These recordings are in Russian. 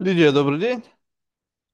Лидия, добрый день.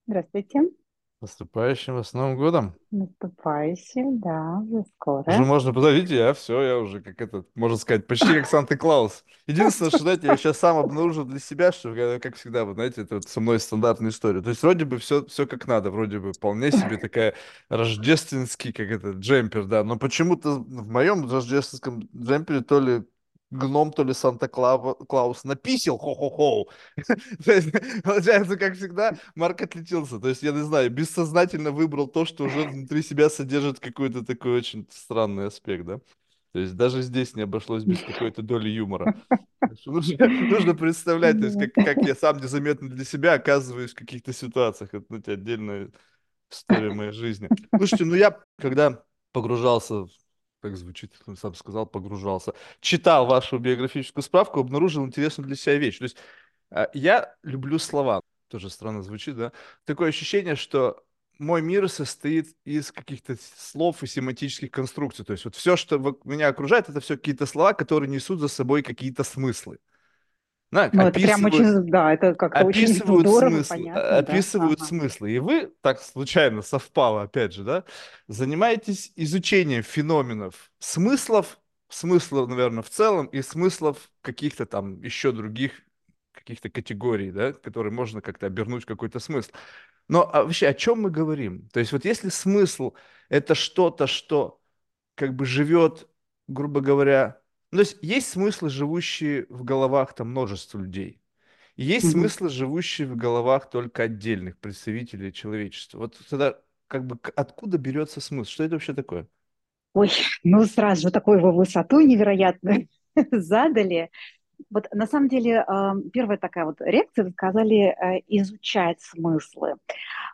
Здравствуйте. С Наступающим вас Новым годом. Наступающим, да, уже Уже скоро. можно подавить, я все, я уже как этот, можно сказать, почти как Санта-Клаус. Единственное, что, знаете, я сейчас сам обнаружил для себя, что, как всегда, вы знаете, это вот со мной стандартная история. То есть вроде бы все, все как надо, вроде бы вполне себе такая рождественский, как это, джемпер, да, но почему-то в моем рождественском джемпере то ли гном, то ли Санта-Клаус написил хо-хо-хо. Получается, как всегда, Марк отличился. То есть, я не знаю, бессознательно выбрал то, что уже внутри себя содержит какой-то такой очень странный аспект, да? То есть даже здесь не обошлось без какой-то доли юмора. Нужно представлять, то есть как, как я сам незаметно для себя оказываюсь в каких-то ситуациях. Это ну, отдельная история моей жизни. Слушайте, ну я, когда погружался, в- как звучит, сам сказал, погружался, читал вашу биографическую справку, обнаружил интересную для себя вещь. То есть а, Я люблю слова. Тоже странно звучит, да? Такое ощущение, что мой мир состоит из каких-то слов и семантических конструкций. То есть вот все, что меня окружает, это все какие-то слова, которые несут за собой какие-то смыслы. Да, Ну, это прям очень, да, это как-то очень описывают здорово, смысл, понятно, да. описывают Ага. смыслы. И вы, так случайно совпало, опять же, да, занимаетесь изучением феноменов смыслов, смыслов, наверное, в целом, и смыслов каких-то там еще других каких-то категорий, да, которые можно как-то обернуть в какой-то смысл. Но а вообще о чем мы говорим? То есть вот если смысл это что-то, что как бы живет, грубо говоря, ну, то есть есть смыслы, живущие в головах там множества людей. И есть Мгм. смыслы, живущие в головах только отдельных представителей человечества. Вот тогда как бы откуда берется смысл? Что это вообще такое? Ой, ну сразу же такой во высоту невероятную задали. Вот на самом деле а, первая такая вот реакция, вы сказали, э, изучать смыслы.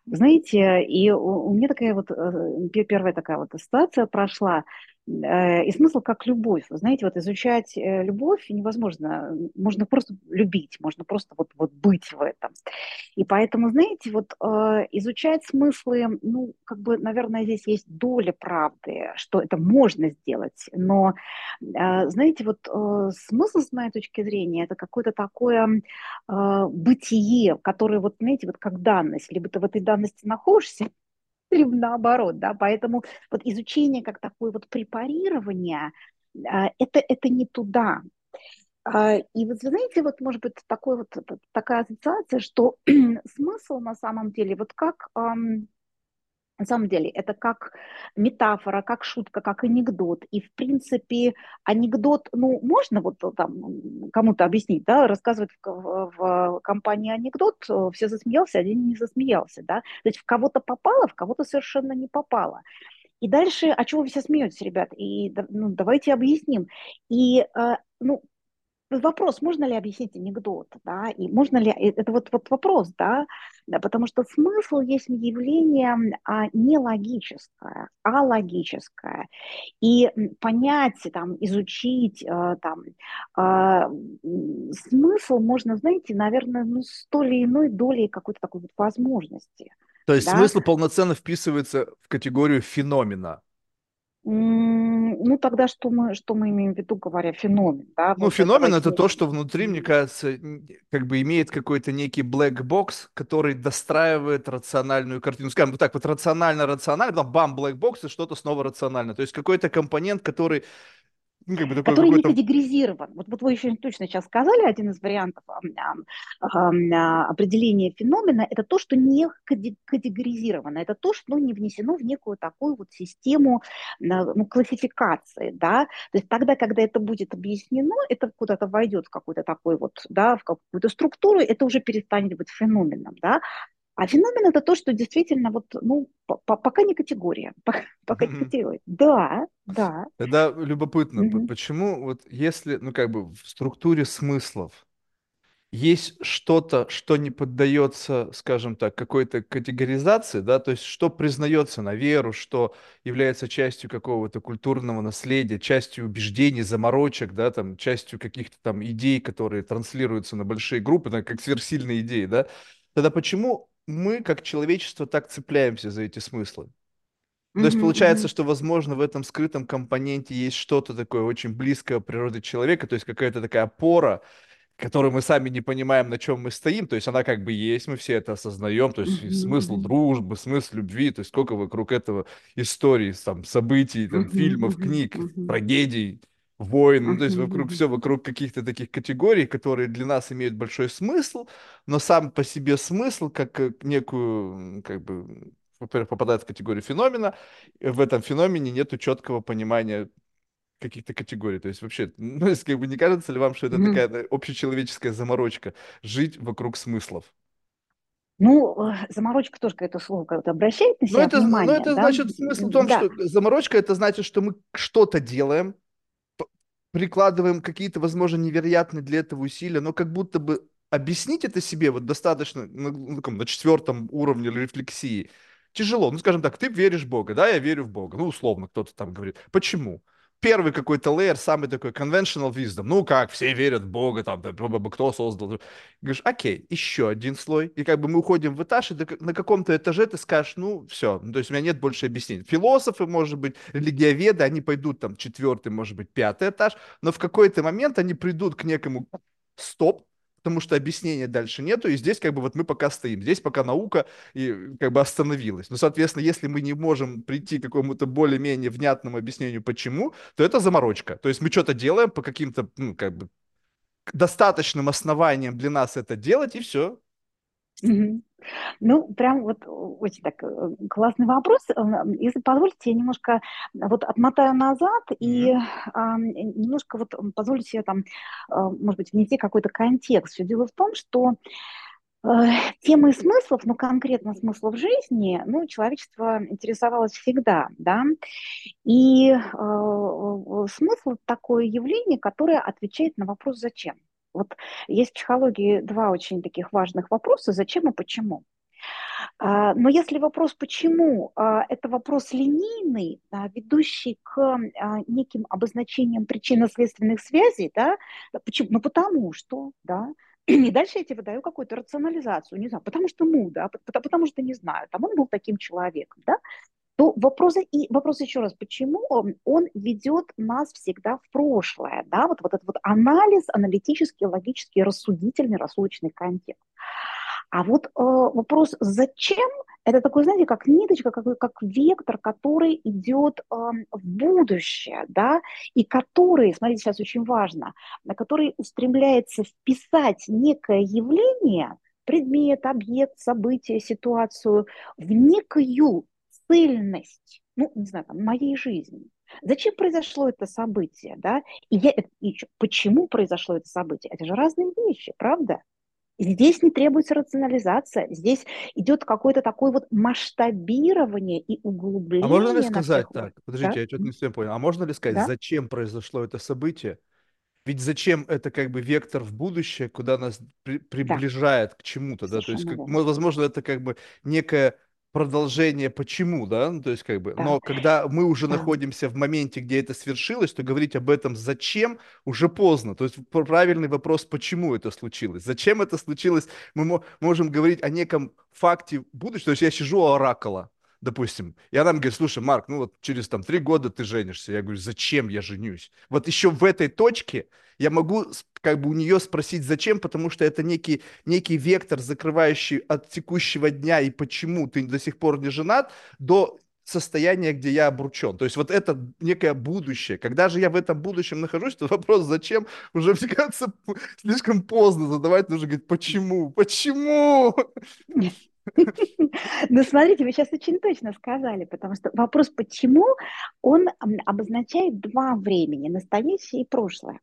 Знаете, и у, меня такая вот э, пе- первая такая вот ситуация прошла. Э, И смысл как любовь. Вы знаете, вот изучать э, любовь невозможно. Можно просто любить, можно просто вот, вот быть в этом. И поэтому, знаете, вот э, изучать смыслы, ну, как бы, наверное, здесь есть доля правды, что это можно сделать. Но, знаете, вот смысл, с моей точки зрения, это какое-то такое бытие, которое, вот, знаете, вот как данность. Либо ты в этой данности находишься, либо наоборот, да. Поэтому вот изучение как такое вот препарирование, э, это, это не туда. А, И вот вы знаете, вот может быть такой вот, такая ассоциация, что смысл на самом деле, вот как, на самом деле, это как метафора, как шутка, как анекдот. И, в принципе, анекдот, ну, можно вот там кому-то объяснить, да, рассказывать в, в- компании анекдот, э, все засмеялся, один не засмеялся, да. То есть в кого-то попало, в кого-то совершенно не попало. И дальше, а чего вы все смеетесь, ребят? И ну, давайте объясним. И э, ну, вопрос, можно ли объяснить анекдот, да, и можно ли, э, это вот, вот вопрос, да, да, потому что смысл есть явление а, не логическое, а логическое. И понять, там, изучить, э, там, а, смысл можно, знаете, наверное, ну, с той или иной долей какой-то такой вот возможности, То есть да, смысл полноценно вписывается в категорию феномена. Ну, тогда что мы, что мы имеем в виду, говоря феномен, да, Ну, вот феномен это то, что внутри, мне кажется, как бы имеет какой-то некий black box, который достраивает рациональную картину. Скажем вот так, вот рационально-рационально, бам, black box и что-то снова рационально. То есть какой-то компонент, который, ну, как бы такой который не категоризирован. Вот, вот вы еще точно сейчас сказали, один из вариантов а, а, а, определения феномена– это то, что не категоризировано, это то, что не внесено в некую такую вот систему ну, классификации. Да? То есть тогда, когда это будет объяснено, это куда-то войдет в какую-то такой вот, да, в какую-то структуру, это уже перестанет быть феноменом. Да? А феномен это то, что действительно вот, ну, пока не категория, пока не категория. Да, да. Тогда любопытно, почему вот если, ну, как бы в структуре смыслов есть что-то, что не поддается, скажем так, какой-то категоризации, да, то есть что признается на веру, что является частью какого-то культурного наследия, частью убеждений, заморочек, да, там, частью каких-то там идей, которые транслируются на большие группы, да, как сверхсильные идеи, да, тогда почему мы, как человечество, так цепляемся за эти смыслы? То есть получается, что, возможно, в этом скрытом компоненте есть что-то такое очень близкое природе человека, то есть какая-то такая опора, которую мы сами не понимаем, на чем мы стоим, то есть она как бы есть, мы все это осознаем, то есть Мгм, смысл дружбы, смысл любви, то есть сколько вокруг этого историй, там, событий, там, фильмов, книг, трагедий, войн, ну, то есть вокруг все, вокруг каких-то таких категорий, которые для нас имеют большой смысл, но сам по себе смысл, как э, некую, как бы, во-первых, попадает в категорию феномена, в этом феномене нету четкого понимания каких-то категорий. То есть вообще, ну, есть, как бы не кажется ли вам, что это Мгм. такая общечеловеческая заморочка жить вокруг смыслов? Ну, э, заморочка тоже какое-то слово, когда обращает на Но себя это, но внимание, это да? значит смысл в том, Да. что заморочка это значит, что мы что-то делаем, прикладываем какие-то, возможно, невероятные для этого усилия, но как будто бы объяснить это себе вот достаточно на, на таком, на четвертом уровне рефлексии тяжело. Ну, скажем так, ты веришь в Бога, да, я верю в Бога. Ну, условно, кто-то там говорит. Почему? Первый какой-то лейер, самый такой conventional wisdom. Ну как, все верят в Бога, там, б- кто создал. Говоришь, окей, еще один слой. И как бы мы уходим в этаж, и на каком-то этаже ты скажешь, ну, все, ну, то есть у меня нет больше объяснений. Философы, может быть, религиоведы, они пойдут там четвертый, может быть, пятый этаж, но в какой-то момент они придут к некому стоп, потому что объяснения дальше нету, и здесь как бы вот мы пока стоим, здесь пока наука и как бы остановилась. Ну, соответственно, если мы не можем прийти к какому-то более-менее внятному объяснению, почему, то это заморочка. То есть мы что-то делаем по каким-то, ну, как бы, достаточным основаниям для нас это делать, и все. Мгм. Ну, прям вот очень так э, классный вопрос. Э, Если позволите, я немножко вот отмотаю назад и а, немножко вот позволю себе там, а, может быть, внести какой-то контекст. Все дело в том, что э, темой смыслов, ну, конкретно смыслов жизни, ну, человечество интересовалось всегда, да, и э, э, смысл такое явление, которое отвечает на вопрос «зачем?». Вот есть в психологии два очень таких важных вопроса «зачем» и «почему?». А, Но если вопрос «почему?» а, это вопрос линейный, а, ведущий к неким обозначениям причинно-следственных связей, да, да, почему? Ну, потому что, да, и дальше я тебе выдаю какую-то рационализацию, не знаю, потому что ну, да, потому, потому что не знаю, там он был таким человеком, да, то вопрос, и вопрос еще раз, почему он, он ведет нас всегда в прошлое, да, вот, вот этот вот анализ, аналитический, логический, рассудительный, рассудочный контекст. А вот э, вопрос «зачем?» это такой, знаете, как ниточка, как, как вектор, который идет э, в будущее, да, и который, смотрите, сейчас очень важно, на который устремляется вписать некое явление, предмет, объект, событие, ситуацию в некую цельность, ну, не знаю, там, моей жизни. Зачем произошло это событие, да? И, я, и почему произошло это событие? Это же разные вещи, правда? Здесь не требуется рационализация, здесь идет какое-то такое вот масштабирование и А можно ли углубление сказать уровнях. так? Подождите, Да, я что-то не совсем понял. А можно ли сказать, да, зачем произошло это событие? Ведь зачем это как бы вектор в будущее, куда нас при- да, приближает к чему-то, да? То есть, совершенно как, возможно, это как бы некое продолжение почему, да? Ну, то есть, как бы, но когда мы уже находимся в моменте, где это свершилось, то говорить об этом зачем уже поздно. То есть, пр- правильный вопрос, почему это случилось? Зачем это случилось? Мы мо- можем говорить о неком факте будущего. То есть, я сижу у оракула, допустим, и она мне говорит, слушай, Марк, ну вот через там три года ты женишься. Я говорю, зачем я женюсь? Вот еще в этой точке я могу как бы у нее спросить, зачем, потому что это некий, некий вектор, закрывающий от текущего дня и почему ты до сих пор не женат, до состояния, где я обручен. То есть вот это некое будущее. Когда же я в этом будущем нахожусь, то вопрос, зачем, уже, мне кажется, слишком поздно задавать, нужно говорить, почему, почему? Ну, смотрите, вы сейчас очень точно сказали, потому что вопрос «почему?» он обозначает два времени, настоящее и прошлое.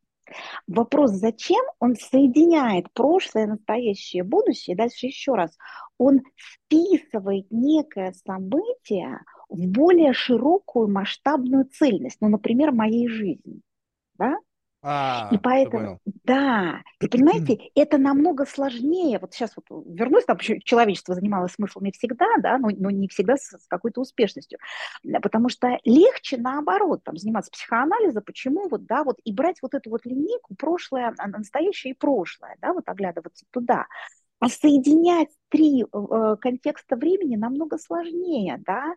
Вопрос «зачем?» он соединяет прошлое, настоящее, будущее. Дальше еще раз. Он вписывает некое событие в более широкую масштабную цельность, ну, например, моей жизни. Да? И А, я поэтому, да, и понимаете, это намного сложнее. Вот сейчас вот вернусь, там человечество занималось смыслами всегда, да, но, но не всегда с, с какой-то успешностью. Потому что легче наоборот, там, заниматься психоанализом, почему вот, да, вот и брать вот эту вот линейку прошлое, а, настоящее и прошлое, да, вот оглядываться туда. А соединять три э, контекста времени намного сложнее, да,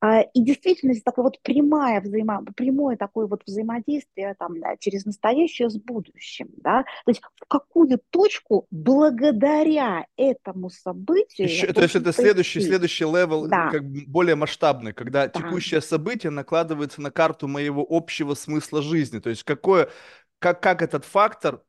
и действительно, такое вот прямое, взаимо, прямое такое вот взаимодействие там, да, через настоящее с будущим. Да? То есть в какую точку благодаря этому событию... Еще, то есть это следующий, следующий level, да. как более масштабный, когда да. текущее событие накладывается на карту моего общего смысла жизни. То есть какое, как, как этот фактор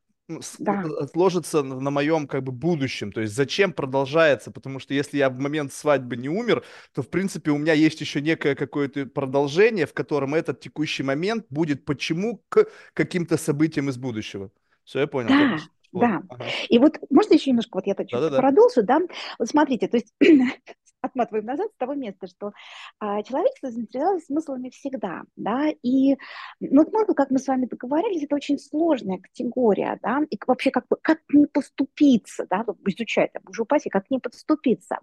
да. отложится на моем как бы будущем. То есть зачем продолжается? Потому что если я в момент свадьбы не умер, то в принципе у меня есть еще некое какое-то продолжение, в котором этот текущий момент будет почему к каким-то событиям из будущего. Все, я понял. Да. Да. Ага. И вот можно еще немножко, вот я так чуть продолжу, да? Вот смотрите, то есть отматываем назад с того места, что а, человечество заинтересовалось смыслами всегда, да, и ну, смысл, как мы с вами договорились, это очень сложная категория, да, и вообще как, бы, как не поступиться, да, изучать, там, уже упаси, как не подступиться.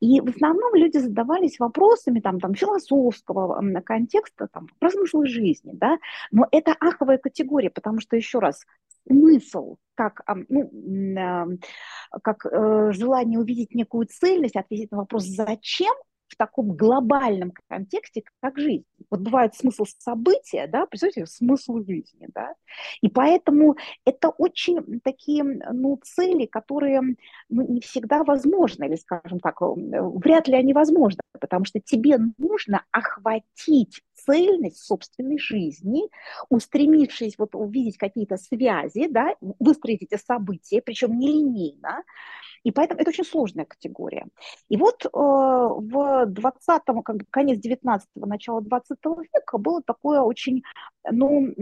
И в основном люди задавались вопросами там, там философского контекста, там, про смысл жизни, да, но это аховая категория, потому что, еще раз, смысл, как, ну, как э, желание увидеть некую цельность, ответить на вопрос «зачем?», в таком глобальном контексте, как жизнь. Вот бывает смысл события, да, представьте, смысл жизни, да, и поэтому это очень такие, ну, цели, которые ну, не всегда возможны, или, скажем так, вряд ли они возможны, потому что тебе нужно охватить цельность собственной жизни, устремившись вот увидеть какие-то связи, да, выстроить эти события, причем нелинейно, и поэтому это очень сложная категория. И вот э, в 20-м, как бы конец 19-го, начало 20 века было такое очень, ну,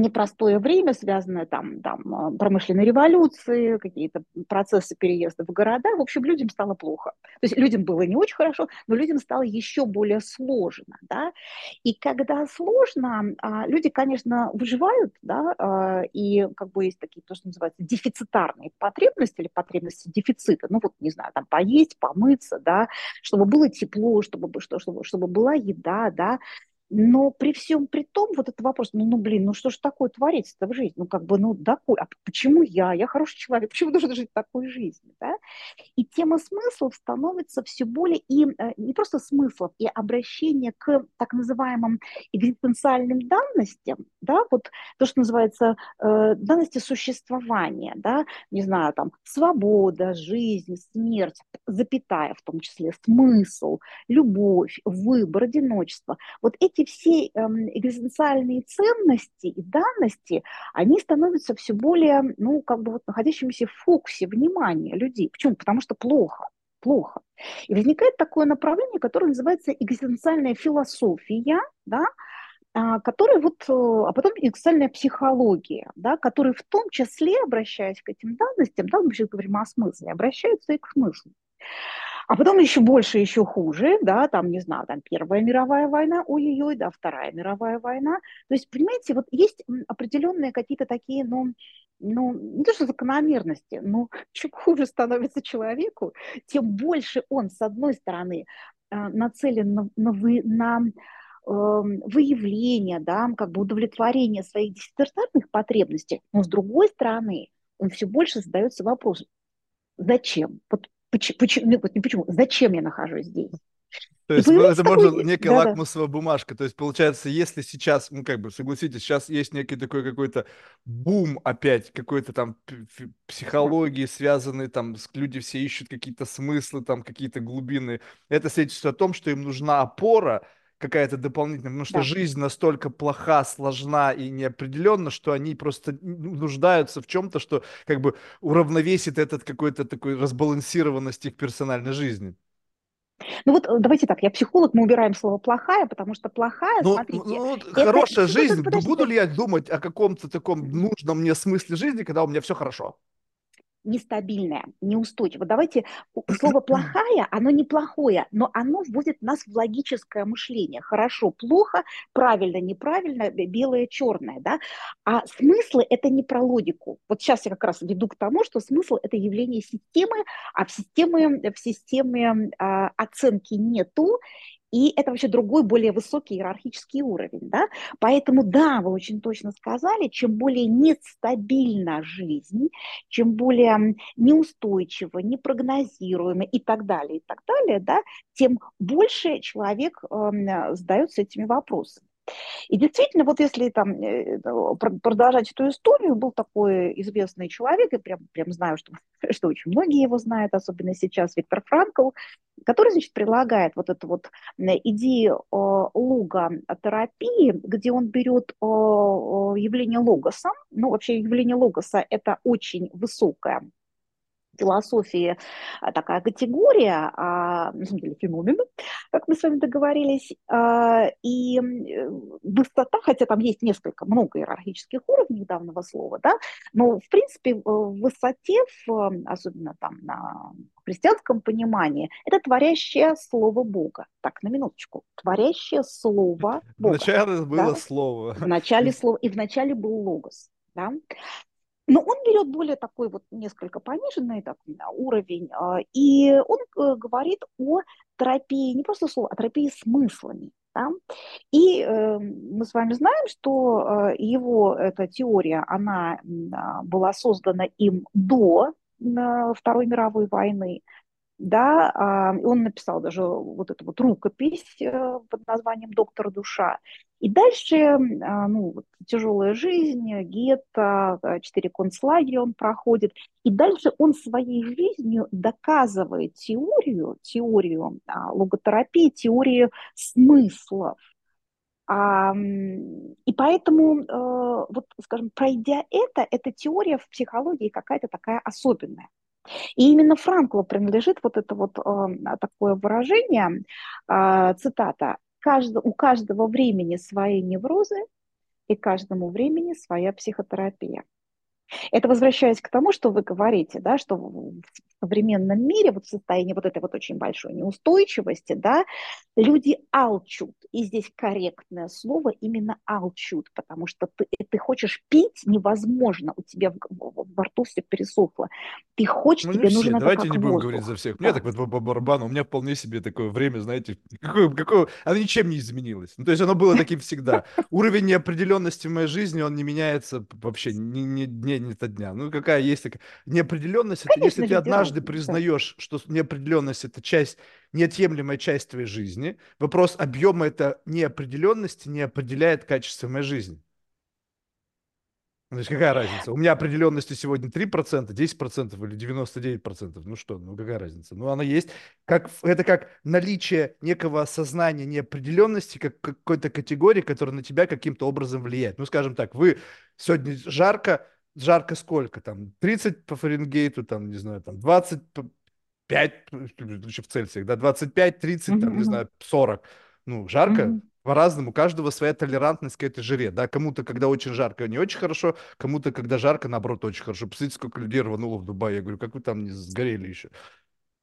непростое время, связанное там, там а, промышленной революцией, какие-то процессы переезда в города. В общем, людям стало плохо. То есть людям было не очень хорошо, но людям стало еще более сложно. Да? И когда сложно, а, люди, конечно, выживают, да, а, и как бы есть такие, то, что называется, дефицитарные потребности или потребности дефицита. Ну вот, не знаю, там поесть, помыться, да, чтобы было тепло, чтобы, чтобы, чтобы была еда, да, но при всем при том, вот этот вопрос, ну, ну блин, ну что же такое творится-то в жизни? Ну, как бы, ну, такой, а почему я? Я хороший человек, почему должен жить такой жизнью, да? И тема смыслов становится все более, и э, не просто смыслов, и обращение к так называемым экзистенциальным данностям, да, вот то, что называется э, данности существования, да, не знаю, там, свобода, жизнь, смерть, запятая в том числе, смысл, любовь, выбор, одиночество. Вот эти эти все эм, экзистенциальные ценности и данности, они становятся все более, ну, как бы вот находящимися в фокусе внимания людей. Почему? Потому что плохо, плохо. И возникает такое направление, которое называется экзистенциальная философия, да, а, которая вот, э, а потом экзистенциальная психология, да, которые в том числе, обращаясь к этим данностям, да, мы сейчас говорим о смысле, обращаются и к смыслу. А потом еще больше, еще хуже, да, там, не знаю, там Первая мировая война, ой-ой-ой, да, Вторая мировая война. То есть, понимаете, вот есть определенные какие-то такие, ну, ну, не то что закономерности, но чем хуже становится человеку, тем больше он, с одной стороны, а, нацелен на, на, на эм, выявление, да, как бы удовлетворение своих дисциплинарных потребностей, но с другой стороны, он все больше задается вопросом, зачем? Вот Почему, почему, ну, не почему, зачем я нахожусь здесь? То есть это такой... можно некая да, лакмусовая да. бумажка. То есть получается, если сейчас, ну как бы, согласитесь, сейчас есть некий такой какой-то бум опять, какой-то там психологии, связанный там, люди все ищут какие-то смыслы, там какие-то глубины. Это свидетельствует о том, что им нужна опора, какая-то дополнительная, потому что да. жизнь настолько плоха, сложна и неопределенна, что они просто нуждаются в чем-то, что как бы уравновесит этот какой-то такой разбалансированность их персональной жизни. Ну вот э, давайте так, я психолог, мы убираем слово плохая, потому что плохая, ну, смотрите. Ну, это... хорошая жизнь, буду ли я думать о каком-то таком нужном мне смысле жизни, когда у меня все хорошо? Нестабильное, неустойчивое. Давайте, слово «плохая», оно неплохое, но оно вводит нас в логическое мышление. Хорошо, плохо, правильно, неправильно, белое, черное. Да? А смыслы – это не про логику. Вот сейчас я как раз веду к тому, что смысл – это явление системы, а в системе, в системе а, оценки нету, И это вообще другой, более высокий иерархический уровень. Да? Поэтому, да, вы очень точно сказали, чем более нестабильна жизнь, чем более неустойчива, непрогнозируема и так далее, и так далее, да, тем больше человек э, задается этими вопросами. И действительно, вот если там э, продолжать эту историю, был такой известный человек, и прям, прям знаю, что, что очень многие его знают, особенно сейчас, Виктор Франкл, который, значит, предлагает вот эту вот идею логотерапии, где он берет явление логоса, ну, вообще явление логоса – это очень высокая философии а, такая категория, а, на самом деле феномен, как мы с вами договорились, а, и высота, хотя там есть несколько, много иерархических уровней данного слова, да, но в принципе в высоте, в, особенно там на христианском понимании, это творящее слово Бога. Так, на минуточку. Творящее слово Бога. Вначале было да? слово. В начале слово, и вначале был логос. Да? Но он берет более такой вот несколько пониженный так, уровень, а, и он э, говорит о терапии, не просто слова, а терапии смыслами. Да? И э, мы с вами знаем, что э, его эта теория, она э, была создана им до э, Второй мировой войны, да, а, он написал даже вот эту вот рукопись э, под названием «Доктор душа». И дальше, а, ну, вот, тяжелая жизнь, гетто, э, четыре концлагеря он проходит, и дальше он своей жизнью доказывает теорию, теорию а, логотерапии, теорию смыслов, и поэтому, э, вот, скажем, пройдя это, эта теория в психологии какая-то такая особенная. И именно Франклу принадлежит вот это вот э, такое выражение, э, цитата, Каждый, у каждого времени свои неврозы и каждому времени своя психотерапия. Это возвращаясь к тому, что вы говорите, да, что в современном мире, вот в состоянии вот этой вот очень большой неустойчивости, да, люди алчут. И здесь корректное слово именно алчут, потому что ты, ты хочешь пить невозможно, у тебя в, в, во рту все пересохло. Ты хочешь, ну, тебе нужно Давайте это как не будем говорить за всех. Да. Мне так вот по барабану, у меня вполне себе такое время, знаете, какое, какое, оно ничем не изменилось. Ну, то есть оно было таким всегда. Уровень неопределенности в моей жизни, он не меняется вообще ни, ни ни то дня. Ну, какая есть такая неопределенность, это если ты однажды признаешь, что неопределенность это часть, неотъемлемая часть твоей жизни, вопрос объема этой неопределенности не определяет качество моей жизни. Ну, то есть какая разница? У меня определенности сегодня 3%, 10% или 99%. Ну что, ну какая разница? Ну она есть. Как, это как наличие некого сознания неопределенности, как какой-то категории, которая на тебя каким-то образом влияет. Ну скажем так, вы сегодня жарко, жарко сколько там? 30 по Фаренгейту, там, не знаю, там 25, лучше в Цельсиях, да, 25, 30, mm-hmm. там, не знаю, 40. Ну, жарко, mm-hmm. по-разному, у каждого своя толерантность к этой жаре, да, кому-то, когда очень жарко, не очень хорошо, кому-то, когда жарко, наоборот, очень хорошо. Посмотрите, сколько людей рвануло в Дубае, я говорю, как вы там не сгорели еще?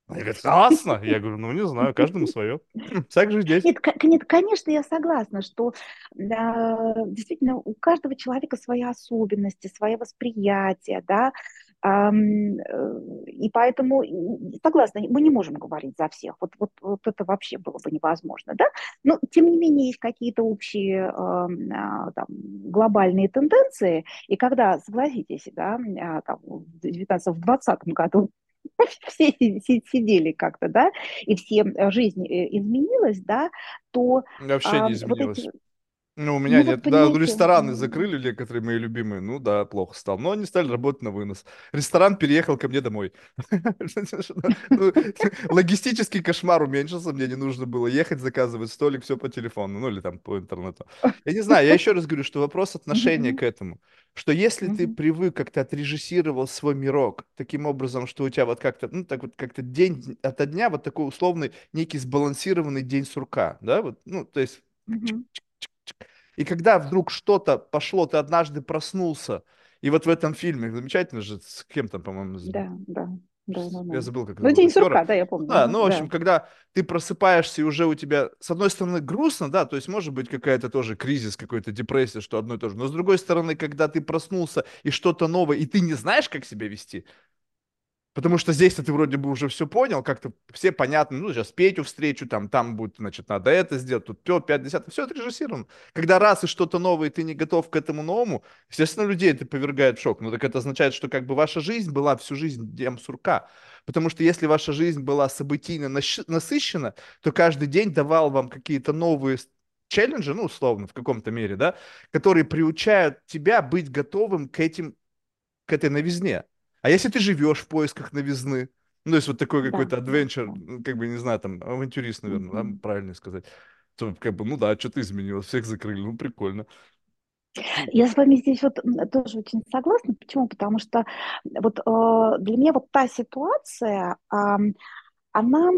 Они говорят, классно. Я говорю, ну, не знаю, каждому свое. Так же здесь. Нет, нет, конечно, я согласна, что да, действительно у каждого человека свои особенности, свое восприятие, да, э, и поэтому, согласна, мы не можем говорить за всех, вот, вот, вот это вообще было бы невозможно, да, но тем не менее есть какие-то общие а, там, глобальные тенденции, и когда, согласитесь, да, там, в 19-20 году все сидели как-то, да, и все э, жизнь э, изменилась, да, то... Вообще не изменилась. Вот эти... Ну, у меня ну, нет. Вот, да, рестораны закрыли некоторые мои любимые. Ну да, плохо стало. Но они стали работать на вынос. Ресторан переехал ко мне домой. Ну, логистический кошмар уменьшился. Мне не нужно было ехать, заказывать столик, все по телефону, ну или там по интернету. Я не знаю, я еще раз говорю, что вопрос отношения к этому. Что если ты привык, как-то отрежиссировал свой мирок таким образом, что у тебя вот как-то, ну так вот как-то день ото дня, вот такой условный, некий сбалансированный день сурка, да, вот, ну, то есть и когда вдруг что-то пошло, ты однажды проснулся, и вот в этом фильме, замечательно же, с кем там, по-моему, да, да. Да, да, да. Я забыл, как Ну, день сурка, да, я помню. Да, ну, в общем, да. когда ты просыпаешься, и уже у тебя, с одной стороны, грустно, да, то есть, может быть, какая-то тоже кризис, какой-то депрессия, что одно и то же, но с другой стороны, когда ты проснулся, и что-то новое, и ты не знаешь, как себя вести, Потому что здесь-то ты вроде бы уже все понял, как-то все понятно, ну, сейчас Петю встречу, там, там будет, значит, надо это сделать, тут 5, 5, 10, все отрежиссировано. Когда раз и что-то новое, ты не готов к этому новому, естественно, людей это повергает в шок. Ну, так это означает, что как бы ваша жизнь была всю жизнь дем сурка. Потому что если ваша жизнь была событийно насыщена, то каждый день давал вам какие-то новые челленджи, ну, условно, в каком-то мере, да, которые приучают тебя быть готовым к этим, к этой новизне. А если ты живешь в поисках новизны, ну, то есть вот такой какой-то adventure, ну, как бы, не знаю, там, авантюрист, наверное, да, правильно сказать, то, как бы, ну да, что-то изменилось, всех закрыли, ну, прикольно. Я с вами здесь вот тоже очень согласна. Почему? Потому что вот э, для меня вот та ситуация, э, она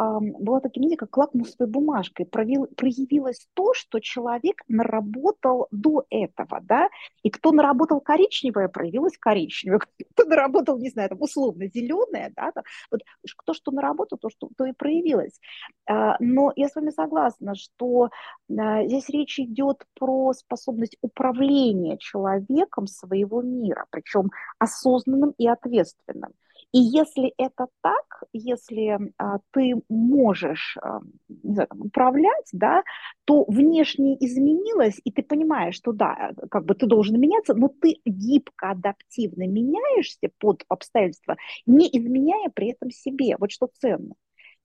была таким, знаете, как лакмусовой бумажкой. Провил, проявилось то, что человек наработал до этого, да, и кто наработал коричневое, проявилось коричневое, кто наработал, не знаю, там, условно зеленое, да, там, вот кто что наработал, то, что, то и проявилось. Э, но я с вами согласна, что э, здесь речь идет про способность управления человеком своего мира, причем осознанным и ответственным. И если это так, если а, ты можешь а, не знаю, управлять, да, то внешне изменилось, и ты понимаешь, что да, как бы ты должен меняться, но ты гибко, адаптивно меняешься под обстоятельства, не изменяя при этом себе. Вот что ценно.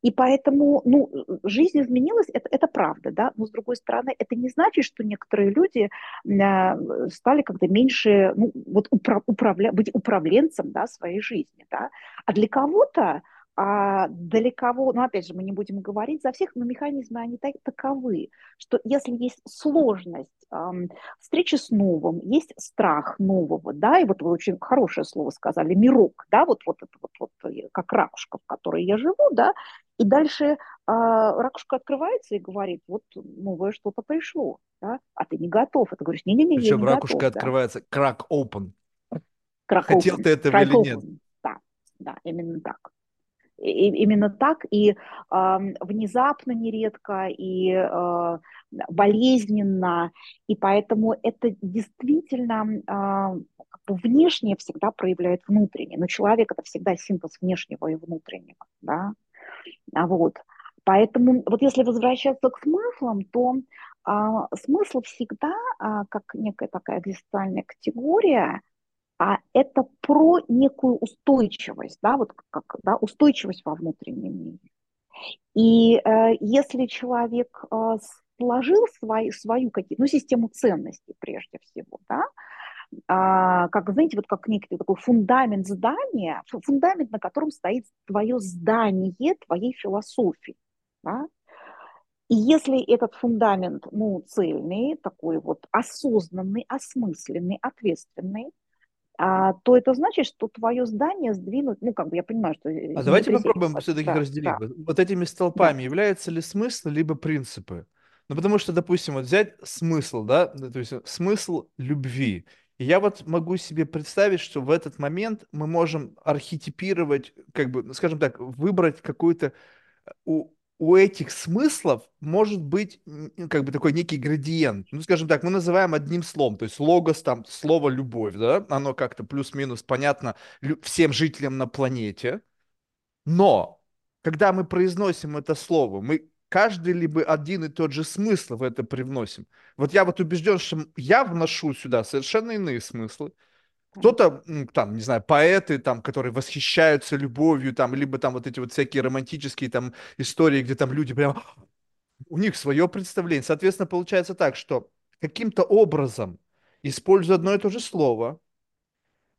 И поэтому, ну, жизнь изменилась, это, это правда, да, но с другой стороны, это не значит, что некоторые люди э, стали как-то меньше, ну, вот управ, управля, быть управленцем, да, своей жизни, да, а для кого-то а для кого, ну опять же, мы не будем говорить за всех, но механизмы, они так, таковы, что если есть сложность эм, встречи с новым, есть страх нового, да, и вот вы очень хорошее слово сказали, мирок, да, вот, вот это вот, вот как ракушка, в которой я живу, да, и дальше э, ракушка открывается и говорит, вот новое что-то пришло, да, а ты не готов. Это говоришь, не-не-не, Причем ракушка готов, открывается, да. крак open. Крак Хотел open. ты этого крак или open. нет? Да, да, именно так. И, именно так, и э, внезапно нередко, и э, болезненно, и поэтому это действительно э, внешнее всегда проявляет внутреннее, но человек это всегда синтез внешнего и внутреннего, да, а вот. Поэтому вот если возвращаться к смыслам, то а, смысл всегда, а, как некая такая экзистенциальная категория, а это про некую устойчивость, да, вот как, да, устойчивость во внутреннем мире. И э, если человек э, сложил свою, свою какие, ну, систему ценностей прежде всего, да, а, как, знаете, вот как некий такой фундамент здания, фундамент, на котором стоит твое здание, твоей философии. Да? И если этот фундамент, ну, цельный, такой вот осознанный, осмысленный, ответственный, а, то это значит, что твое здание сдвинуть, ну, как бы я понимаю, что... А давайте попробуем все-таки да, разделить. Да. Вот этими столпами да. являются ли смысл, либо принципы? Ну, потому что, допустим, вот взять смысл, да, то есть смысл любви. И я вот могу себе представить, что в этот момент мы можем архетипировать, как бы, скажем так, выбрать какую-то... Э, у, у этих смыслов может быть как бы такой некий градиент. Ну, скажем так, мы называем одним словом, то есть логос, там, слово «любовь», да, оно как-то плюс-минус понятно всем жителям на планете. Но, когда мы произносим это слово, мы каждый либо один и тот же смысл в это привносим. Вот я вот убежден, что я вношу сюда совершенно иные смыслы. Кто-то, там, не знаю, поэты, там, которые восхищаются любовью, там, либо там вот эти вот всякие романтические там истории, где там люди прям, у них свое представление. Соответственно, получается так, что каким-то образом, используя одно и то же слово,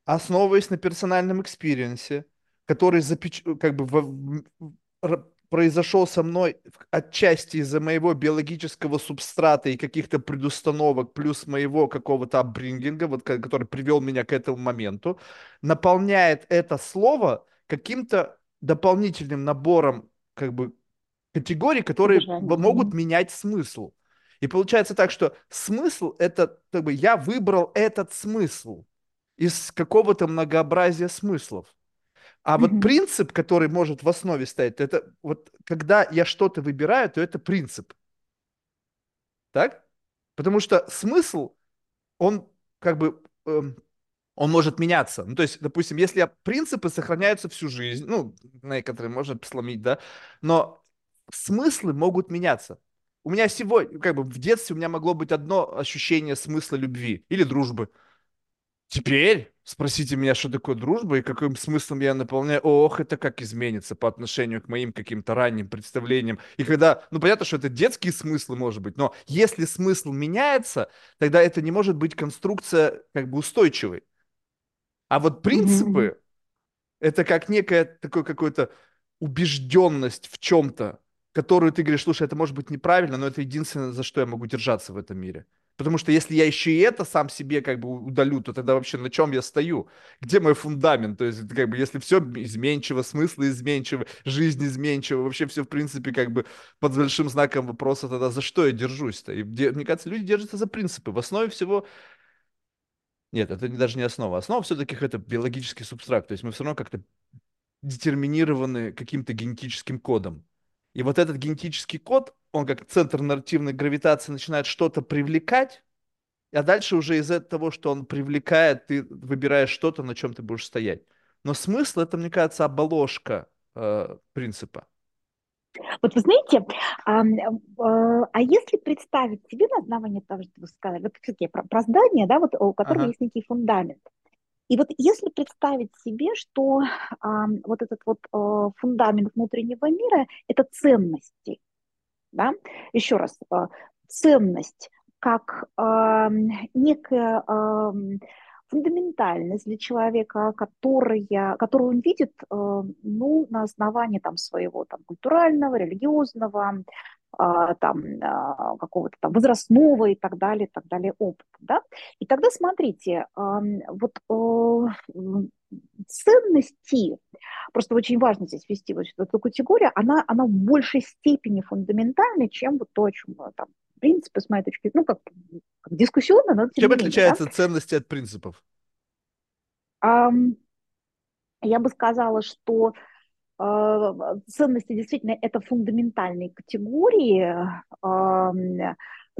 основываясь на персональном experience е, который запеч... как бы в произошел со мной отчасти из-за моего биологического субстрата и каких-то предустановок, плюс моего какого-то upbringing а, вот, который привел меня к этому моменту, наполняет это слово каким-то дополнительным набором как бы категорий, которые Содержание. могут менять смысл. И получается так, что смысл это как бы я выбрал этот смысл из какого-то многообразия смыслов. А mm-hmm. вот принцип, который может в основе стоять, это вот когда я что-то выбираю, то это принцип. Так? Потому что смысл, он как бы, эм, он может меняться. Ну, то есть, допустим, если я, принципы сохраняются всю жизнь, ну, некоторые можно сломить, да, но смыслы могут меняться. У меня сегодня, как бы в детстве у меня могло быть одно ощущение смысла любви или дружбы. Теперь спросите меня, что такое дружба и каким смыслом я наполняю. Ох, это как изменится по отношению к моим каким-то ранним представлениям. И когда, ну понятно, что это детские смыслы, может быть, но если смысл меняется, тогда это не может быть конструкция как бы устойчивой. А вот принципы — это как некая такой какой-то убежденность в чем-то, которую ты говоришь, слушай, это может быть неправильно, но это единственное, за что я могу держаться в этом мире. Потому что если я еще и это сам себе как бы удалю, то тогда вообще на чем я стою? Где мой фундамент? То есть, как бы, если все изменчиво, смыслы изменчивы, жизнь изменчива, вообще все, в принципе, как бы под большим знаком вопроса, тогда за что я держусь-то? И, мне кажется, люди держатся за принципы. В основе всего нет, это даже не основа. Основа все-таки это биологический субстракт. То есть мы все равно как-то детерминированы каким-то генетическим кодом. И вот этот генетический код, он как центр нарративной гравитации начинает что-то привлекать, а дальше уже из-за того, что он привлекает, ты выбираешь что-то, на чем ты будешь стоять. Но смысл это, мне кажется, оболожка э, принципа. Вот вы знаете, а, а, а если представить себе на основании того, что вы сказали, вот все-таки про, про здание, да, вот у которого ага. есть некий фундамент. И вот если представить себе, что а, вот этот вот а, фундамент внутреннего мира – это ценности, да, еще раз, а, ценность как а, некая а, фундаментальность для человека, которая, которую он видит э, ну, на основании там, своего там, культурального, религиозного, там, а, какого-то там возрастного и так далее, и так далее опыта. Да? И тогда смотрите, вот ценности, просто очень важно здесь ввести вот эту категорию, она, она в большей степени фундаментальна, чем вот то, о чем мы там принципы, с моей точки ну, как, как дискуссионно, но... Чем отличается да? ценности от принципов? Um, я бы сказала, что ценности действительно это фундаментальные категории.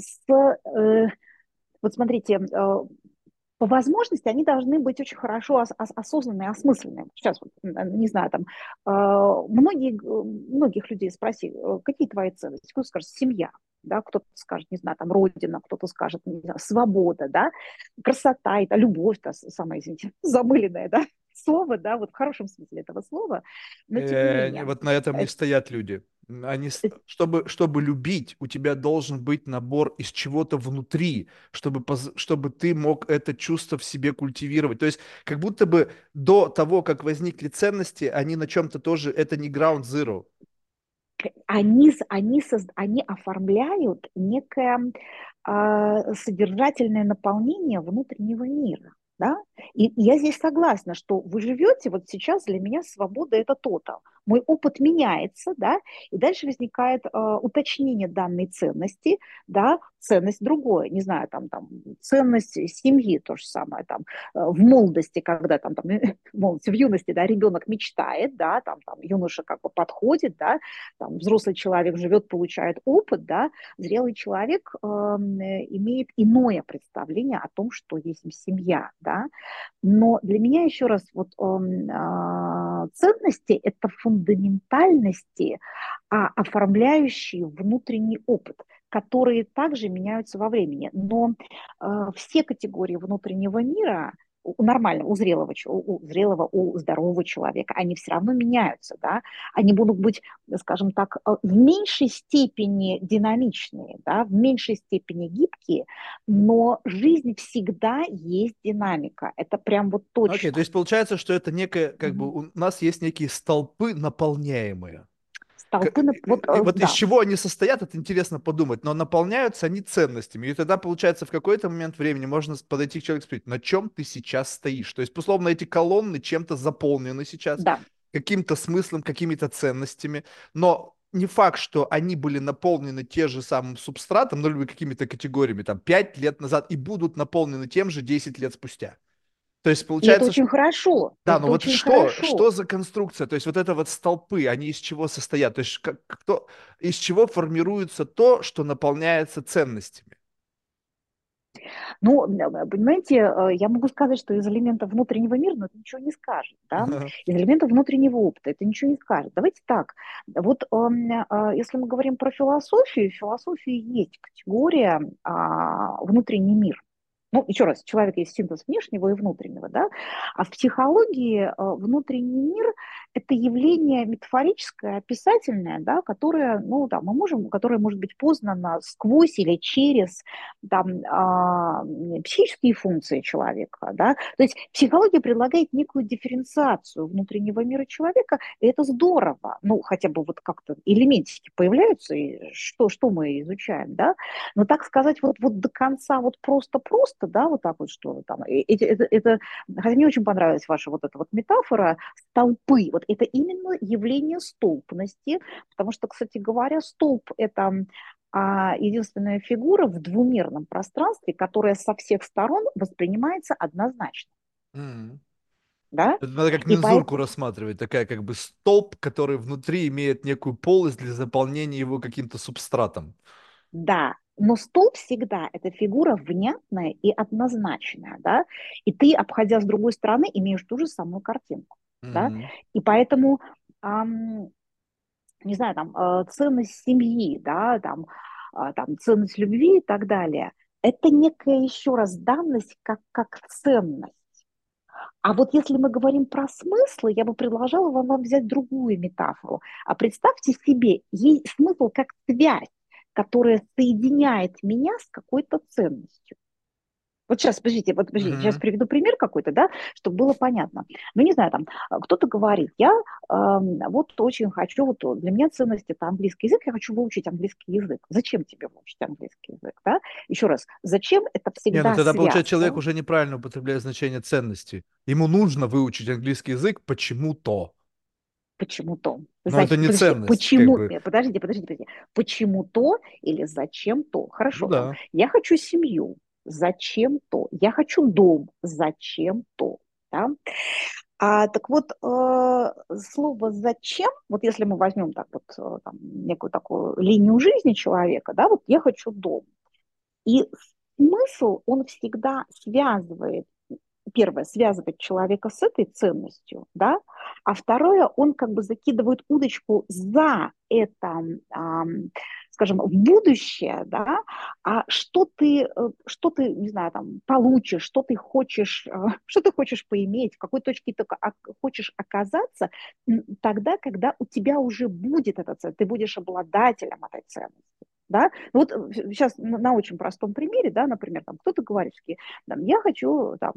С, uh, вот смотрите, uh, по возможности они должны быть очень хорошо ос- ос- осознанные, осмысленные. Сейчас, вот, не знаю, там, э, многие, многих людей спроси, какие твои ценности? Кто скажет, семья да, кто-то скажет, не знаю, там, родина, кто-то скажет, не знаю, свобода, да, красота, это любовь, то самое, извините, замыленное, да, слово, да, вот в хорошем смысле этого слова, но э, менее. Вот на этом не стоят люди. Они, э, чтобы, чтобы любить, у тебя должен быть набор из чего-то внутри, чтобы, чтобы ты мог это чувство в себе культивировать. То есть как будто бы до того, как возникли ценности, они на чем-то тоже, это не ground zero они, они, они оформляют некое э, содержательное наполнение внутреннего мира. Да? И я здесь согласна, что вы живете, вот сейчас для меня свобода это то-то. Мой опыт меняется, да, и дальше возникает э, уточнение данной ценности, да, ценность другое, не знаю, там, там, ценность семьи, то же самое, там, э, в молодости, когда там, там, молодости, в юности, да, ребенок мечтает, да, там, там, юноша как бы подходит, да, там, взрослый человек живет, получает опыт, да, зрелый человек э, имеет иное представление о том, что есть семья, да, но для меня еще раз вот э, ценности – это фундаментальности, а оформляющие внутренний опыт – которые также меняются во времени. Но э, все категории внутреннего мира у нормального, у зрелого, у зрелого, у здорового человека, они все равно меняются, да, они будут быть, скажем так, э, в меньшей степени динамичные, да, в меньшей степени гибкие, но жизнь всегда есть динамика, это прям вот точно. Окей, okay, то есть получается, что это некое, как mm-hmm. бы у нас есть некие столпы наполняемые толпы. Вот, и вот да. из чего они состоят, это интересно подумать, но наполняются они ценностями. И тогда, получается, в какой-то момент времени можно подойти к человеку и спросить, на чем ты сейчас стоишь? То есть, условно, эти колонны чем-то заполнены сейчас, да. каким-то смыслом, какими-то ценностями, но не факт, что они были наполнены тем же самым субстратом, ну, или какими-то категориями, там, 5 лет назад, и будут наполнены тем же 10 лет спустя. То есть получается... И это очень что... хорошо. Да, это но вот что, хорошо. что за конструкция? То есть вот это вот столпы, они из чего состоят? То есть как, кто, из чего формируется то, что наполняется ценностями? Ну, понимаете, э, я могу сказать, что из элементов внутреннего мира, но это ничего не скажет, да? Из элементов внутреннего опыта это ничего не скажет. Давайте так, вот эм, э, если мы говорим про философию, в философии есть категория а, внутренний мир. Ну, еще раз, человек есть синтез внешнего и внутреннего, да, а в психологии э, внутренний мир – это явление метафорическое, описательное, да, которое, ну, да, мы можем, которое может быть познано сквозь или через там, э, психические функции человека, да, то есть психология предлагает некую дифференциацию внутреннего мира человека, и это здорово, ну, хотя бы вот как-то элементики появляются, и что, что мы изучаем, да, но так сказать вот, вот до конца вот просто-просто просто, да, вот так вот, что там, это, это, это, хотя мне очень понравилась ваша вот эта вот метафора столпы, вот это именно явление столпности, потому что, кстати говоря, столб – это а, единственная фигура в двумерном пространстве, которая со всех сторон воспринимается однозначно. Mm. Да? Это надо как мензурку поэтому... рассматривать, такая как бы столб, который внутри имеет некую полость для заполнения его каким-то субстратом. Да, но столб всегда это фигура внятная и однозначная, да, и ты, обходя с другой стороны, имеешь ту же самую картинку, mm-hmm. да, и поэтому, эм, не знаю, там, э, ценность семьи, да, там, э, там, ценность любви и так далее, это некая еще раз данность как, как ценность. А вот если мы говорим про смыслы, я бы предложила вам, вам взять другую метафору. А представьте себе, ей смысл как связь которая соединяет меня с какой-то ценностью. Вот сейчас, подождите, вот подождите, mm-hmm. сейчас приведу пример какой-то, да, чтобы было понятно. Ну, не знаю, там, кто-то говорит, я э, вот очень хочу, вот для меня ценность это английский язык, я хочу выучить английский язык. Зачем тебе выучить английский язык, да? Еще раз, зачем это всегда Не, ну тогда, связано? получается, человек уже неправильно употребляет значение ценности. Ему нужно выучить английский язык почему-то почему-то. Но это не подождите, ценность. Почему? Как бы. Подождите, подождите, подождите. Почему-то или зачем-то? Хорошо. Ну, да. Я хочу семью. Зачем-то? Я хочу дом. Зачем-то? Да? А, так вот, э, слово «зачем», вот если мы возьмем так вот э, там, некую такую линию жизни человека, да, вот я хочу дом. И смысл, он всегда связывает первое, связывать человека с этой ценностью, да, а второе, он как бы закидывает удочку за это, скажем, в будущее, да, а что ты, э, что ты, не знаю, там, получишь, что ты хочешь, э, что ты хочешь поиметь, в какой точке ты хочешь оказаться тогда, когда у тебя уже будет эта ценность, ты будешь обладателем этой ценности. Да? Вот сейчас э, на, на очень простом примере, да, например, там кто-то говорит, что там, я хочу, там,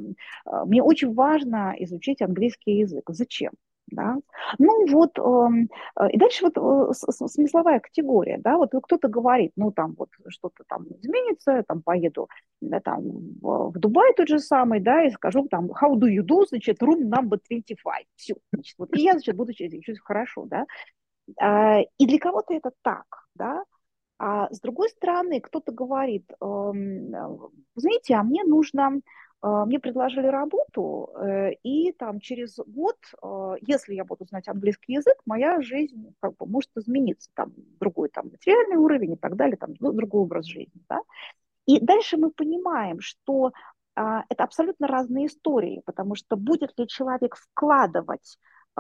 э, мне очень важно изучить английский язык. Зачем? Да? Ну вот, эм, э, и дальше вот смысловая категория, да, вот кто-то говорит, ну там вот что-то там изменится, там поеду да, там, в, Дубай тот же самый, да, и скажу там, how do you do, значит, room number 25, все, значит, вот, и я, значит, буду чувствовать хорошо, да, а, и для кого-то это так, да, а с другой стороны, кто-то говорит, эм, знаете, а мне нужно, э, мне предложили работу, э, и там через год, э, если я буду знать английский язык, моя жизнь как бы может измениться, там другой там материальный уровень и так далее, там ну, другой образ жизни, да. И дальше мы понимаем, что это абсолютно разные истории, потому что будет ли человек вкладывать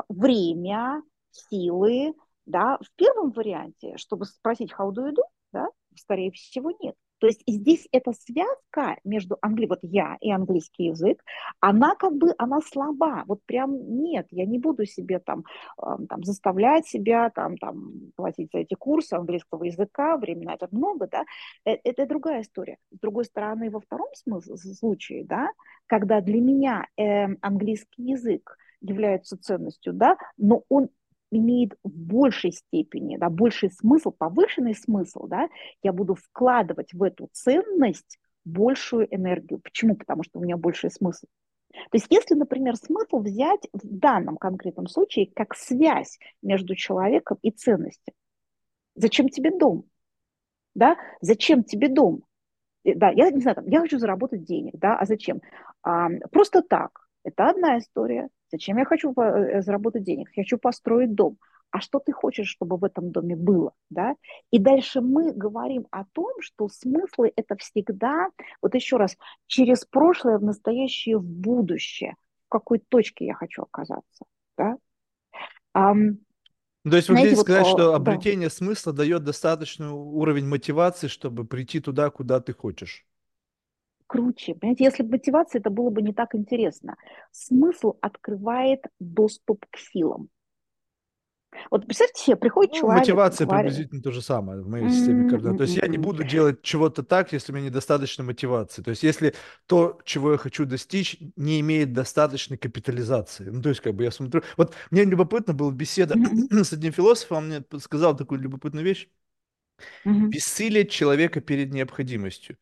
время, силы, да, в первом варианте, чтобы спросить how do you do, да, скорее всего, нет. То есть здесь эта связка между англи... вот я и английский язык, она как бы, она слаба. Вот прям нет, я не буду себе там, там заставлять себя там, там платить за эти курсы английского языка, времени на это много, да. Это, это другая история. С другой стороны, во втором смысле, случае, да, когда для меня э, английский язык является ценностью, да, но он имеет в большей степени, да, больший смысл, повышенный смысл, да, я буду вкладывать в эту ценность большую энергию. Почему? Потому что у меня больший смысл. То есть если, например, смысл взять в данном конкретном случае как связь между человеком и ценностью. Зачем тебе дом? Да? Зачем тебе дом? Э, да, я не знаю, там, я хочу заработать денег, да, а зачем? А, просто так. Это одна история. Зачем я хочу э, заработать денег? Я хочу построить дом. а что ты хочешь, чтобы в этом доме было, да? И дальше мы говорим о том, что смыслы это всегда, вот еще раз, через прошлое, в настоящее, в будущее. В какой точке я хочу оказаться, да? Um, то есть вы Знаете, хотите вот, сказать, что обретение да. смысла дает достаточный уровень мотивации, чтобы прийти туда, куда ты хочешь? Круче. Понимаете, если бы мотивация, это было бы не так интересно. Смысл открывает доступ к силам. Вот представьте себе, приходит ну, человек... Мотивация говорит... приблизительно то же самое в моей системе координат. То есть я не буду делать чего-то так, если у меня недостаточно мотивации. То есть если то, чего я хочу достичь, не имеет достаточной капитализации. Ну, то есть как бы я смотрю... Вот мне любопытно была беседа с одним философом, он мне сказал такую любопытную вещь. Бессилие человека перед необходимостью.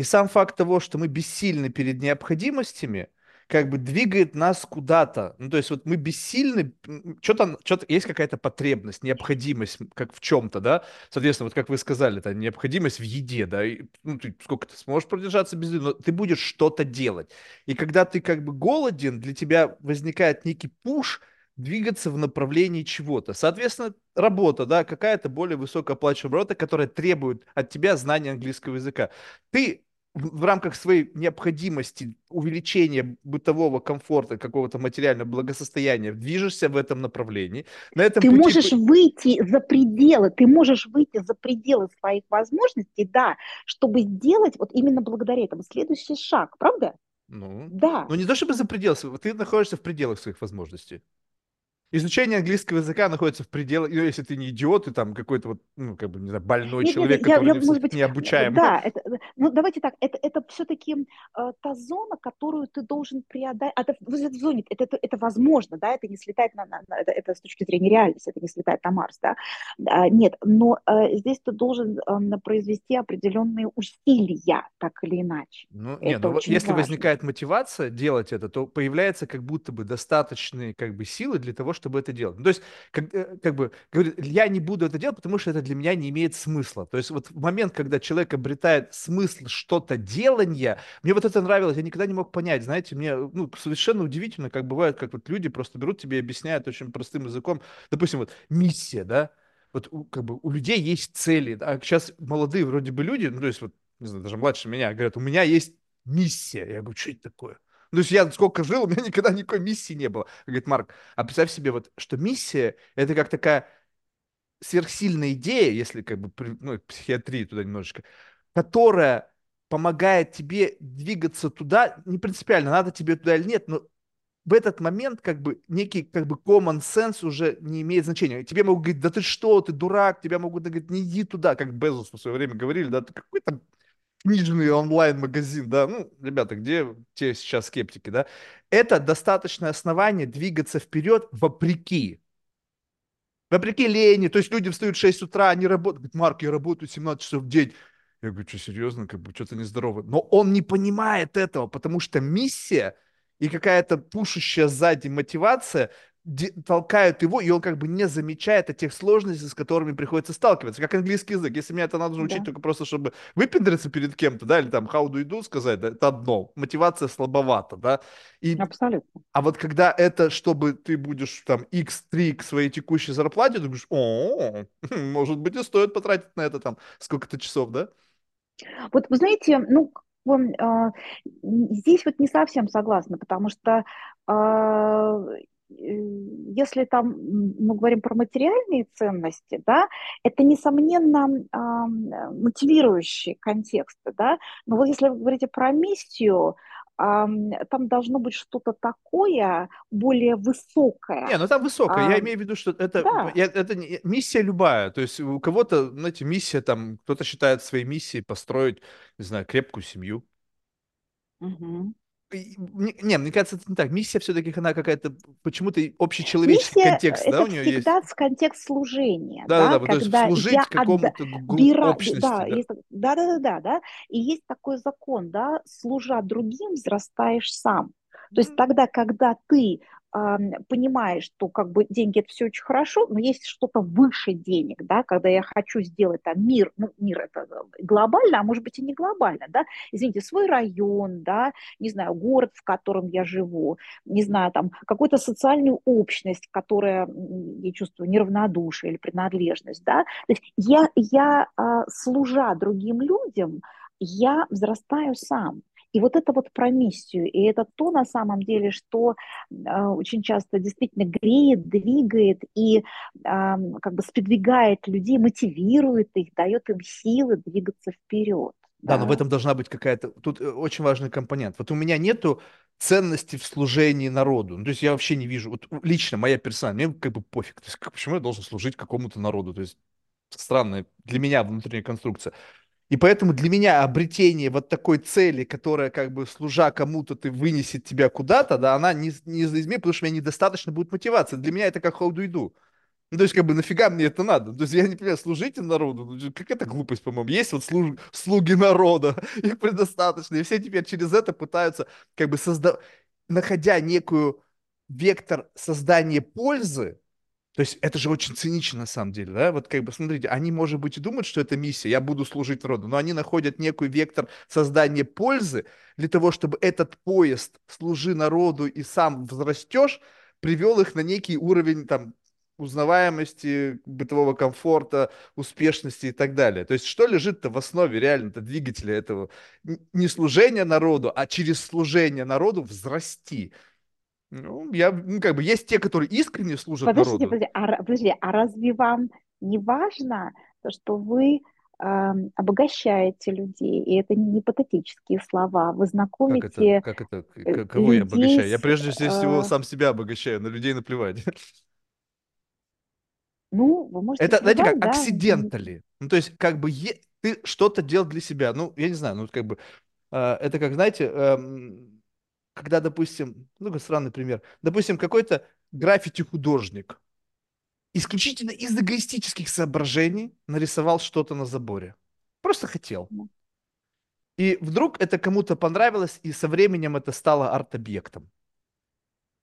И сам факт того, что мы бессильны перед необходимостями – как бы двигает нас куда-то. Ну, то есть вот мы бессильны, что-то, что-то есть какая-то потребность, необходимость, как в чем-то, да. Соответственно, вот как вы сказали, это необходимость в еде, да. И, ну, ты, сколько ты сможешь продержаться без еды, но ты будешь что-то делать. И когда ты как бы голоден, для тебя возникает некий пуш, двигаться в направлении чего-то. Соответственно, работа, да, какая-то более высокооплачиваемая работа, которая требует от тебя знания английского языка. Ты в, рамках своей необходимости увеличения бытового комфорта, какого-то материального благосостояния, движешься в этом направлении. На этом ты пути... можешь выйти за пределы, ты можешь выйти за пределы своих возможностей, да, чтобы сделать вот именно благодаря этому следующий шаг, правда? Ну, да. Ну не то чтобы за пределы, ты находишься в пределах своих возможностей. Изучение английского языка находится в пределах, ну, если ты не идиот, и там какой-то вот, ну, как бы, не знаю, больной нет, человек, нет, который я, не, может быть, не обучаем. Да, это, ну, давайте так, это, это все-таки э, та зона, которую ты должен преодолеть, а это, в зоне, это, это, это возможно, да, это не слетает на, на, на это, это с точки зрения реальности, это не слетает на Марс, да, а, нет, но э, здесь ты должен э, произвести определенные усилия, так или иначе. Ну, это нет, ну, если важно. возникает мотивация делать это, то появляется как будто бы достаточные, как бы, силы для того, чтобы это делать. Ну, то есть, как, э, как бы, говорит, я не буду это делать, потому что это для меня не имеет смысла. То есть, вот в момент, когда человек обретает смысл что-то делания, мне вот это нравилось, я никогда не мог понять, знаете, мне ну, совершенно удивительно, как бывает, как вот люди просто берут тебе и объясняют очень простым языком, допустим, вот миссия, да, вот как бы у людей есть цели, а сейчас молодые вроде бы люди, ну, то есть вот, не знаю, даже младше меня, говорят, у меня есть миссия. Я говорю, что это такое? Ну, то есть я сколько жил, у меня никогда никакой миссии не было. Говорит, Марк, а представь себе, вот, что миссия — это как такая сверхсильная идея, если как бы, ну, психиатрии туда немножечко, которая помогает тебе двигаться туда, не принципиально, надо тебе туда или нет, но в этот момент как бы некий как бы common sense уже не имеет значения. Тебе могут говорить, да ты что, ты дурак, тебя могут говорить, не иди туда, как Безос в свое время говорили, да, ты какой там книжный онлайн-магазин, да, ну, ребята, где те сейчас скептики, да, это достаточное основание двигаться вперед вопреки. Вопреки лени, то есть люди встают в 6 утра, они работают, говорят, Марк, я работаю 17 часов в день. Я говорю, что, серьезно, как бы что-то нездорово. Но он не понимает этого, потому что миссия и какая-то пушащая сзади мотивация толкают его, и он как бы не замечает о тех сложностях, с которыми приходится сталкиваться. Как английский язык. Если мне это надо учить да. только просто, чтобы выпендриться перед кем-то, да, или там how do you do сказать, да, это одно. Мотивация слабовата, да. И, Абсолютно. А вот когда это, чтобы ты будешь там x3 к своей текущей зарплате, ты думаешь, о, может быть, и стоит потратить на это там сколько-то часов, да? Вот вы знаете, ну, а, здесь вот не совсем согласна, потому что а, если там мы говорим про материальные ценности, да, это, несомненно, мотивирующие контексты, да, но вот если вы говорите про миссию, там должно быть что-то такое более высокое. Не, ну там высокое. А, я имею в виду, что это, да. это, это миссия любая. То есть у кого-то, знаете, миссия там, кто-то считает своей миссией построить, не знаю, крепкую семью. Угу. Не, мне кажется, это не так. Миссия все-таки она какая-то почему-то общечеловеческий Миссия контекст, это да, у нее есть? всегда в контекст служения. Да, да, да, когда то есть служить какому-то отбира... общности. Да, да. Есть... да, да, да, да, И есть такой закон, да, служа другим, взрастаешь сам. То есть тогда, когда ты понимаешь, что как бы деньги это все очень хорошо, но есть что-то выше денег, да, когда я хочу сделать там мир, ну, мир это глобально, а может быть и не глобально, да, извините, свой район, да, не знаю, город, в котором я живу, не знаю, там, какую-то социальную общность, которая, я чувствую, неравнодушие или принадлежность, да, то есть я, я а, служа другим людям, я взрастаю сам, и вот это вот про миссию, и это то на самом деле, что э, очень часто действительно греет, двигает и э, как бы сподвигает людей, мотивирует их, дает им силы двигаться вперед. Да, да, но в этом должна быть какая-то... Тут э, очень важный компонент. Вот у меня нету ценности в служении народу. Ну, то есть я вообще не вижу... Вот лично моя персона, мне как бы пофиг. То есть почему я должен служить какому-то народу? То есть странная для меня внутренняя конструкция. И поэтому для меня обретение вот такой цели, которая как бы служа кому-то ты вынесет тебя куда-то, да, она не, не изменит, потому что у меня недостаточно будет мотивации. Для меня это как ходу-иду. Ну, то есть, как бы, нафига мне это надо? То есть, я не понимаю, служите народу? Ну, как это глупость, по-моему? Есть вот служ... слуги народа, их предостаточно, и все теперь через это пытаются, как бы, создавать, находя некую вектор создания пользы, то есть это же очень цинично на самом деле, да? Вот как бы смотрите, они, может быть, и думают, что это миссия, я буду служить народу, но они находят некий вектор создания пользы для того, чтобы этот поезд «служи народу» и сам взрастешь, привел их на некий уровень там узнаваемости, бытового комфорта, успешности и так далее. То есть что лежит-то в основе реально-то двигателя этого? Не служение народу, а через служение народу взрасти. Ну, я, ну, как бы, есть те, которые искренне служат подождите, народу. Подождите, а, подождите, а разве вам не важно то, что вы э, обогащаете людей, и это не патетические слова, вы знакомите Как это? Как это? Кого я обогащаю? Я прежде всего э... сам себя обогащаю, на людей наплевать. Ну, вы можете Это, знаете, как да? акцидентали. Ну, то есть, как бы, е... ты что-то делал для себя. Ну, я не знаю, ну, как бы, э, это как, знаете, э, когда, допустим, ну, странный пример, допустим, какой-то граффити-художник исключительно из эгоистических соображений нарисовал что-то на заборе. Просто хотел. И вдруг это кому-то понравилось, и со временем это стало арт-объектом.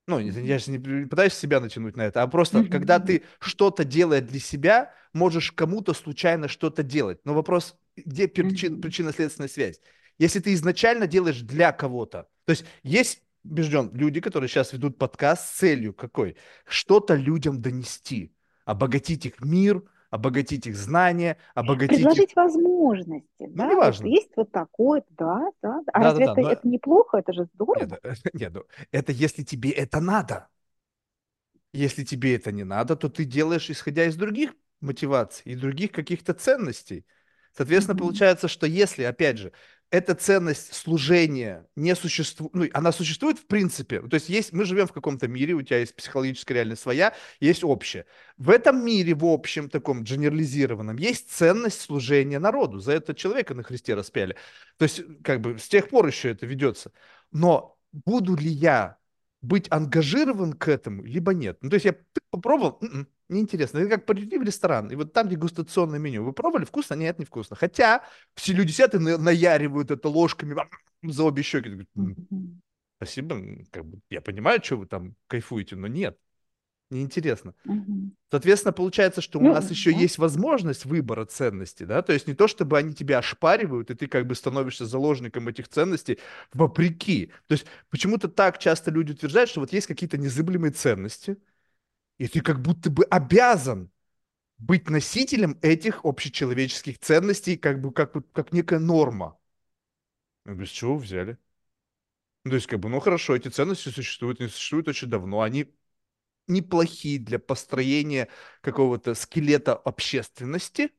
Ну, я же не пытаюсь себя натянуть на это, а просто, когда ты что-то делаешь для себя, можешь кому-то случайно что-то делать. Но вопрос, где причинно-следственная связь? Если ты изначально делаешь для кого-то, то есть есть убежден, люди, которые сейчас ведут подкаст с целью какой? Что-то людям донести, обогатить их мир, обогатить их знания, обогатить Предложить их... возможности, ну, да? неважно. Вот есть вот такое, да, да. А да, разве да, это, но... это неплохо? Это же здорово. Нет, нет, ну, это если тебе это надо. Если тебе это не надо, то ты делаешь, исходя из других мотиваций и других каких-то ценностей. Соответственно, mm-hmm. получается, что если, опять же, эта ценность служения не существует, ну, она существует в принципе. То есть есть, мы живем в каком-то мире, у тебя есть психологическая реальность своя, есть общее. В этом мире, в общем, таком генерализированном, есть ценность служения народу. За это человека на Христе распяли. То есть, как бы, с тех пор еще это ведется. Но буду ли я быть ангажирован к этому, либо нет? Ну, то есть я попробовал, м-м, неинтересно. Это как прийти в ресторан, и вот там дегустационное меню. Вы пробовали? Вкусно? Нет, не вкусно. Хотя все люди сидят и наяривают это ложками за обе щеки. Спасибо, как бы, я понимаю, что вы там кайфуете, но нет, неинтересно. Угу. Соответственно, получается, что у ну, нас еще да. есть возможность выбора ценностей, да, то есть не то, чтобы они тебя ошпаривают, и ты как бы становишься заложником этих ценностей вопреки. То есть почему-то так часто люди утверждают, что вот есть какие-то незыблемые ценности, и ты как будто бы обязан быть носителем этих общечеловеческих ценностей, как бы как, как некая норма. Говорю, с чего вы взяли? Ну, то есть, как бы, ну хорошо, эти ценности существуют, они существуют очень давно, они неплохие для построения какого-то скелета общественности,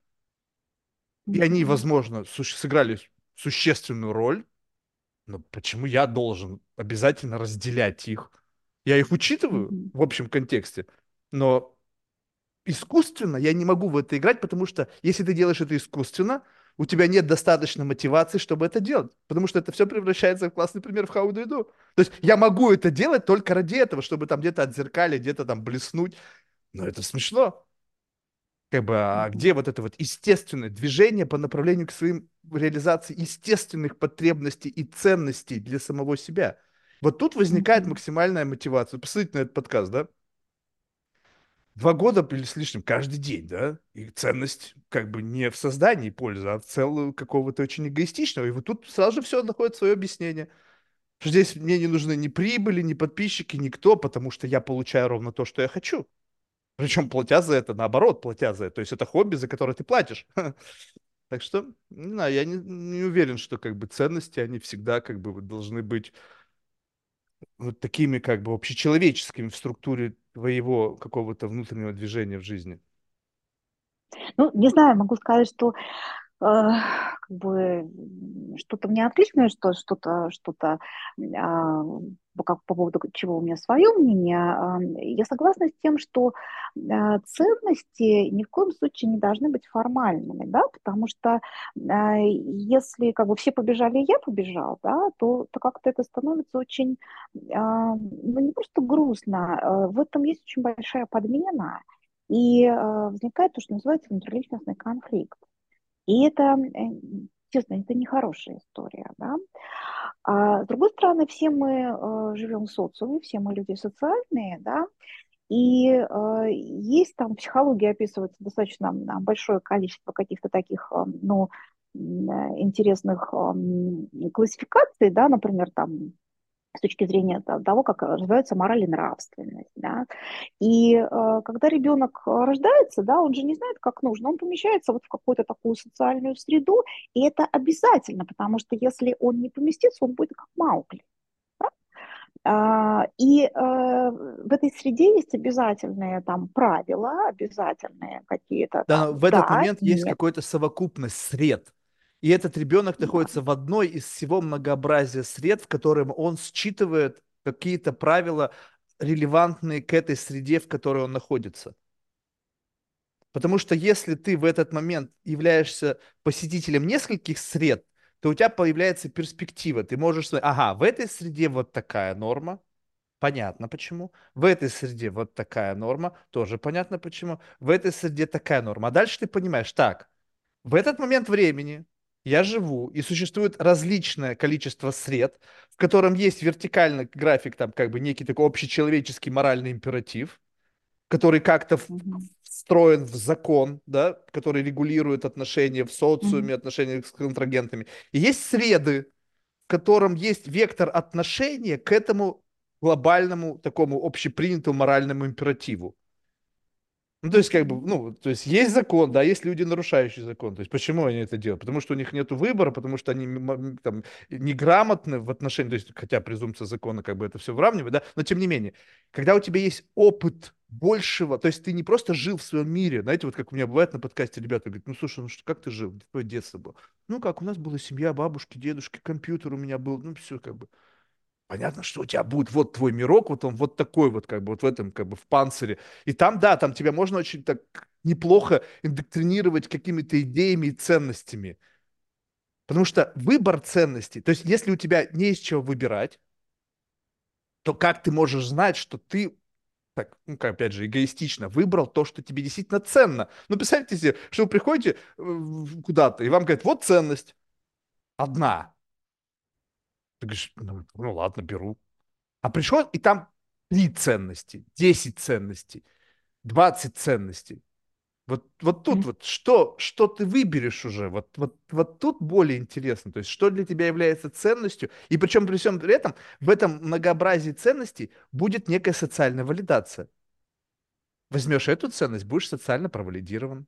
и они, возможно, сыграли существенную роль, но почему я должен обязательно разделять их? Я их учитываю в общем контексте, но искусственно я не могу в это играть, потому что если ты делаешь это искусственно, у тебя нет достаточно мотивации, чтобы это делать. Потому что это все превращается в классный пример в how do you do. То есть я могу это делать только ради этого, чтобы там где-то отзеркалить, где-то там блеснуть. Но это смешно. Как бы, а где вот это вот естественное движение по направлению к своим реализации естественных потребностей и ценностей для самого себя? Вот тут возникает максимальная мотивация. Посмотрите на этот подкаст, да? Два года или с лишним каждый день, да? И ценность как бы не в создании пользы, а в целую какого-то очень эгоистичного. И вот тут сразу же все находит свое объяснение. Что здесь мне не нужны ни прибыли, ни подписчики, никто, потому что я получаю ровно то, что я хочу. Причем платя за это, наоборот, платя за это. То есть это хобби, за которое ты платишь. Так что, не знаю, я не, не уверен, что как бы ценности, они всегда как бы должны быть вот такими как бы общечеловеческими в структуре твоего какого-то внутреннего движения в жизни. Ну, не знаю, могу сказать, что как бы что-то мне отличное, что что-то что-то а, как по поводу чего у меня свое мнение. А, я согласна с тем, что а, ценности ни в коем случае не должны быть формальными, да, потому что если как бы все побежали, я побежал, да, то, то как-то это становится очень, ну не просто грустно, в этом есть очень большая подмена, и возникает то, что называется внутриличностный конфликт. И это, честно, это нехорошая история, да. А с другой стороны, все мы э, живем в социуме, все мы люди социальные, да, и э, есть там в психологии описывается достаточно большое количество каких-то таких, э, ну, интересных э, классификаций, да, например, там с точки зрения того, как развивается мораль и нравственность. Да. И э, когда ребенок рождается, да, он же не знает, как нужно, он помещается вот в какую-то такую социальную среду, и это обязательно, потому что если он не поместится, он будет как Маугли. А, и э, в этой среде есть обязательные там правила, обязательные какие-то Да, там, в этот да, момент есть нет. какая-то совокупность сред. И этот ребенок находится в одной из всего многообразия сред, в котором он считывает какие-то правила, релевантные к этой среде, в которой он находится. Потому что если ты в этот момент являешься посетителем нескольких сред, то у тебя появляется перспектива. Ты можешь сказать, ага, в этой среде вот такая норма, понятно почему. В этой среде вот такая норма, тоже понятно почему. В этой среде такая норма. А дальше ты понимаешь, так, в этот момент времени я живу, и существует различное количество сред, в котором есть вертикальный график, там как бы некий такой общечеловеческий моральный императив, который как-то встроен в закон, да, который регулирует отношения в социуме, отношения с контрагентами. И есть среды, в котором есть вектор отношения к этому глобальному такому общепринятому моральному императиву. Ну, то есть, как бы, ну, то есть, есть закон, да, есть люди, нарушающие закон. То есть, почему они это делают? Потому что у них нет выбора, потому что они там, неграмотны в отношении, то есть, хотя презумпция закона как бы это все выравнивает, да, но тем не менее, когда у тебя есть опыт большего, то есть, ты не просто жил в своем мире, знаете, вот как у меня бывает на подкасте, ребята говорят, ну, слушай, ну, что, как ты жил? Твое детство было? Ну, как, у нас была семья, бабушки, дедушки, компьютер у меня был, ну, все как бы. Понятно, что у тебя будет вот твой мирок, вот он вот такой вот, как бы, вот в этом, как бы, в панцире. И там, да, там тебя можно очень так неплохо индоктринировать какими-то идеями и ценностями. Потому что выбор ценностей, то есть если у тебя не из чего выбирать, то как ты можешь знать, что ты так, ну, как, опять же, эгоистично выбрал то, что тебе действительно ценно. Ну, представьте себе, что вы приходите э, куда-то, и вам говорят, вот ценность, одна. Ты говоришь, ну, ну ладно, беру. А пришел, и там три ценности, 10 ценностей, 20 ценностей. Вот, вот тут вот что, что ты выберешь уже, вот, вот, вот тут более интересно, то есть что для тебя является ценностью, и причем при всем при этом в этом многообразии ценностей будет некая социальная валидация. Возьмешь эту ценность, будешь социально провалидирован.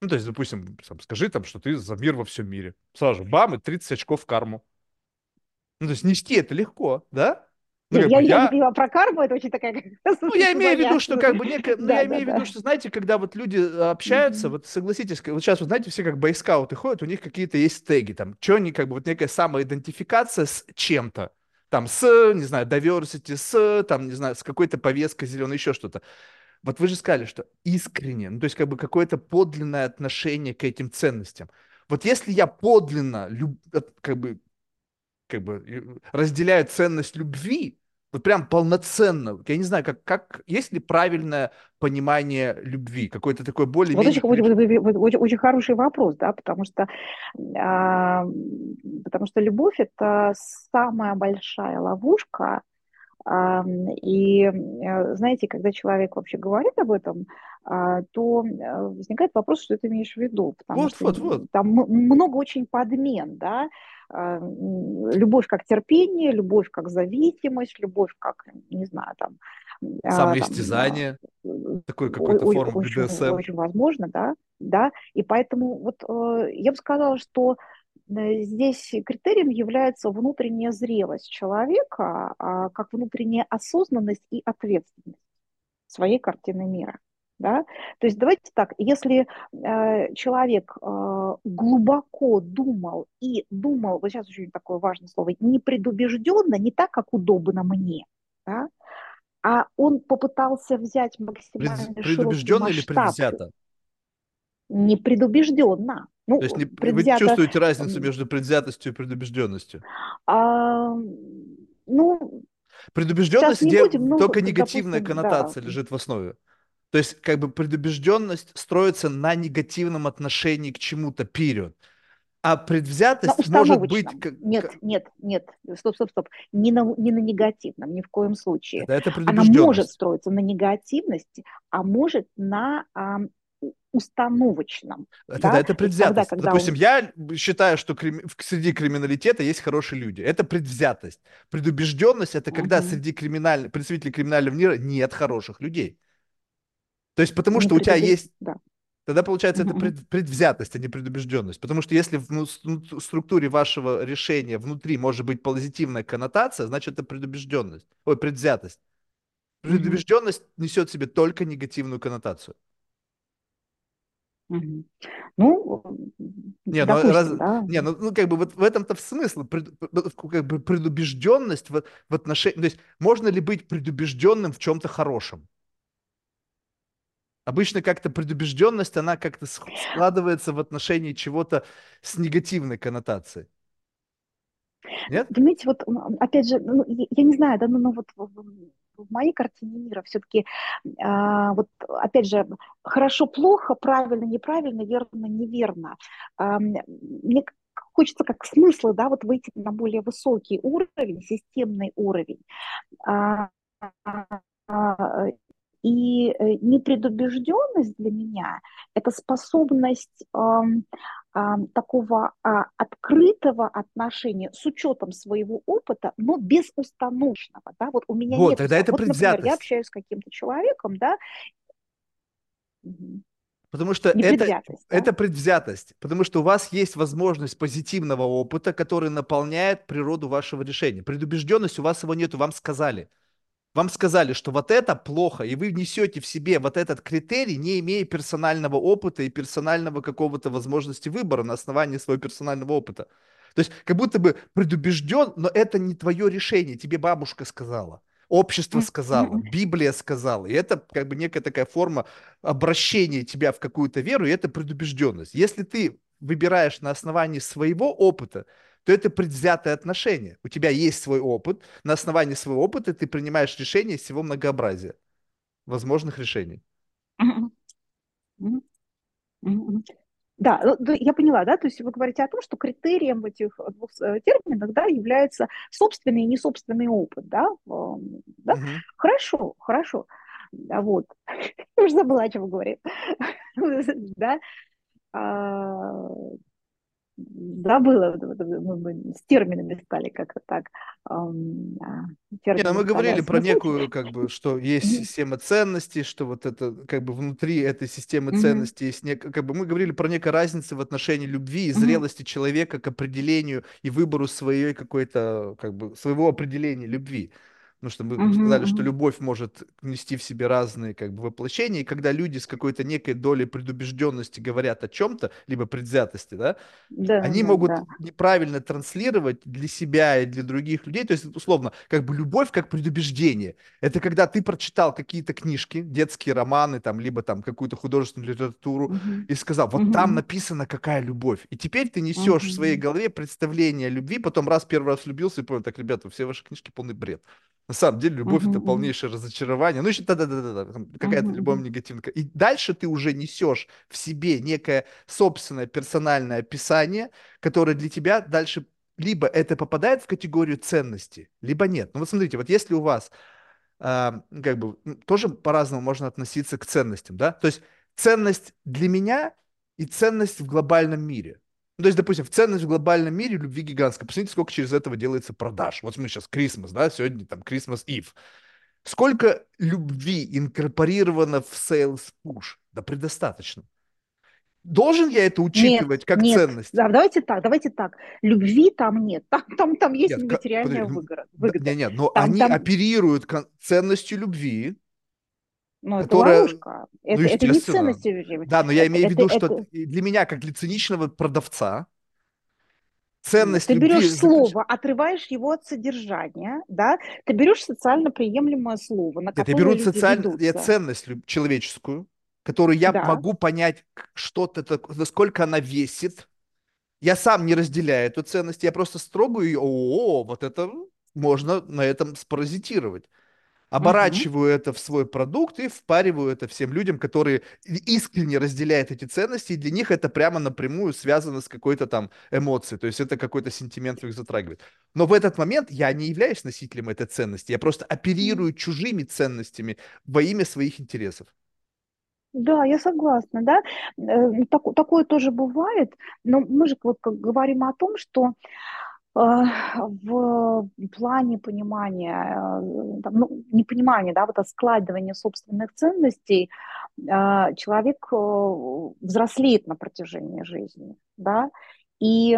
Ну, то есть, допустим, сам, скажи там, что ты за мир во всем мире. Сразу же, бам, и 30 очков в карму. Ну, то есть нести это легко, да? Ну, Нет, я, бы я не я, поняла про карму, это очень такая Ну, я имею в виду, что как бы некое, ну, Да, я да, имею в виду, да. что, знаете, когда вот люди э, общаются, Мгм. вот согласитесь, вот сейчас, вот знаете, все как бойскауты ходят, у них какие-то есть теги, там, что они, как бы, вот некая самоидентификация с чем-то, там, с, не знаю, diversity, с, там, не знаю, с какой-то повесткой зеленой, еще что-то. Вот вы же сказали, что искренне, ну, то есть, как бы, какое-то подлинное отношение к этим ценностям. Вот если я подлинно, люб- э, как бы, как бы, э, разделяю ценность любви, Вот прям полноценно. Я не знаю, как, как есть ли правильное понимание любви? Какой-то такой более Вот очень, очень, очень, очень хороший вопрос, да, потому что, а, потому что любовь – это самая большая ловушка, и, э, знаете, когда человек вообще говорит об этом, а, то э, возникает вопрос, что ты имеешь в виду, потому вот, что вот, вот. там много очень подмен, да, а, любовь как терпение, любовь как зависимость, любовь как, не знаю, там... А, Самоистязание, там, такой какой-то формы очень, BDSM. Очень возможно, да, да, и поэтому вот э, я бы сказала, что Э, здесь критерием является внутренняя зрелость человека, а, как внутренняя осознанность и ответственность своей картины мира. Да? То есть давайте так, если э, человек э, глубоко думал и думал, вот сейчас очень такое важное слово, не предубежденно, не так, как удобно мне, да? а он попытался взять максимально Пред, предубежденно или предвзято? Не предубежденно. Ну, То есть не, предвзято... вы чувствуете разницу между предвзятостью и предубежденностью? А, ну, Предубежденность, где будем, ну, только негативная допустим, коннотация да. лежит в основе. То есть, как бы предубежденность строится на негативном отношении к чему-то, период. А предвзятость может быть... Нет, нет, нет, стоп, стоп, стоп. Не на, не на негативном, ни в коем случае. это Она может строиться на негативности, а может на а, установочном. Это, да? это предвзятость. Когда, когда Допустим, он... я считаю, что крим... среди криминалитета есть хорошие люди. Это предвзятость. Предубежденность – это когда угу. среди криминаль... представителей криминального мира нет хороших людей. То есть потому что у тебя есть... Да. Тогда получается это пред, предвзятость, а не предубежденность. Потому что если в ну, структуре вашего решения внутри может быть позитивная коннотация, значит это предубежденность. Ой, предвзятость. Предубежденность несет в себе только негативную коннотацию. Ну, не, допустим, ну, раз, да. не, ну, ну как бы вот в этом-то в смысл, пред, как бы предубежденность в, в отношении, то есть можно ли быть предубежденным в чем-то хорошем? Обычно как-то предубежденность, она как-то складывается в отношении чего-то с негативной коннотацией. Нет? Понимаете, вот опять же, ну, я не знаю, да, ну, ну вот в моей картине мира все-таки, а, вот опять же, хорошо-плохо, правильно-неправильно, верно-неверно. А, мне хочется как смысла, да, вот выйти на более высокий уровень, системный уровень. А, и э, непредубежденность для меня – это способность э, э, такого э, открытого отношения с учетом своего опыта, но без установочного. Да? Вот у меня вот, нет... Тогда это вот, например, я общаюсь с каким-то человеком, да, Потому что это, да? это предвзятость. Потому что у вас есть возможность позитивного опыта, который наполняет природу вашего решения. Предубежденность у вас его нету, вам сказали. Вам сказали, что вот это плохо, и вы несете в себе вот этот критерий, не имея персонального опыта и персонального какого-то возможности выбора на основании своего персонального опыта. То есть как будто бы предубежден, но это не твое решение, тебе бабушка сказала. Общество сказало, Библия сказала, и это как бы некая такая форма обращения тебя в какую-то веру, и это предубежденность. Если ты выбираешь на основании своего опыта, то это предвзятое отношение. У тебя есть свой опыт, на основании своего опыта ты принимаешь решение из всего многообразия возможных решений. Да, ну, я поняла, да, то есть вы говорите о том, что критерием в этих двух э, терминах, да, является собственный и несобственный опыт, да, да? Угу. хорошо, хорошо, вот, уже забыла, о чем говорим, да, а, забыла, мы с терминами стали как-то так. А, Не, ну мы говорили про некую, как бы, что есть система ценностей, что вот это, как бы, внутри этой системы ценностей есть нек... как бы, мы говорили про некую разницу в отношении любви и зрелости человека к определению и выбору своей какой-то, как бы, своего определения любви. Потому что мы uh-huh, сказали, что любовь может нести в себе разные как бы воплощения, и когда люди с какой-то некой долей предубежденности говорят о чем-то, либо предвзятости, да, да они да, могут да. неправильно транслировать для себя и для других людей. То есть, условно, как бы любовь как предубеждение. Это когда ты прочитал какие-то книжки, детские романы, там, либо там какую-то художественную литературу, uh-huh. и сказал, вот uh-huh. там написано, какая любовь. И теперь ты несешь uh-huh. в своей голове представление о любви, потом раз первый раз влюбился и понял, так, ребята, все ваши книжки полный бред. На самом деле, любовь Мгм, это полнейшее разочарование. Ну, еще да-да-да-да, какая-то мгм, любовь негативная. И дальше ты уже несешь в себе некое собственное персональное описание, которое для тебя дальше либо это попадает в категорию ценности, либо нет. Ну вот смотрите, вот если у вас а, как бы тоже по-разному можно относиться к ценностям, да? То есть ценность для меня и ценность в глобальном мире. Ну, то есть, допустим, в ценность в глобальном мире любви гигантская. Посмотрите, сколько через этого делается продаж. Вот мы сейчас Крисмас, да, сегодня там Крисмас Ив. Сколько любви инкорпорировано в sales push? Да предостаточно. Должен я это Нет, учитывать как нет. ценность? Да, давайте так, давайте так. Любви там нет. Там, там, там есть Нет, нематериальная подожди, м, выгода. да, выгода. не, нет, но Там, они там, оперируют ценностью любви, ну, это которая, ловушка. ну, Это, это не любви. да, но я Это, имею в это, виду, что это... для меня, как для циничного продавца, ценность Ты берешь любви заключается... слово, отрываешь его от содержания, да? Ты берешь социально приемлемое слово, на Нет, я которое беру социальную, я ценность человеческую, которую я Да. могу понять, что-то, насколько она весит. Я сам не разделяю эту ценность, я просто строгаю ее, о, вот это можно на этом спаразитировать. Оборачиваю это в свой продукт и впариваю это всем людям, которые искренне разделяют эти ценности, и для них это прямо напрямую связано с какой-то там эмоцией, то есть это какой-то сентимент их затрагивает. Но в этот момент я не являюсь носителем этой ценности, я просто оперирую чужими ценностями во имя своих интересов. Да, я согласна, да. Э, тако- такое тоже бывает, но мы же вот говорим о том, что в плане понимания, э, там, ну, не понимания, да, вот складывания собственных ценностей, э, человек э, взрослеет на протяжении жизни, да, и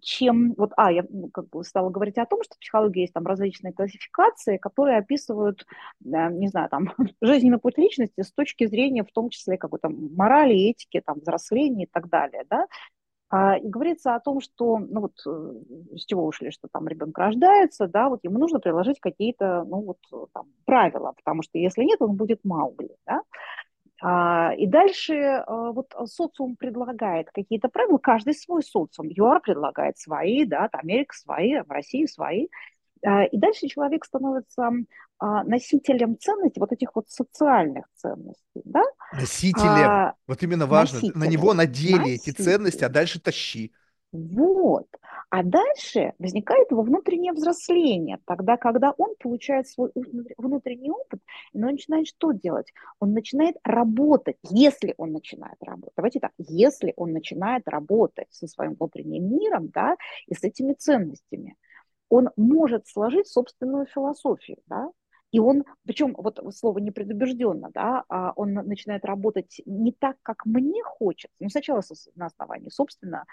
чем, вот, а, я как бы стала говорить о том, что в психологии есть там различные классификации, которые описывают, э, не знаю, там, жизненный путь личности с точки зрения в том числе какой-то морали, этики, там, взросления и так далее, да, И говорится о том, что, ну вот, э, с чего ушли, что там ребенок рождается, да, вот ему нужно приложить какие-то, ну вот, э, там, правила, потому что если нет, он будет Маугли, да. А, И дальше э, вот социум предлагает какие-то правила, каждый свой социум. ЮАР предлагает свои, да, Америка свои, в России свои. А, И дальше человек становится а, носителем ценностей, вот этих вот социальных ценностей, да, Носителем. а, Вот именно важно. На него носителем, надели эти ценности, а носителем. дальше тащи. Вот. А дальше возникает его внутреннее взросление, тогда, когда он получает свой внутренний опыт, и он начинает что делать? Он начинает работать, если он начинает работать. Давайте так, если он начинает работать со своим внутренним миром, да, и с этими ценностями, он может сложить собственную философию, да, и он, причем вот слово непредубежденно, да, а он начинает работать не так, как мне хочется, ну, сначала на основании, собственно,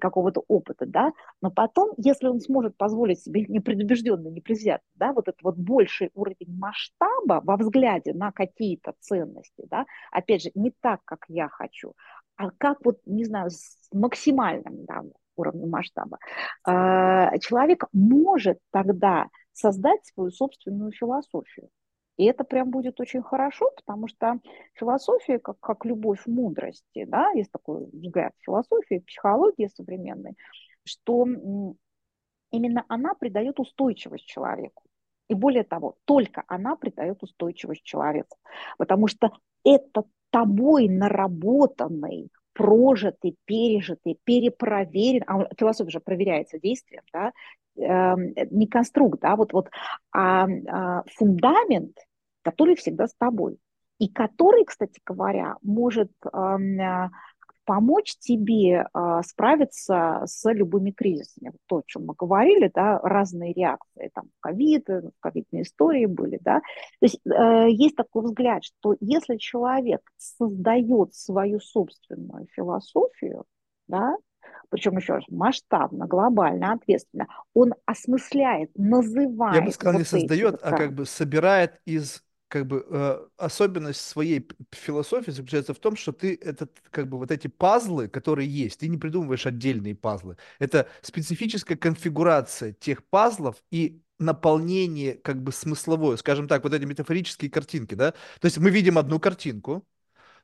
какого-то опыта, да, но потом, если он сможет позволить себе непредубежденно, непредвзято, да, вот этот вот больший уровень масштаба во взгляде на какие-то ценности, да, опять же, не так, как я хочу, а как вот, не знаю, с максимальным, да, уровнем масштаба, а, человек может тогда создать свою собственную философию. И это прям будет очень хорошо, потому что философия, как, как любовь мудрости, да, есть такой взгляд философии, психологии современной, что именно она придает устойчивость человеку. И более того, только она придает устойчивость человеку. Потому что это тобой наработанный прожитый, пережитый, перепроверен, а философия же проверяется действием, да, э, не конструкт, да, вот, вот, а, а фундамент, который всегда с тобой. И который, кстати говоря, может э, помочь тебе э, справиться с любыми кризисами. То, о чем мы говорили, да, разные реакции, там, ковид, ковидные истории были, да. То есть э, есть такой взгляд, что если человек создает свою собственную философию, да, причем еще раз масштабно, глобально, ответственно, он осмысляет, называет. Я бы сказал, вот не создает, вот, а как бы собирает из как бы э, особенность своей философии заключается в том, что ты этот как бы вот эти пазлы, которые есть, ты не придумываешь отдельные пазлы. Это специфическая конфигурация тех пазлов и наполнение как бы смысловое, скажем так, вот эти метафорические картинки, да. То есть мы видим одну картинку,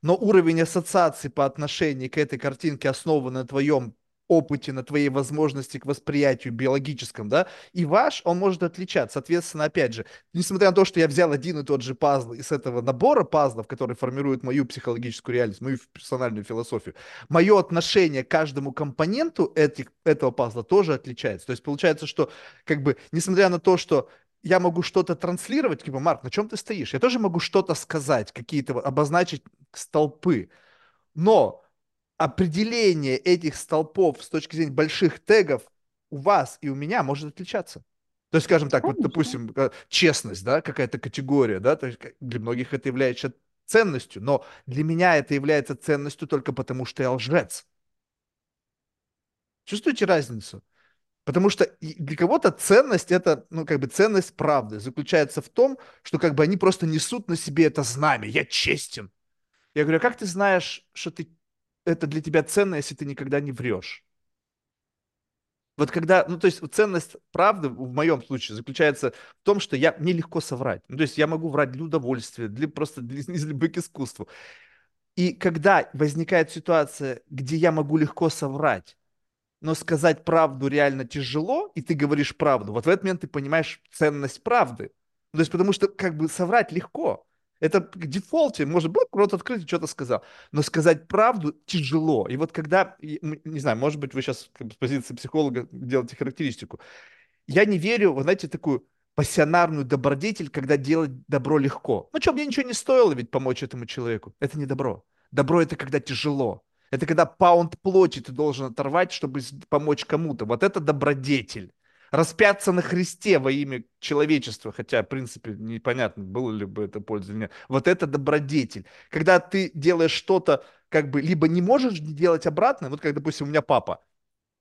но уровень ассоциации по отношению к этой картинке основан на твоем опыте, на твоей возможности к восприятию биологическом, да, и ваш, он может отличаться. Соответственно, опять же, несмотря на то, что я взял один и тот же пазл из этого набора пазлов, который формирует мою психологическую реальность, мою персональную философию, мое отношение к каждому компоненту этих, этого пазла тоже отличается. То есть получается, что как бы, несмотря на то, что я могу что-то транслировать, типа, Марк, на чем ты стоишь? Я тоже могу что-то сказать, какие-то обозначить столпы. Но определение этих столпов с точки зрения больших тегов у вас и у меня может отличаться. То есть, скажем так, вот, допустим, э, честность, да, какая-то категория, да, то есть для многих это является ценностью, но для меня это является ценностью только потому, что я лжец. Чувствуете разницу? Потому что для кого-то ценность это, ну, как бы ценность правды заключается в том, что как бы они просто несут на себе это знамя. Я честен. Я говорю, а как ты знаешь, что ты это для тебя ценно, если ты никогда не врешь. Вот когда, ну, то есть ценность правды в моем случае заключается в том, что я, мне легко соврать. Ну, то есть я могу врать для удовольствия, для просто для, из любви к искусству. И когда возникает ситуация, где я могу легко соврать, но сказать правду реально тяжело, и ты говоришь правду, вот в этот момент ты понимаешь ценность правды. Ну, то есть потому что как бы соврать легко. Это к дефолте, может быть, рот открыть и что-то сказал. Но сказать правду тяжело. И вот когда, не знаю, может быть, вы сейчас с позиции психолога делаете характеристику. Я не верю, вы знаете, такую пассионарную добродетель, когда делать добро легко. Ну что, мне ничего не стоило ведь помочь этому человеку. Это не добро. Добро это когда тяжело. Это когда паунд плоти ты должен оторвать, чтобы помочь кому-то. Вот это добродетель распяться на Христе во имя человечества, хотя, в принципе, непонятно, было ли бы это польза или нет. Вот это добродетель. Когда ты делаешь что-то, как бы, либо не можешь делать обратно, вот как, допустим, у меня папа,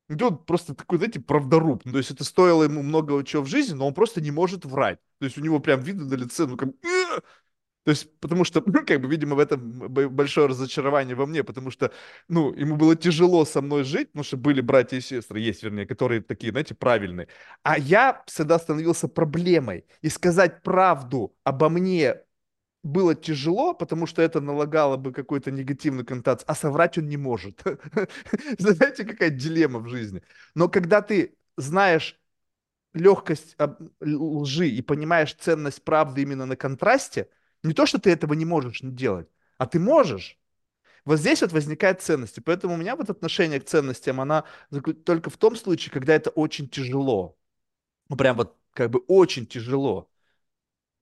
он просто такой, знаете, правдоруб. Ну, то есть это стоило ему много чего в жизни, но он просто не может врать. То есть у него прям видно на лице, ну, как, то есть, потому что, ну, как бы, видимо, в этом большое разочарование во мне, потому что, ну, ему было тяжело со мной жить, потому что были братья и сестры, есть, вернее, которые такие, знаете, правильные. А я всегда становился проблемой. И сказать правду обо мне было тяжело, потому что это налагало бы какой-то негативный коннотацию, а соврать он не может. Знаете, какая дилемма в жизни. Но когда ты знаешь легкость лжи и понимаешь ценность правды именно на контрасте, не то, что ты этого не можешь делать, а ты можешь. Вот здесь вот возникает ценность. поэтому у меня вот отношение к ценностям, она только в том случае, когда это очень тяжело. Ну, прям вот как бы очень тяжело.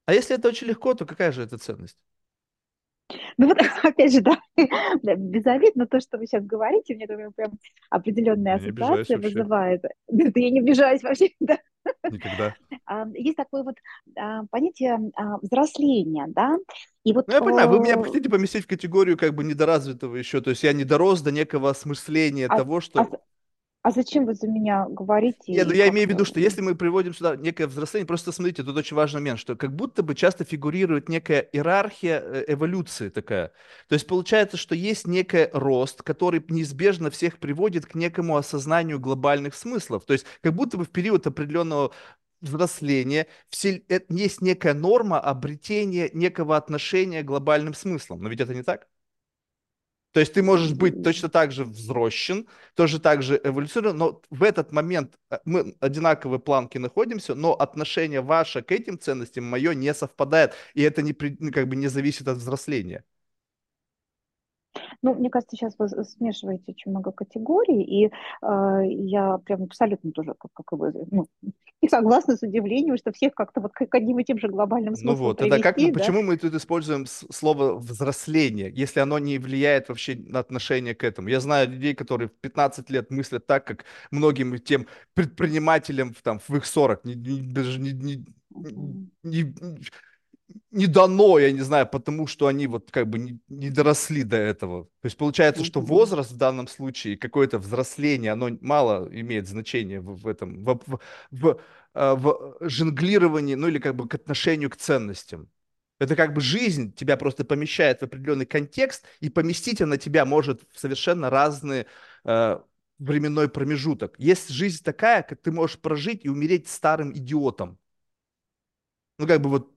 А если это очень легко, то какая же это ценность? Ну вот, опять же, да, безобидно то, что вы сейчас говорите, мне прям определенная ассоциация вызывает. Да, я не обижаюсь вообще, да. Никогда. Есть такое вот а, понятие а, взросления, да, и вот, ну, я понимаю, вы меня хотите поместить в категорию как бы недоразвитого еще, то есть я не дорос до некого осмысления а, того, что... А, зачем вы за меня говорите? Нет, ну я имею в виду, что если мы приводим сюда некое взросление, просто смотрите, тут очень важный момент, что как будто бы часто фигурирует некая иерархия э, эволюции такая. То есть получается, что есть некий рост, который неизбежно всех приводит к некому осознанию глобальных смыслов. То есть как будто бы в период определенного взросления э, есть некая норма обретения некого отношения к глобальным смыслам. Но ведь это не так? То есть ты можешь быть точно так же взросшен, тоже так же эволюционирован, но в этот момент э, мы одинаковые планки находимся, но отношение ваше к этим ценностям, мое, не совпадает, и это не, ну, как бы не зависит от взросления. Ну, мне кажется, сейчас вы смешиваете очень много категорий, и э, я прям абсолютно тоже, как, как вы, ну, и согласна с удивлением, что всех как-то вот к одним и тем же глобальным смыслам Ну вот, привести, тогда как, да? почему мы тут используем слово «взросление», если оно не влияет вообще на отношение к этому? Я знаю людей, которые в 15 лет мыслят так, как многим тем предпринимателям там, в их 40, не, не, даже не, не, не, не дано, я не знаю, потому что они вот как бы не, не доросли до этого. То есть получается, что возраст в данном случае, какое-то взросление, оно мало имеет значения в, в этом, в, в, в, э, в жонглировании, ну или как бы к отношению к ценностям. Это как бы жизнь тебя просто помещает в определенный контекст, и поместить она тебя может в совершенно разные э, временной промежуток. Есть жизнь такая, как ты можешь прожить и умереть старым идиотом. Ну, как бы вот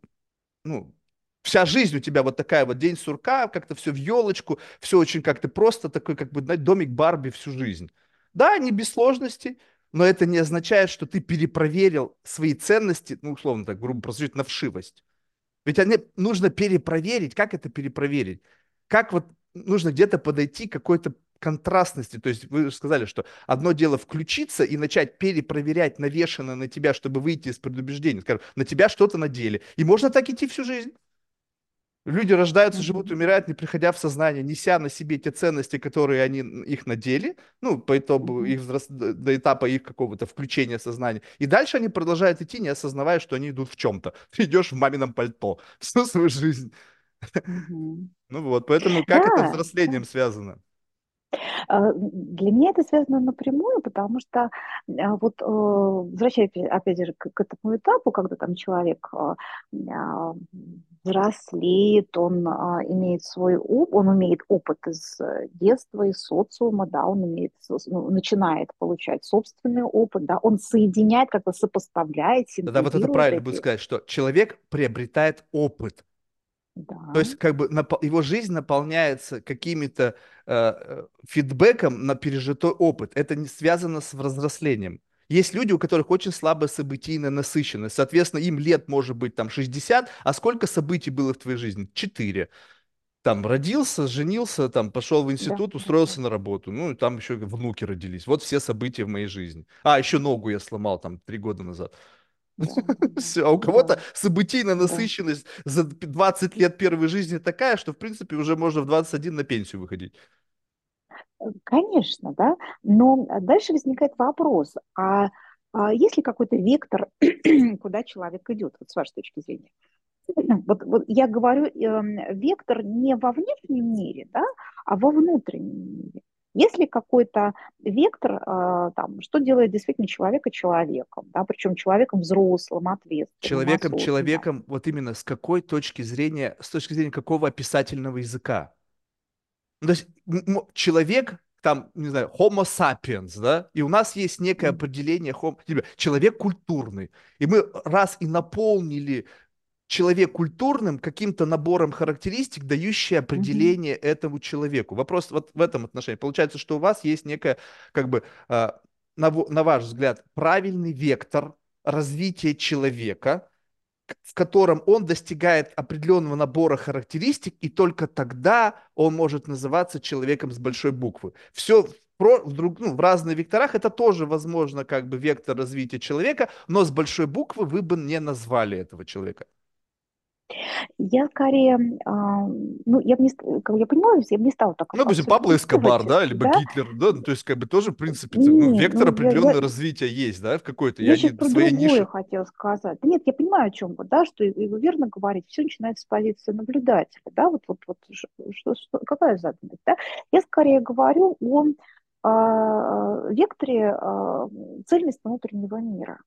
ну, вся жизнь у тебя вот такая вот день сурка, как-то все в елочку, все очень как-то просто такой, как бы, домик Барби всю жизнь. Да, не без сложностей, но это не означает, что ты перепроверил свои ценности, ну, условно так, грубо просудить, на вшивость. Ведь они, нужно перепроверить. Как это перепроверить? Как вот нужно где-то подойти к какой-то контрастности. То есть вы сказали, что одно дело включиться и начать перепроверять навешенное на тебя, чтобы выйти из предубеждения. Скажем, на тебя что-то надели. И можно так идти всю жизнь. Люди рождаются, живут, умирают, не приходя в сознание, неся на себе те ценности, которые они их надели, ну, по итогу их взрост... до этапа их какого-то включения сознания. И дальше они продолжают идти, не осознавая, что они идут в чем-то. Ты идешь в мамином пальто всю свою жизнь. Ну вот, поэтому как это взрослением связано? А, для меня это связано напрямую, потому что а, вот э, возвращаясь опять же к, этому этапу, когда там человек а, взрослеет, он имеет свой опыт, он имеет опыт из детства, из социума, да, он имеет, ну, начинает получать собственный опыт, да, он соединяет, как-то сопоставляет, Да, вот это правильно будет сказать, что человек приобретает опыт, да. То есть как бы его жизнь наполняется какими-то э, э, фидбэком на пережитой опыт. Это не связано с взрослением. Есть люди, у которых очень слабая событийная насыщенность. Соответственно, им лет может быть там 60, а сколько событий было в твоей жизни? Четыре. Там родился, женился, там пошел в институт, да. устроился на работу. Ну, и там еще внуки родились. Вот все события в моей жизни. А, еще ногу я сломал там три года назад. Все, а у кого-то событийная насыщенность за 20 лет первой жизни такая, что, в принципе, уже можно в 21 на пенсию выходить. Конечно, да, но дальше возникает вопрос, а, а есть ли какой-то вектор, куда человек идет, вот с вашей точки зрения? Вот, вот я говорю, э, вектор не во внешнем мире, да, а во внутреннем мире. Есть ли какой-то вектор, э, там, что делает действительно человека человеком, да, причем человеком взрослым, ответственным. Человеком, осознанным. человеком, вот именно с какой точки зрения, с точки зрения какого описательного языка? То есть человек, там, не знаю, homo sapiens, да, и у нас есть некое определение, homo, типа, человек культурный, и мы раз и наполнили человек культурным каким-то набором характеристик, дающие определение mm-hmm. этому человеку. Вопрос вот в этом отношении. Получается, что у вас есть некая, как бы, э, на, на ваш взгляд, правильный вектор развития человека, в котором он достигает определенного набора характеристик, и только тогда он может называться человеком с большой буквы. Все про, в, друг, ну, в разных векторах это тоже возможно как бы вектор развития человека, но с большой буквы вы бы не назвали этого человека. Я скорее, а, ну, я бы не, как я понимаю, я бы не стала так. Ну, допустим, Пабло Эскобар, да, либо да? Гитлер, да, ну, то есть, как бы тоже, в принципе, нет, ну, вектор ну, определенного я, развития есть, да, в какой-то. Я, я не, про своей нише... хотела сказать. нет, я понимаю, о чем вы, да, что и вы верно говорите, все начинается с позиции наблюдателя, да, вот, вот, вот, что, что, какая заданность, да. Я скорее говорю о э, векторе э, цельности внутреннего мира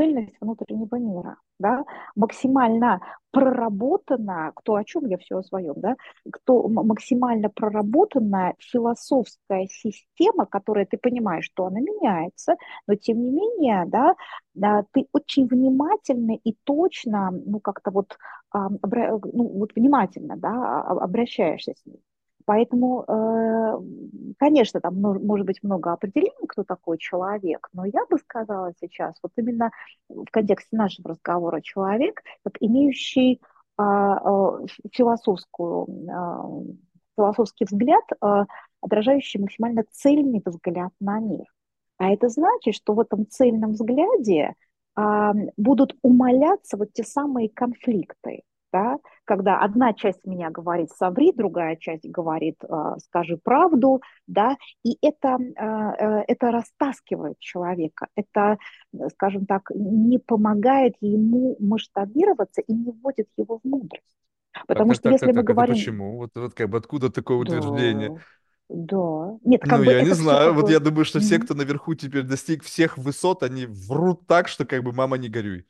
цельность внутреннего мира, да, максимально проработана, кто о чем я все о своем, да, кто максимально проработанная философская система, которая ты понимаешь, что она меняется, но тем не менее, да, да ты очень внимательно и точно, ну как-то вот, ну, вот внимательно, да, обращаешься с ней. Поэтому, э, конечно, там может быть много определений, кто такой человек, но я бы сказала сейчас, вот именно в контексте нашего разговора человек, как имеющий а, а, философскую, а, философский взгляд, отражающий максимально цельный взгляд на мир. А это значит, что в этом цельном взгляде будут умаляться вот те самые конфликты, да, когда одна часть меня говорит соври, другая часть говорит э, скажи правду, да, и это, э, это растаскивает человека, это, скажем так, не помогает ему масштабироваться и не вводит его в мудрость. Потому так, что так, если так, мы так, говорим... почему? Вот, вот как бы откуда такое да. утверждение? Да. Нет, как ну, бы я не знаю. Вот я думаю, что mm-hmm. все, кто наверху теперь достиг всех высот, они врут так, что как бы мама не горюй.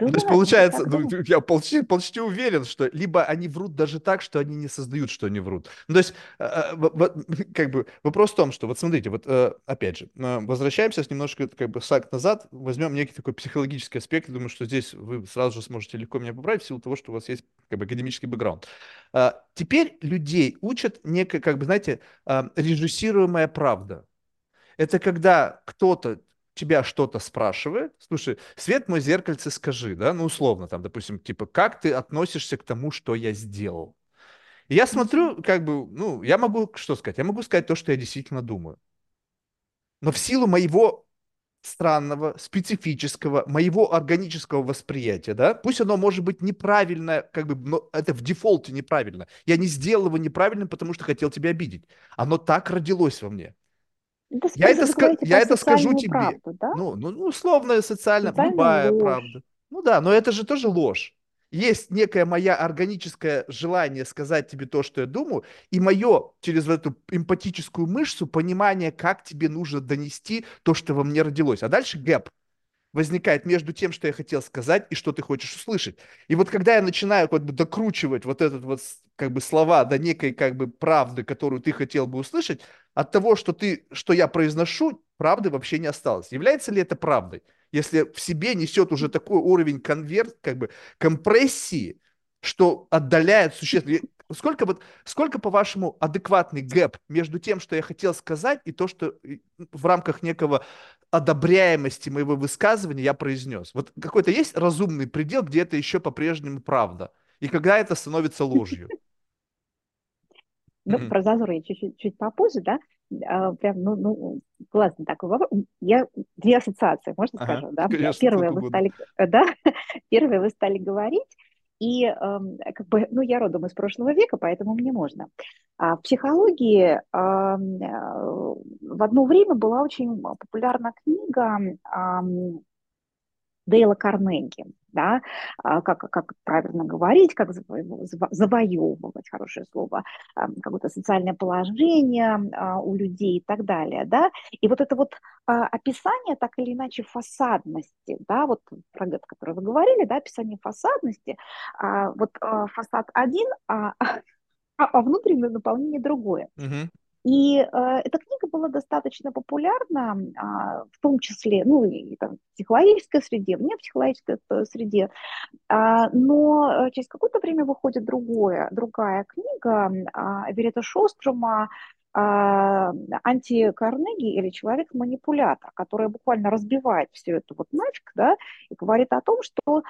Ну, то есть ты получается, ну, я почти, почти уверен, что либо они врут даже так, что они не создают, что они врут. Ну, то есть, э, э, как бы вопрос в том, что вот смотрите, вот э, опять же, возвращаемся с немножко как бы шаг назад, возьмем некий такой психологический аспект, думаю, что здесь вы сразу же сможете легко меня поправить в силу того, что у вас есть как бы академический бэкграунд. Теперь людей учат некая, как бы, знаете, режиссируемая правда. Это когда кто-то тебя что-то спрашивает, слушай, свет мой зеркальце скажи, да, ну условно там, допустим, типа, как ты относишься к тому, что я сделал? И я смотрю, как бы, ну, я могу что сказать? Я могу сказать то, что я действительно думаю. Но в силу моего странного, специфического, моего органического восприятия, да, пусть оно может быть неправильное, как бы, но это в дефолте неправильно. Я не сделал его неправильным, потому что хотел тебя обидеть. Оно так родилось во мне. Да, Я это, ска- я это скажу тебе. правду, да? Ну, ну, ну, условная социальная, Социальную любая ложь. правда. Ну да, но это же тоже ложь. Есть некое мое органическое желание сказать тебе то, что я думаю, и мое через вот эту эмпатическую мышцу понимание, как тебе нужно донести то, что во мне родилось. А дальше гэп возникает между тем, что я хотел сказать, и что ты хочешь услышать. И вот когда я начинаю как бы докручивать вот этот вот как бы слова до некой как бы правды, которую ты хотел бы услышать, от того, что ты, что я произношу, правды вообще не осталось. Является ли это правдой? Если в себе несет уже такой уровень конверт, как бы компрессии, что отдаляет существенно. Сколько вот, сколько, по-вашему, адекватный гэп между тем, что я хотел сказать, и то, что в рамках некого одобряемости моего высказывания я произнес. Вот какой-то есть разумный предел, где это еще по-прежнему правда, и когда это становится ложью. Ну, про зазоры я чуть-чуть чуть попозже, да. А, прям, ну, ну, классный такой вопрос. Я две ассоциации, можно Ага, скажу, да. конечно, Первое, вы угодно. стали, э, да, первое вы стали говорить, и эм, как бы, ну, я родом из прошлого века, поэтому мне можно. А в психологии ам, э, в одно время была очень популярна книга ам, Дейла Карнеги, да, а, как, как правильно говорить, как заво- заво- завоевывать, хорошее слово, какое-то социальное положение а, у людей и так далее, да, и вот это вот а, описание так или иначе фасадности, да, вот про это, которое вы говорили, да, описание фасадности, вот фасад один, а, а, внутреннее наполнение другое. Мгм. И э, эта книга была достаточно популярна, а, в том числе, ну, и там, в психологической среде, вне психологической э, среде, А, но э, через какое-то время выходит другое, другая книга а, Верета Шострума а, «Анти-Карнеги» или «Человек-манипулятор», которая буквально разбивает всю эту вот начк, да, и говорит о том, что,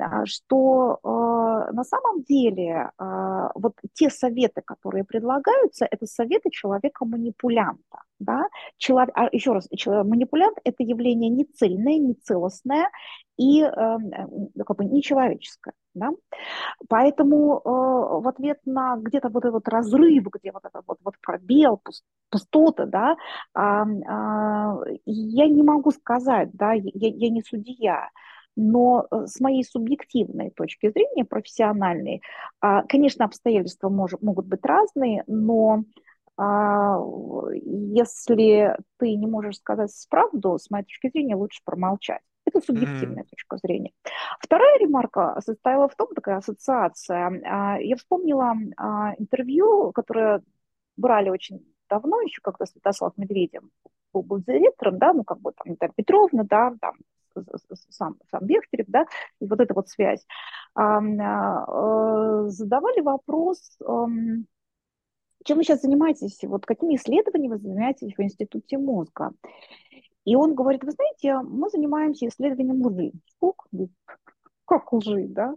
а, что э, на самом деле а, вот те советы, которые предлагаются, это советы человека-манипулянта. Да? Челов... А, еще раз, чело- манипулянт– это явление не цельное, не целостное и э, э, как бы нечеловеческое. Да? Поэтому э, в ответ на где-то вот этот разрыв, где вот этот вот, вот пробел, пус- пустота, да, а, а, я не могу сказать, да, я, я не судья, но э, с моей субъективной точки зрения, профессиональной, а, конечно, обстоятельства мож- могут быть разные, но а, если ты не можешь сказать правду, с моей точки зрения, лучше промолчать. Это субъективная точка зрения. Вторая ремарка состояла в том, такая ассоциация. а, Я вспомнила а, интервью, которое брали очень давно, еще когда Святослав Медведев был, был директором, да, ну, как бы там, там Петровна, да, там сам, сам Бехтерев, да, и вот эта вот связь. А, а, задавали вопрос, чем вы сейчас занимаетесь, вот какими исследованиями вы занимаетесь в Институте мозга? И он говорит, вы знаете, мы занимаемся исследованием лжи. Сколько? Как лжи, да?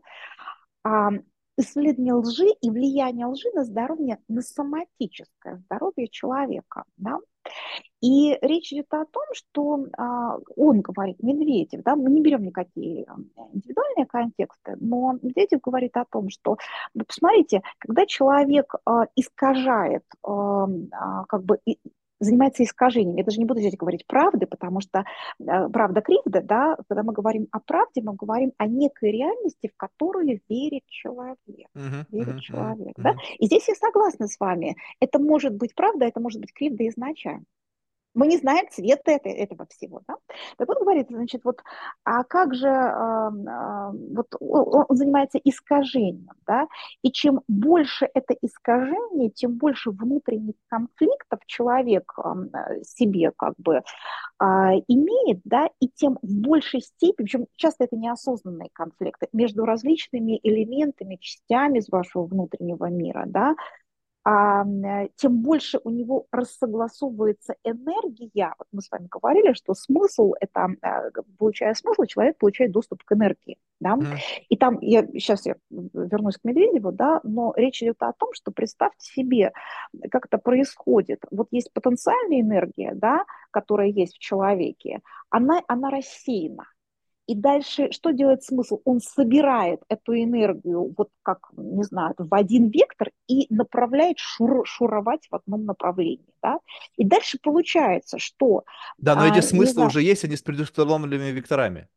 А, исследование лжи и влияние лжи на здоровье, на соматическое здоровье человека. Да? И речь идет о том, что а, он говорит, Медведев, да, мы не берем никакие а, индивидуальные контексты, но Медведев говорит о том, что, ну, посмотрите, когда человек а, искажает, а, а, как бы занимается искажением. Я даже не буду здесь говорить правды, потому что э, правда кривда, да, когда мы говорим о правде, мы говорим о некой реальности, в которую верит человек. Мгм. Верит. Мгм. человек, да. Мгм. И здесь я согласна с вами. Это может быть правда, это может быть кривда изначально мы не знаем цвета это, этого всего. Да? Так вот, говорит, значит, вот, а как же, э, э, вот он занимается искажением, да, и чем больше это искажение, тем больше внутренних конфликтов человек э, себе как бы э, имеет, да, и тем в большей степени, причем часто это неосознанные конфликты между различными элементами, частями из вашего внутреннего мира, да, а, тем больше у него рассогласовывается энергия. Вот мы с вами говорили, что смысл – это, а, получая смысл, человек получает доступ к энергии. Да? Mm. И там, я, сейчас я вернусь к Медведеву, да, но речь идет о том, что представьте себе, как это происходит. Вот есть потенциальная энергия, да, которая есть в человеке, она, она рассеяна. И дальше что делает смысл? Он собирает эту энергию, вот как, не знаю, в один вектор и направляет шур, шуровать в одном направлении. Да? И дальше получается, что... Да, но эти а, смыслы знаю, уже есть, они с предустановленными векторами.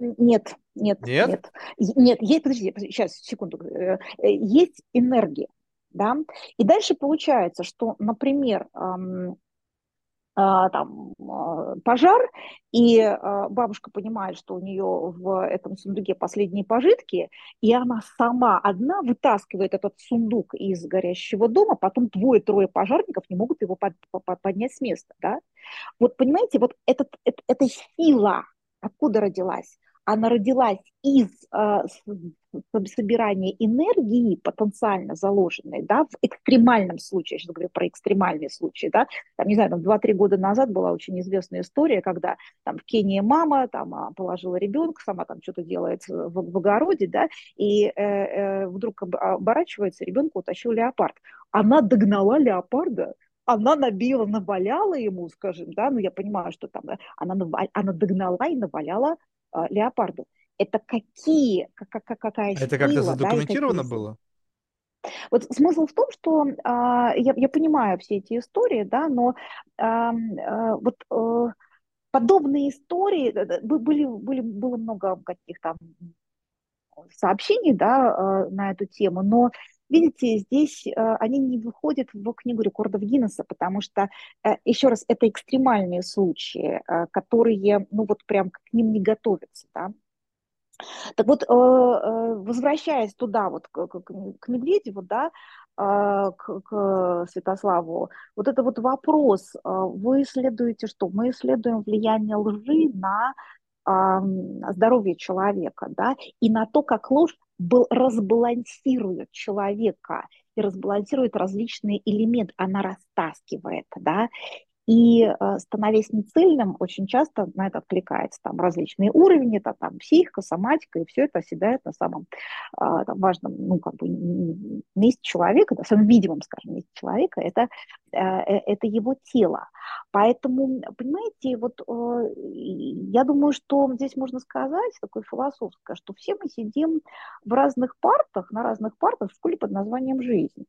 Нет, нет, нет. Нет, нет есть, подожди, сейчас, секунду. Э, есть энергия, да, и дальше получается, что, например, а, там, а, пожар, и а, бабушка понимает, что у нее в этом сундуке последние пожитки, и она сама одна вытаскивает этот сундук из горящего дома, потом двое-трое пожарников не могут его под, под, поднять с места. Да? Вот понимаете, вот этот, это, эта сила откуда родилась? Она родилась из э, собирания энергии потенциально заложенной, да, в экстремальном случае, я сейчас говорю про экстремальные случаи, да, там, не знаю, там 2-3 года назад была очень известная история, когда там в Кении мама там а, положила ребенка, сама там что-то делает в, в огороде, да, и э, э, вдруг оборачивается, ребенка утащил леопард. Она догнала леопарда, она набила, наваляла ему, скажем, да, ну я понимаю, что там, она, она догнала и наваляла леопарду. Это какие, как, как, какая Это как-то задокументировано да, было? Вот смысл в том, что а, я, я понимаю все эти истории, да, но а, а, вот а, подобные истории были, были, было много каких-то сообщений, да, а, на эту тему, но Видите, здесь э, они не выходят в книгу рекордов Гиннесса, потому что, э, еще раз, это экстремальные случаи, э, которые, ну вот прям к ним не готовятся, да. Так вот, возвращаясь туда, вот к, к, к Медведеву, да, к, к Святославу, вот это вот вопрос, вы исследуете что? Мы исследуем влияние лжи на здоровье человека, да, и на то, как ложь разбалансирует человека и разбалансирует различные элементы, она растаскивает, да, и э, становясь нецельным, очень часто на это откликается там различные уровни, это там психика, соматика, и все это оседает на самом а, там, важном, ну, как бы месте человека, на самом видимом, скажем, месте человека, это, э, э, это его тело. Поэтому, понимаете, вот я думаю, что здесь можно сказать, такое философское, что все мы сидим в разных партах, на разных партах в школе под названием «Жизнь».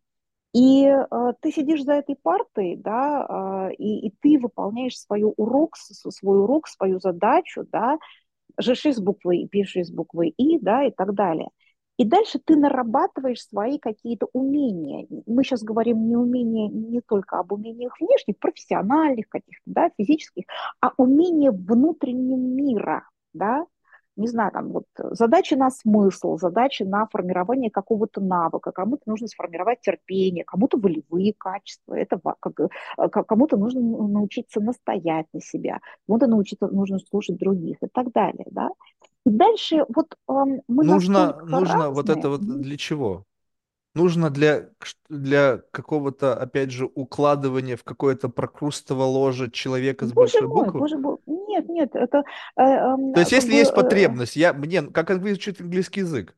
И э, ты сидишь за этой партой, да, э, и, и ты выполняешь свой урок, свой урок, свою задачу, да, жиши с буквой И, пиши с буквой И, да, и так далее. И дальше ты нарабатываешь свои какие-то умения. Мы сейчас говорим не умения не только об умениях внешних, профессиональных каких-то, да, физических, а умения внутреннего мира, да, не знаю, там вот задачи на смысл, задачи на формирование какого-то навыка, кому-то нужно сформировать терпение, кому-то волевые качества, это как, э, кому-то нужно научиться настоять на себя, кому-то научиться, нужно слушать других и так далее, да. И дальше вот эм, мы нужно, нужно разные. вот это вот для чего? нужно для, для какого-то, опять же, укладывания в какое-то прокрустово ложе человека с боже большой мой, буквы? Боже мой, нет, нет, это... Э, э, То есть, если бы, есть э, потребность, я, мне, как выучить английский язык?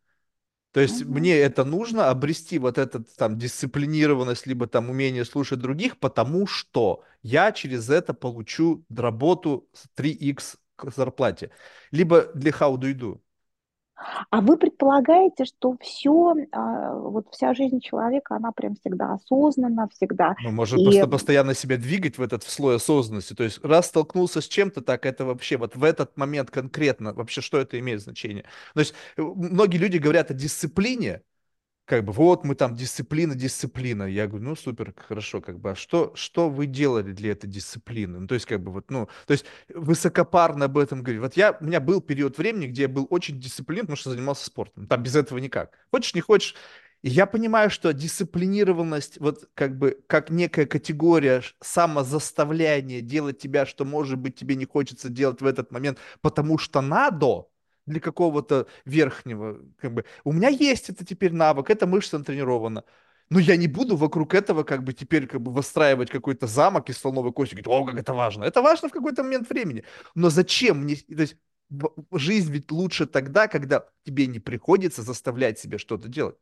То есть угу. мне это нужно обрести вот этот там дисциплинированность либо там умение слушать других, потому что я через это получу работу с 3x к зарплате. Либо для how do you do. А вы предполагаете, что все, а, вот вся жизнь человека, она прям всегда осознанна, всегда. Ну, можно и... просто постоянно себя двигать в этот в слой осознанности. То есть, раз столкнулся с чем-то, так это вообще вот в этот момент конкретно, вообще что это имеет значение? То есть, э, многие люди говорят о дисциплине, как бы вот мы там дисциплина, дисциплина. Я говорю, ну супер, хорошо, как бы, а что, что вы делали для этой дисциплины? Ну, то есть, как бы вот, ну, то есть высокопарно об этом говорить. Вот я, у меня был период времени, где я был очень дисциплинирован, потому что занимался спортом. Там без этого никак. Хочешь, не хочешь. И я понимаю, что дисциплинированность, вот как бы, как некая категория самозаставляния делать тебя, что, может быть, тебе не хочется делать в этот момент, потому что надо, для какого-то верхнего, как бы, у меня есть это теперь навык, эта мышца натренирована. Но я не буду вокруг этого как бы теперь как бы выстраивать какой-то замок из слоновой кости, говорить, о, как это важно. Это важно в какой-то момент времени. Но зачем мне, то есть жизнь ведь лучше тогда, когда тебе не приходится заставлять себя что-то делать.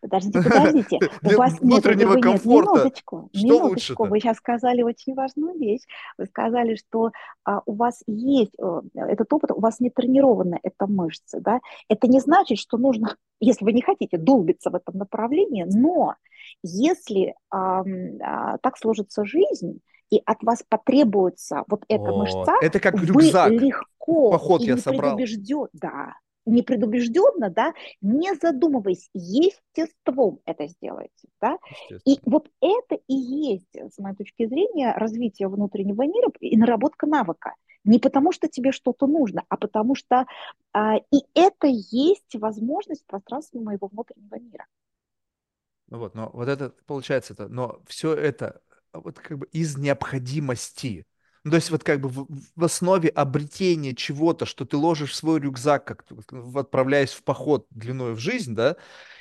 Подождите, подождите. У вас внутреннего нет, комфорта. Минуточку, что минуточку. Вы сейчас сказали очень важную вещь. Вы сказали, что а, у вас есть а, этот опыт, у вас не тренирована эта мышца, да? Это не значит, что нужно, если вы не хотите долбиться в этом направлении, но если а, а, так сложится жизнь, и от вас потребуется вот эта О, мышца, это как рюкзак. вы легко Поход и я собрал. да, непредубежденно, да, не задумываясь, естеством это сделаете, да, и вот это и есть, с моей точки зрения, развитие внутреннего мира и наработка навыка. Не потому, что тебе что-то нужно, а потому что а, и это есть возможность пространства моего внутреннего мира. Ну вот, но вот это получается, это, но все это вот как бы из необходимости. Ну, то есть вот как бы в, в основе обретения чего-то, что ты ложишь в свой рюкзак, как отправляясь в поход длиной в жизнь, да,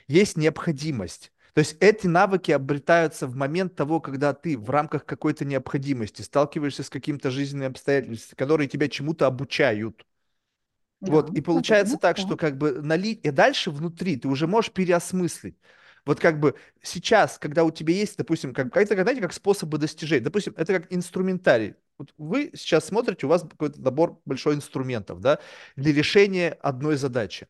есть необходимость. То есть эти навыки обретаются в момент того, когда ты в рамках какой-то необходимости сталкиваешься с каким-то жизненным обстоятельством, которые тебя чему-то обучают. Да, вот, и получается так, что как бы налить, и дальше внутри ты уже можешь переосмыслить. Вот как бы сейчас, когда у тебя есть, допустим, как, это, знаете, как способы достижения, допустим, это как инструментарий. Вот вы сейчас смотрите, у вас какой-то набор большой инструментов, да, для решения одной задачи.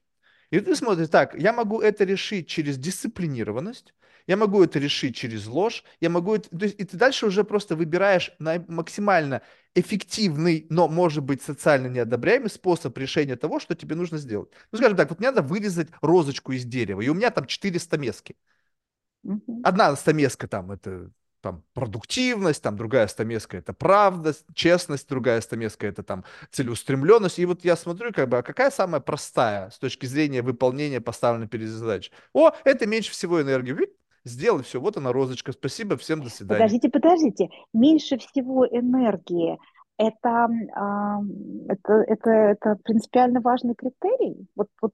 И ты смотришь, так, я могу это решить через дисциплинированность, я могу это решить через ложь, я могу это... То есть, и ты дальше уже просто выбираешь на максимально эффективный, но, может быть, социально неодобряемый способ решения того, что тебе нужно сделать. Ну, скажем так, вот мне надо вырезать розочку из дерева, и у меня там 4 стамески. Одна стамеска там это там продуктивность, там другая стамеска это правда, честность, другая стамеска это там целеустремленность. И вот я смотрю, как бы, а какая самая простая с точки зрения выполнения поставленной перед задачи? О, это меньше всего энергии. Сделай все, вот она розочка, спасибо, всем до свидания. Подождите, подождите, меньше всего энергии, это, это, это, это принципиально важный критерий. Вот, вот,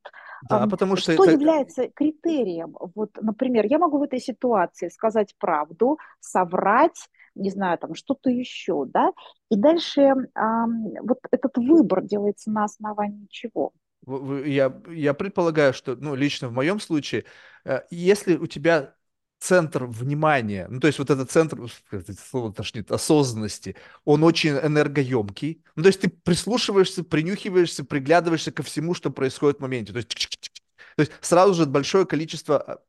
да, потому что, что это... является критерием? Вот, например, я могу в этой ситуации сказать правду, соврать, не знаю, там что-то еще, да, и дальше вот этот выбор делается на основании чего? Я, я предполагаю, что, ну, лично в моем случае, э, если у тебя центр внимания, ну, то есть вот этот центр, слово тошнит, осознанности, он очень энергоемкий. Ну, то есть ты прислушиваешься, принюхиваешься, приглядываешься ко всему, что происходит в моменте. То есть, то есть сразу же большое количество а,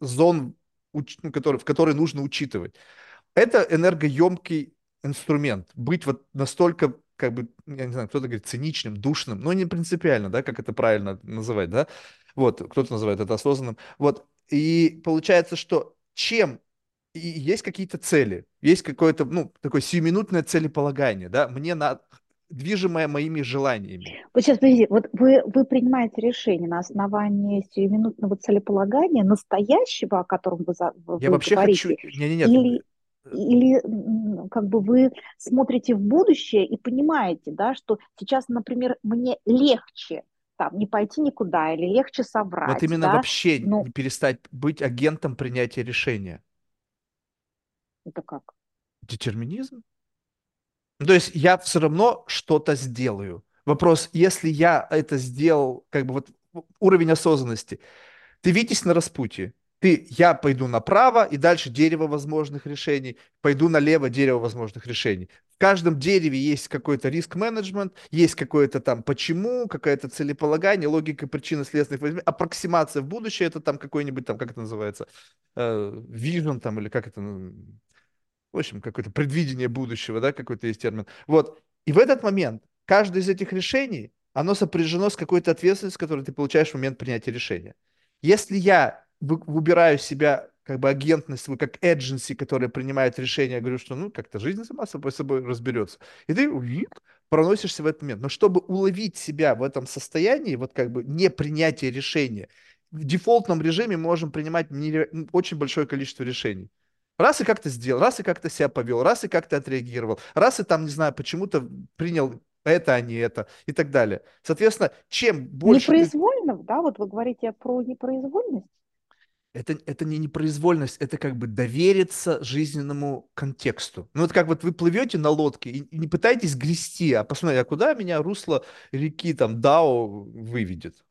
зон, ну, которые, в которые нужно учитывать. Это энергоемкий инструмент. Быть вот настолько как бы, я не знаю, кто-то говорит циничным, душным, но не принципиально, да, как это правильно называть, да, вот, кто-то называет это осознанным, вот, и получается, что чем и есть какие-то цели, есть какое-то, ну, такое сиюминутное целеполагание, да, мне на движимое моими желаниями. Вот сейчас, подождите, вот вы, вы принимаете решение на основании сиюминутного целеполагания настоящего, о котором вы, вы Я вообще говорите, хочу... Не, не, нет. или, или как бы вы смотрите в будущее и понимаете, да, что сейчас, например, мне легче там не пойти никуда или легче соврать. Вот именно да? вообще ну, перестать быть агентом принятия решения. Это как? Детерминизм. Ну, то есть я все равно что-то сделаю. Вопрос, если я это сделал, как бы вот уровень осознанности. Ты видишь на распутье ты, я пойду направо, и дальше дерево возможных решений, пойду налево, дерево возможных решений. Каждом дереве есть какой-то риск-менеджмент, есть какое-то там почему, какое-то целеполагание, логика причинно-следственных, аппроксимация в будущее, это там какой-нибудь там, как это называется, э, там, или как это, в общем, какое-то предвидение будущего, да, какой-то есть термин. Вот, и в этот момент каждое из этих решений, оно сопряжено с какой-то ответственностью, которую ты получаешь в момент принятия решения. Если я выбираю себя как бы агентность, вы как agency, которая принимает решение, я говорю, что ну как-то жизнь сама собой, собой разберется. И ты проносишься в этот момент. Но чтобы уловить себя в этом состоянии, вот как бы не принятие решения, в дефолтном режиме мы можем принимать очень большое количество решений. Раз и как-то сделал, раз и как-то себя повел, раз и как-то отреагировал, раз и там, не знаю, почему-то принял это, а не это и так далее. Соответственно, чем больше... Непроизвольно, ты... да? Вот вы говорите про непроизвольность это, это не непроизвольность, это как бы довериться жизненному контексту. Ну, вот как вот вы плывете на лодке и, и не пытаетесь грести, а посмотрите, а куда меня русло реки там Дао выведет?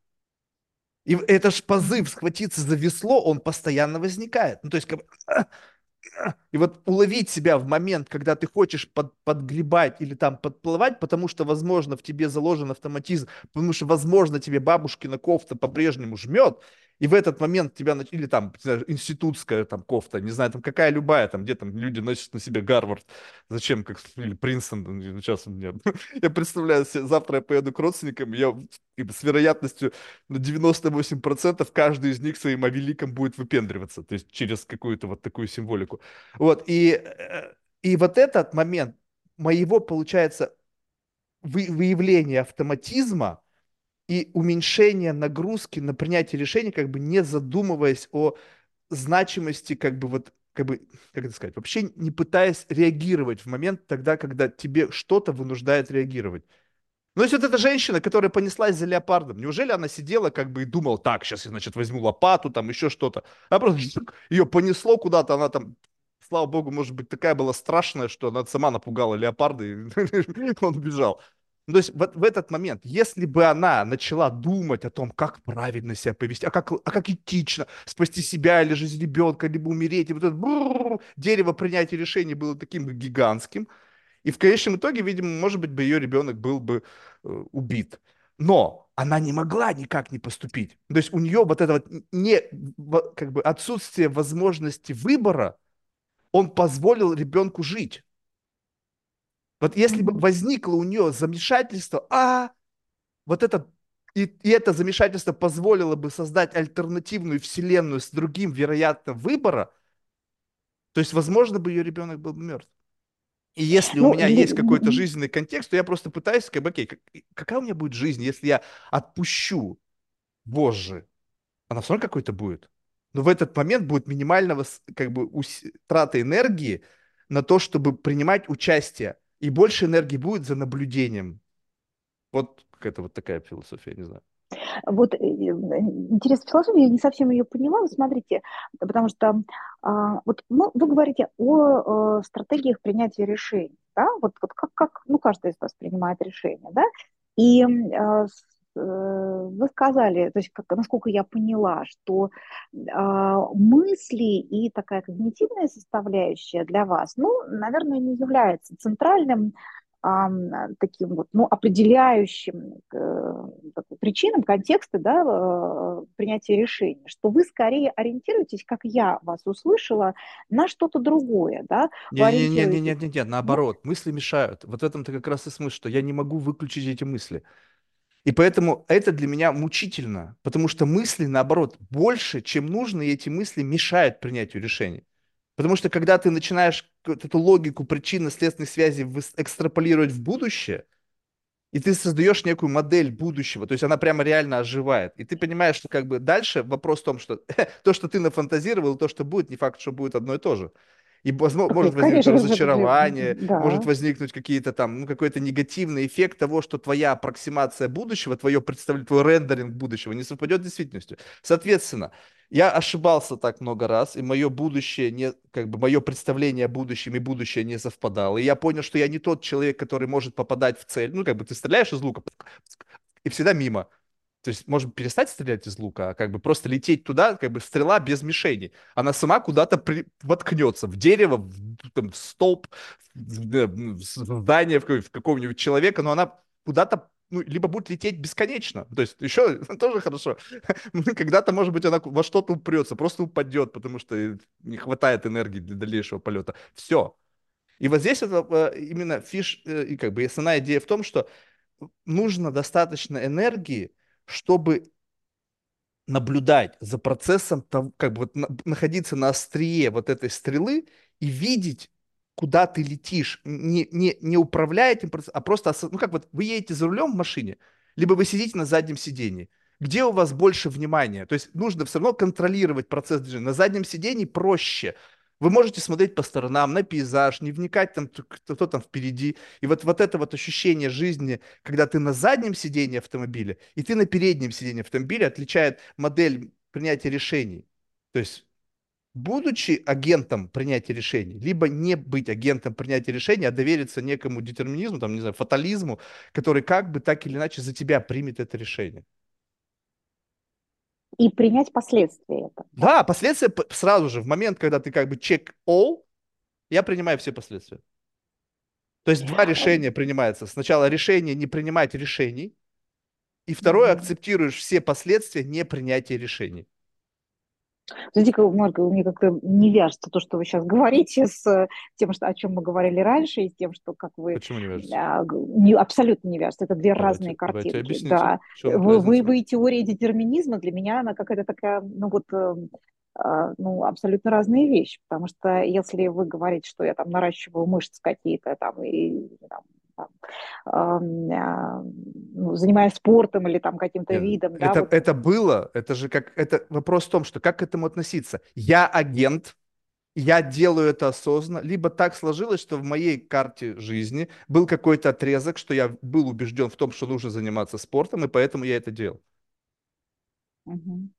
И это ж позыв схватиться за весло, он постоянно возникает. Ну, то есть, как бы, и вот уловить себя в момент, когда ты хочешь под, подгребать или там подплывать, потому что, возможно, в тебе заложен автоматизм, потому что, возможно, тебе бабушкина кофта по-прежнему жмет, и в этот момент тебя, или там, знаю, институтская там кофта, не знаю, там какая любая, там, где там люди носят на себе Гарвард, зачем, как, или Принстон, сейчас меня, я представляю себе, завтра я поеду к родственникам, я с вероятностью на 98% каждый из них своим великом будет выпендриваться, то есть через какую-то вот такую символику. Вот, и, э, и вот этот момент моего, получается, вы, выявления автоматизма, и уменьшение нагрузки на принятие решений, как бы не задумываясь о значимости, как бы вот, как бы, как это сказать, вообще не пытаясь реагировать в момент тогда, когда тебе что-то вынуждает реагировать. Ну, если вот эта женщина, которая понеслась за леопардом, неужели она сидела как бы и думала, так, сейчас я, значит, возьму лопату, там еще что-то. А просто ее понесло куда-то, она там, слава богу, может быть, такая была страшная, что она сама напугала леопарда, и он убежал. Ну, то есть вот в этот момент, если бы она начала думать о том, как правильно себя повести, а как, а как этично спасти себя или жизнь ребенка, либо умереть, и вот это бррр, дерево принятия решений было таким гигантским, и в конечном итоге, видимо, может быть, бы ее ребенок был бы э, убит. Но она не могла никак не поступить. То есть у нее вот это вот не, как бы отсутствие возможности выбора, он позволил ребенку жить. Вот если бы возникло у нее замешательство, а вот это и, и это замешательство позволило бы создать альтернативную вселенную с другим вероятным выбора, то есть, возможно, бы ее ребенок был бы мертв. И если ну, у меня есть какой-то жизненный контекст, то я просто пытаюсь, как бы, окей, как, какая у меня будет жизнь, если я отпущу Боже, она все равно какой-то будет. Но в этот момент будет минимального как бы трата энергии на то, чтобы принимать участие и больше энергии будет за наблюдением. Вот какая-то вот такая философия, не знаю. Вот э, интересная философия, я не совсем ее поняла. Вы смотрите, потому что а, вот ну, вы говорите о, э, стратегиях принятия решений, да, вот, вот как, как, ну, каждый из вас принимает решение, да, и Э, вы сказали, то есть, как, насколько я поняла, что э, мысли и такая когнитивная составляющая для вас, ну, наверное, не является центральным э, таким вот, ну, определяющим э, причинам, контекста, да, э, принятия решения, что вы скорее ориентируетесь, как я вас услышала, на что-то другое, да? Нет, нет, нет, нет, нет, нет, наоборот, мысли мешают. Вот в этом-то как раз и смысл, что я не могу выключить эти мысли. И поэтому это для меня мучительно, потому что мысли, наоборот, больше, чем нужно, и эти мысли мешают принятию решений. Потому что когда ты начинаешь эту логику причинно-следственной связи экстраполировать в будущее, и ты создаешь некую модель будущего, то есть она прямо реально оживает. И ты понимаешь, что как бы дальше вопрос в том, что то, что ты нафантазировал, то, что будет, не факт, что будет одно и то же. И возможно, может возникнуть Конечно, разочарование, да. может возникнуть какие-то там, ну, какой-то негативный эффект того, что твоя аппроксимация будущего, твое представление, твой рендеринг будущего не совпадет с действительностью. Соответственно, я ошибался так много раз, и мое будущее, не, как бы мое представление о будущем и будущее не совпадало. И я понял, что я не тот человек, который может попадать в цель. Ну, как бы ты стреляешь из лука и всегда мимо. То есть можно перестать стрелять из лука, а как бы просто лететь туда, как бы стрела без мишени. Она сама куда-то при... воткнется, в дерево, в, там, в столб, в, в здание, в, в какого-нибудь человека, но она куда-то ну, либо будет лететь бесконечно. То есть еще тоже хорошо. Когда-то, может быть, она во что-то упрется, просто упадет, потому что не хватает энергии для дальнейшего полета. Все. И вот здесь это э, именно фиш, э, и как бы основная идея в том, что нужно достаточно энергии, чтобы наблюдать за процессом, там, как бы вот на- находиться на острие вот этой стрелы и видеть, куда ты летишь, не, не, не управляя этим процессом, а просто, ну как вот вы едете за рулем в машине, либо вы сидите на заднем сидении. Где у вас больше внимания? То есть нужно все равно контролировать процесс движения. На заднем сидении проще. Вы можете смотреть по сторонам, на пейзаж, не вникать там, кто, кто там впереди. И вот, вот это вот ощущение жизни, когда ты на заднем сидении автомобиля и ты на переднем сидении автомобиля, отличает модель принятия решений. То есть будучи агентом принятия решений, либо не быть агентом принятия решений, а довериться некому детерминизму, там, не знаю, фатализму, который как бы так или иначе за тебя примет это решение. И принять последствия этого. Да, последствия сразу же, в момент, когда ты как бы check all, я принимаю все последствия. То есть два решения принимаются. Сначала решение не принимать решений, и второе, Мгм. акцептируешь все последствия непринятия решений. Знаете, как, Марк, мне как-то не вяжется то, что вы сейчас говорите, с э, тем, что, о чем мы говорили раньше, и с тем, что как вы Почему не вяжется? а, не, абсолютно не вяжется. Это две разные Давайте, давайте картинки. объясните, Да. Вы, вы, вы теория детерминизма для меня она какая-то такая, ну вот, э, а, ну, абсолютно разные вещи. Потому что если вы говорите, что я там наращиваю мышцы какие-то там и там, там, ам, а, ну, занимаюсь спортом или там каким-то Нет, видом, да, Это, вот это было, это же как, это вопрос в том, что как к этому относиться. Я агент, я делаю это осознанно, либо так сложилось, что в моей карте жизни был какой-то отрезок, что я был убежден в том, что нужно заниматься спортом, и поэтому я это делал. Мгм.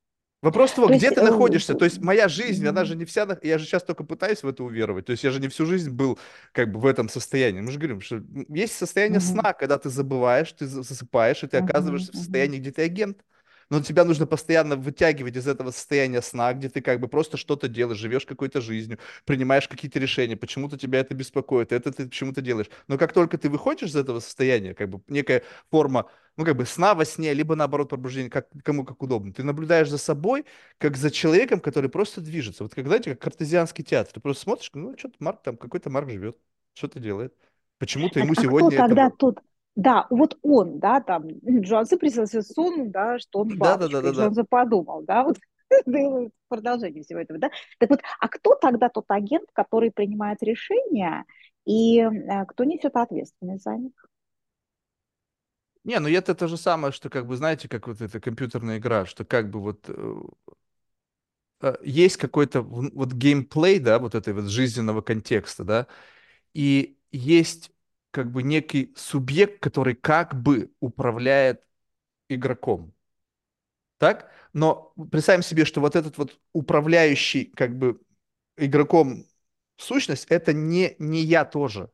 Вопрос того, То где есть, ты э, находишься. То есть моя жизнь, она же не вся... Я же сейчас только пытаюсь в это уверовать. То есть я же не всю жизнь был как бы в этом состоянии. Мы же говорим, что есть состояние сна, когда ты забываешь, ты за- засыпаешь, и ты оказываешься в состоянии, где ты агент. Но тебя нужно постоянно вытягивать из этого состояния сна, где ты как бы просто что-то делаешь, живешь какой-то жизнью, принимаешь какие-то решения, почему-то тебя это беспокоит, это ты почему-то делаешь. Но как только ты выходишь из этого состояния, как бы некая форма, ну как бы сна во сне, либо наоборот пробуждение, как, кому как удобно, ты наблюдаешь за собой, как за человеком, который просто движется. Вот как, знаете, как картезианский театр. Ты просто смотришь, ну, что-то Марк там, какой-то Марк живет, что-то делает. Почему-то Так, ему а кто сегодня это... тогда тот? Да, вот он, да, там, Джонсон приснился сон, да, что он бабочка, и Да-да-да-да-да. Джонсон подумал, да, вот да, продолжение всего этого, да. Так вот, а кто тогда тот агент, который принимает решения, и э, кто несет ответственность за них? Не, ну это то же самое, что как бы, знаете, как вот эта компьютерная игра, что как бы вот э, э, есть какой-то вот геймплей, да, вот этой вот жизненного контекста, да, и есть как бы некий субъект, который как бы управляет игроком. так? Но представим себе, что вот этот вот управляющий как бы игроком сущность, это не, не я тоже.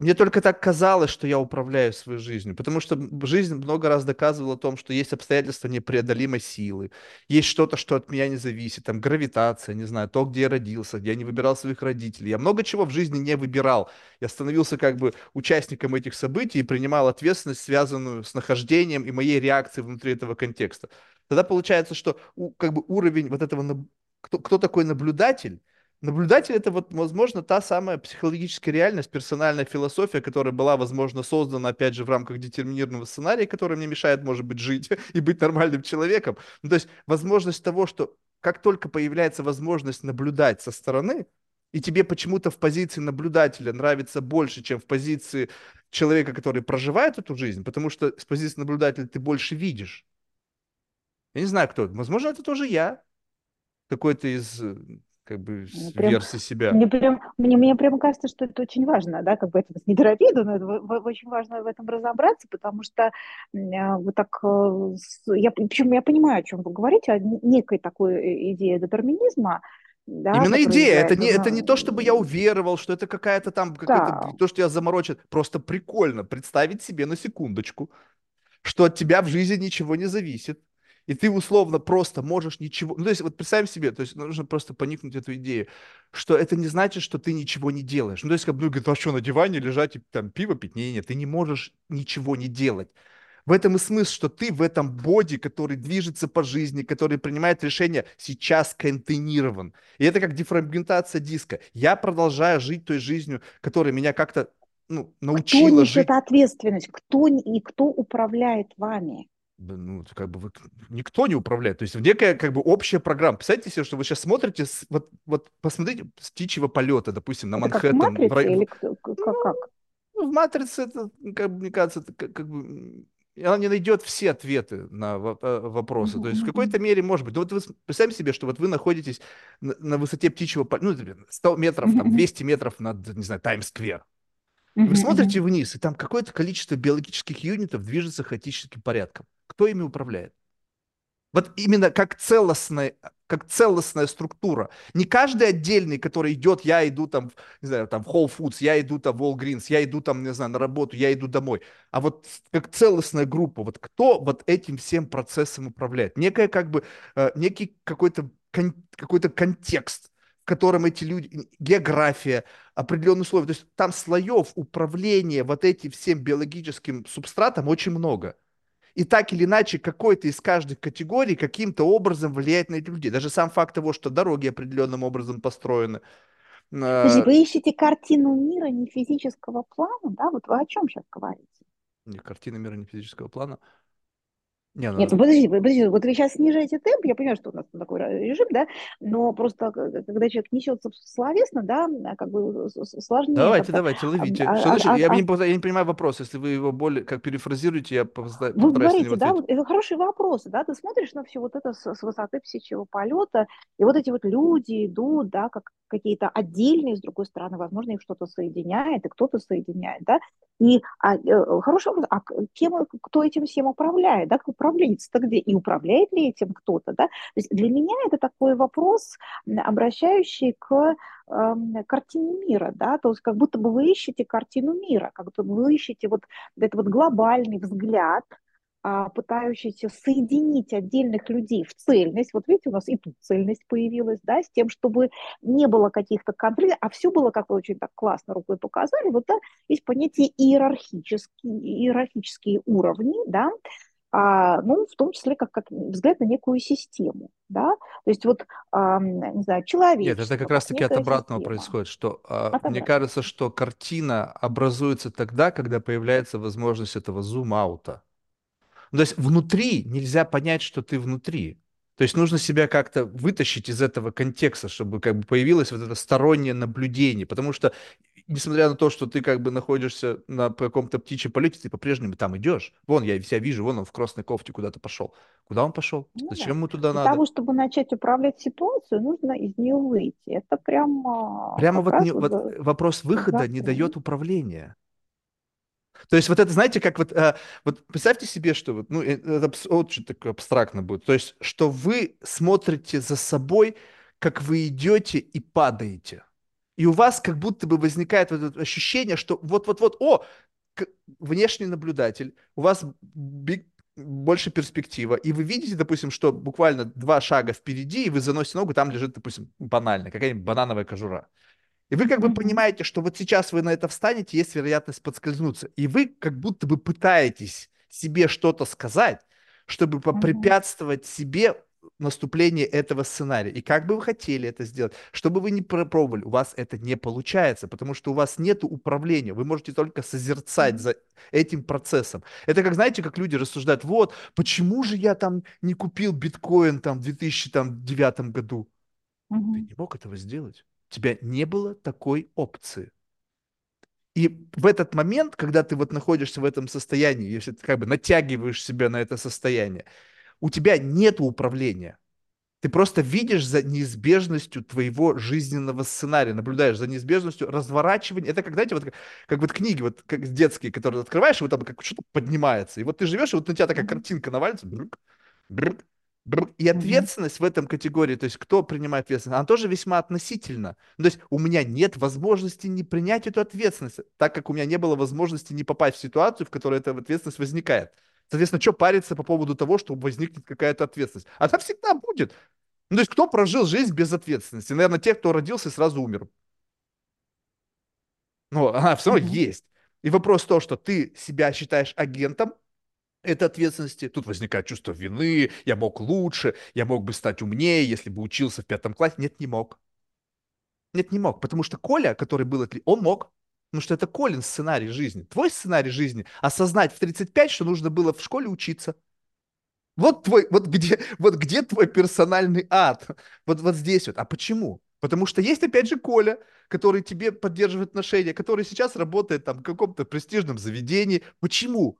Мне только так казалось, что я управляю своей жизнью, потому что жизнь много раз доказывала о том, что есть обстоятельства непреодолимой силы, есть что-то, что от меня не зависит, там гравитация, не знаю, то, где я родился, где я не выбирал своих родителей. Я много чего в жизни не выбирал. Я становился как бы участником этих событий и принимал ответственность, связанную с нахождением и моей реакцией внутри этого контекста. Тогда получается, что как бы уровень вот этого, кто, кто такой наблюдатель, Наблюдатель это вот, возможно, та самая психологическая реальность, персональная философия, которая была, возможно, создана, опять же, в рамках детерминированного сценария, который мне мешает, может быть, жить и быть нормальным человеком. Ну, то есть возможность того, что как только появляется возможность наблюдать со стороны, и тебе почему-то в позиции наблюдателя нравится больше, чем в позиции человека, который проживает эту жизнь, потому что с позиции наблюдателя ты больше видишь. Я не знаю, кто это. Возможно, это тоже я, какой-то из э, как бы Мне прям, версий себя. мне прям, мне, мне прямо кажется, что это очень важно, да, как бы это не терапия, но это очень важно в этом разобраться, потому что а, вот так, э, я, причем я понимаю, о чем вы говорите, о некой такой э, идее детерминизма, да, Именно идея, это не, это не то, чтобы я уверовал, что это какая-то там, да, то, что я заморочен. Просто прикольно представить себе на секундочку, что от тебя в жизни ничего не зависит. И ты условно просто можешь ничего... Ну, то есть вот представим себе, то есть нужно просто поникнуть эту идею, что это не значит, что ты ничего не делаешь. Ну, то есть как бы, ну, говорит, а что, на диване лежать и там пиво пить? Не, не, ты не можешь ничего не делать. В этом и смысл, что ты в этом боди, который движется по жизни, который принимает решения, сейчас контейнирован. И это как дефрагментация диска. Я продолжаю жить той жизнью, которая меня как-то ну, кто научила несет жить. ответственность, кто и кто управляет вами? Ну, как бы вы, никто не управляет. То есть некая как бы общая программа. Представьте себе, что вы сейчас смотрите, с, вот, вот посмотрите с птичьего полета, допустим, на Это как Манхэттен. матрица в рай- или кто- как? как? Ну, в «Матрице» это, как бы, мне кажется, это как, как бы... Она не найдет все ответы на э, вопросы. Мгм, То есть в какой-то мере, может быть. Ну, вот вы представьте себе, что вот вы находитесь на, на высоте птичьего полета, ну, например, 100 метров, там, мгм, 200 метров над, не знаю, Таймс-сквер. Вы смотрите вниз, и там какое-то количество биологических юнитов движется хаотическим порядком. Кто ими управляет? Вот именно как целостная, как целостная структура. Не каждый отдельный, который идет, я иду там, не знаю, там в Whole Foods, я иду там в Walgreens, я иду там, не знаю, на работу, я иду домой. А вот как целостная группа, вот кто вот этим всем процессом управляет? Некая как бы, э, некий какой-то кон- какой-то контекст, в котором эти люди, география, определенные условия. То есть там слоев управления вот этим всем биологическим субстратом очень много. И так или иначе, какой-то из каждых категорий каким-то образом влияет на этих людей. Даже сам факт того, что дороги определенным образом построены. Подожди, э, вы ищете картину мира не физического плана, да? Вот вы о чем сейчас говорите? не, Картина мира не физического плана. Не, Нет, ну ну, подождите, вы- подождите, вот вы сейчас снижаете темп, я понимаю, что у нас такой режим, да, но просто когда человек несется словесно, да, а как бы сложнее давайте, давайте, а, ловите. Что а- значит? а- Я а- не, я не понимаю вопрос. Если вы его более как перефразируете, я Вы постараюсь него говорите, да, вот это хорошие вопросы, да, ты смотришь на все вот это с, с высоты птичьего полета, и вот эти вот люди идут, да, как какие-то отдельные, с другой стороны, возможно, их что-то соединяет, и кто-то соединяет, да, и а, э, хороший вопрос, а кем, кто этим всем управляет, да, управленец-то где, и управляет ли этим кто-то, да, то есть для меня это такой вопрос, обращающий к эм, картине мира, да, то есть как будто бы вы ищете картину мира, как будто бы вы ищете вот этот вот глобальный взгляд, а, пытающийся соединить отдельных людей в цельность. Вот видите, у нас и тут цельность появилась, да, с тем, чтобы не было каких-то конфликтов, а все было, как вы очень так классно рукой показали, вот да, есть понятие иерархические, иерархические уровни, да, а, ну, в том числе как, как взгляд на некую систему, да, то есть вот, а, не знаю, Нет, это как раз-таки от обратного система, происходит, что а, от мне обратного. кажется, что картина образуется тогда, когда появляется возможность этого зум-аута. Ну, то есть внутри нельзя понять, что ты внутри. То есть нужно себя как-то вытащить из этого контекста, чтобы как бы появилось вот это стороннее наблюдение. Потому что, несмотря на то, что ты как бы находишься на каком-то птичьем полете, ты по-прежнему там идешь. Вон, я себя вижу, вон он в красной кофте куда-то пошел. Куда он пошел? Ну да. Зачем ему туда Для надо? того, чтобы начать управлять ситуацией, нужно из нее выйти. Это а, Прямо как вот, не, вот за- вопрос выхода не дает управления. То есть вот это, знаете, как вот, э, вот представьте себе, что вот, ну, э, это очень так абстрактно будет. То есть, что вы смотрите за собой, как вы идете и падаете. И у вас как будто бы возникает вот это ощущение, что вот-вот-вот, о, внешний наблюдатель, у вас биг- больше перспектива, и вы видите, допустим, что буквально два шага впереди, и вы заносите ногу, там лежит, допустим, банально, какая-нибудь банановая кожура. И вы как бы понимаете, что вот сейчас вы на это встанете, есть вероятность подскользнуться. И вы как будто бы пытаетесь себе что-то сказать, чтобы попрепятствовать себе наступлению этого сценария. И как бы вы хотели это сделать, что бы вы ни пробовали, у вас это не получается, потому что у вас нет управления. Вы можете только созерцать за этим процессом. Это как, знаете, как люди рассуждают, вот, почему же я там не купил биткоин там в 2009 году? Ты Мгм. не мог этого сделать. У тебя не было такой опции. И в этот момент, когда ты вот находишься в этом состоянии, если ты как бы натягиваешь себя на это состояние, у тебя нет управления. Ты просто видишь за неизбежностью твоего жизненного сценария, наблюдаешь за неизбежностью разворачивания. Это как, знаете, вот как, как вот книги, вот как детские, которые открываешь, и вот там как что-то поднимается. И вот ты живешь, и вот на тебя такая картинка навалится. брык, брык. И ответственность в этом категории, то есть кто принимает ответственность, она тоже весьма относительна. Ну, То есть у меня нет возможности не принять эту ответственность, так как у меня не было возможности не попасть в ситуацию, в которой эта ответственность возникает. Соответственно, что париться по поводу того, что возникнет какая-то ответственность? Она всегда будет. Ну, то есть кто прожил жизнь без ответственности? Наверное, те, кто родился и сразу умер. Но она все равно Мгм. есть. И вопрос то, что ты себя считаешь агентом этой ответственности. Тут возникает чувство вины, я мог лучше, я мог бы стать умнее, если бы учился в пятом классе. Нет, не мог. Нет, не мог. Потому что Коля, который был, он мог. Потому что это Колин сценарий жизни. Твой сценарий жизни осознать в 35, что нужно было в школе учиться. Вот твой, вот где, вот где твой персональный ад? Вот, вот здесь вот. А почему? Потому что есть, опять же, Коля, который тебе поддерживает отношения, который сейчас работает там в каком-то престижном заведении. Почему?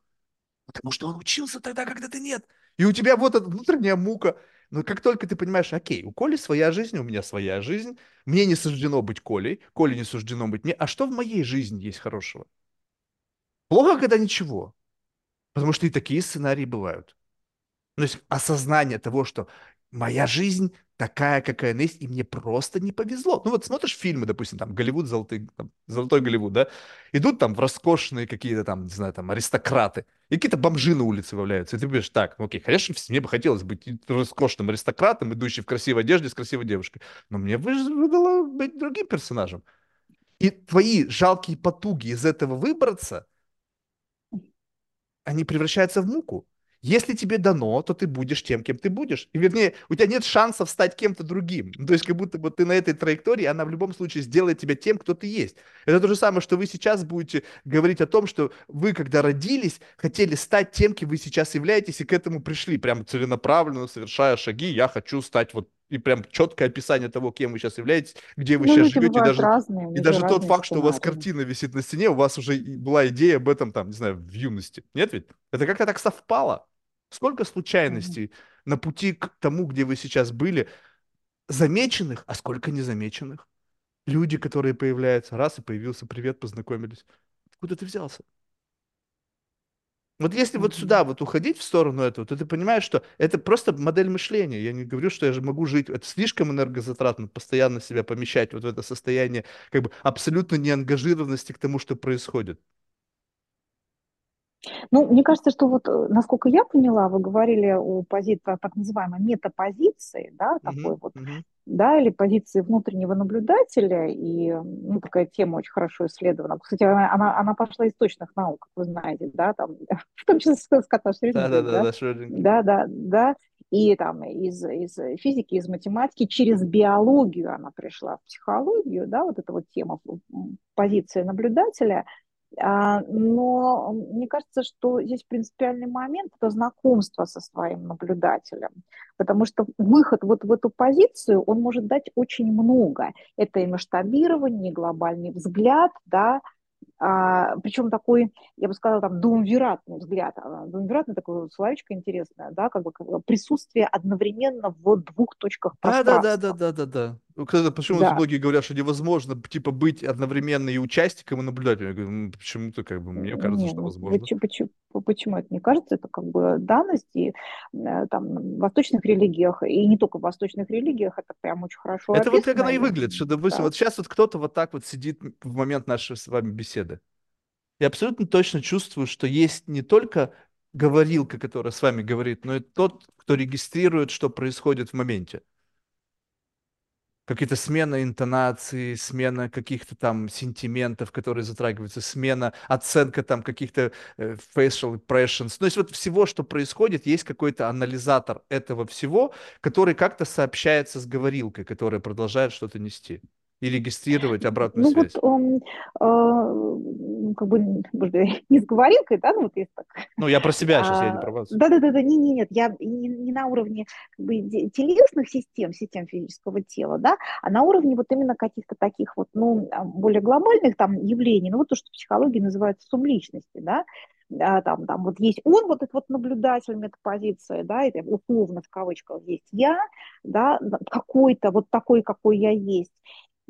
Потому что он учился тогда, когда ты нет. И у тебя вот эта внутренняя мука. Но как только ты понимаешь, окей, у Коли своя жизнь, у меня своя жизнь, мне не суждено быть Колей, Коле не суждено быть мне, а что в моей жизни есть хорошего? Плохо, когда ничего. Потому что и такие сценарии бывают. То есть осознание того, что моя жизнь такая, какая она есть, и мне просто не повезло. Ну вот смотришь фильмы, допустим, там Голливуд, золотой, там, золотой Голливуд, да, идут там в роскошные какие-то там, не знаю, там аристократы, и какие-то бомжи на улице появляются, и ты говоришь, так, ну окей, конечно, мне бы хотелось быть роскошным аристократом, идущий в красивой одежде с красивой девушкой, но мне выдало быть другим персонажем. И твои жалкие потуги из этого выбраться, они превращаются в муку. Если тебе дано, то ты будешь тем, кем ты будешь. И вернее, у тебя нет шансов стать кем-то другим. То есть как будто бы ты на этой траектории, она в любом случае сделает тебя тем, кто ты есть. Это то же самое, что вы сейчас будете говорить о том, что вы, когда родились, хотели стать тем, кем вы сейчас являетесь, и к этому пришли, прям целенаправленно, совершая шаги. Я хочу стать вот и прям четкое описание того, кем вы сейчас являетесь, где вы ну, сейчас живете, и даже, разные, и даже тот факт, что у вас картина висит на стене, у вас уже была идея об этом, там, не знаю, в юности. Нет ведь? Это как-то так совпало. Сколько случайностей mm-hmm. на пути к тому, где вы сейчас были, замеченных, а сколько незамеченных? Люди, которые появляются, раз и появился, привет, познакомились. Откуда ты взялся? Вот если вот сюда вот уходить в сторону этого, то ты понимаешь, что это просто модель мышления. Я не говорю, что я же могу жить. Это слишком энергозатратно, постоянно себя помещать вот в это состояние как бы абсолютно неангажированности к тому, что происходит. Ну, мне кажется, что вот, э, насколько я поняла, вы говорили о позиции, так называемой метапозиции, да, такой uh-huh, вот, uh-huh. да, или позиции внутреннего наблюдателя, и, ну, такая тема очень хорошо исследована. Кстати, она, она, она пошла из точных наук, вы знаете, да, там, в том числе с кота Шрёдингера. Да, да, да, да, да, да, и там из, из физики, из математики, через биологию она пришла в психологию, да, вот эта вот тема позиции наблюдателя – но мне кажется, что здесь принципиальный момент – это знакомство со своим наблюдателем, потому что выход вот в эту позицию, он может дать очень много. Это и масштабирование, и глобальный взгляд, да, а, причем такой, я бы сказала, там, думвиратный взгляд. А, думвиратный такое словечко интересное, да, как бы, присутствие одновременно в двух точках пространства. Да, да, да, да, да, да. Когда, почему да. многие говорят, что невозможно, типа, быть одновременно и участником, и наблюдателем? Я говорю, почему-то, как бы, мне кажется, Нет, что ну, возможно. Почему, почему, почему это не кажется? Это, как бы, данность, и э, там, в восточных религиях, и не только в восточных религиях, это прям очень хорошо Это описано. вот как оно и выглядит, что, допустим, да. вот сейчас вот кто-то вот так вот сидит в момент нашей с вами беседы. Я абсолютно точно чувствую, что есть не только говорилка, которая с вами говорит, но и тот, кто регистрирует, что происходит в моменте какие-то смена интонации, смена каких-то там сентиментов, которые затрагиваются, смена, оценка там каких-то э, facial expressions. То есть вот всего, что происходит, есть какой-то анализатор этого всего, который как-то сообщается с говорилкой, которая продолжает что-то нести и регистрировать обратную ну, связь. Вот он, э, как бы, может не с говорилкой, да, ну вот есть так. Ну, я про себя сейчас, а, я не про вас. Да-да-да, не, не, нет, я не, не на уровне как бы, телесных систем, систем физического тела, да, а на уровне вот именно каких-то таких вот, ну, а, более глобальных там явлений, ну, вот то, что в психологии называют субличности, да, а, там, там вот есть он, вот этот вот наблюдатель метапозиция, да, это условно в кавычках есть я, да, какой-то вот такой, какой я есть.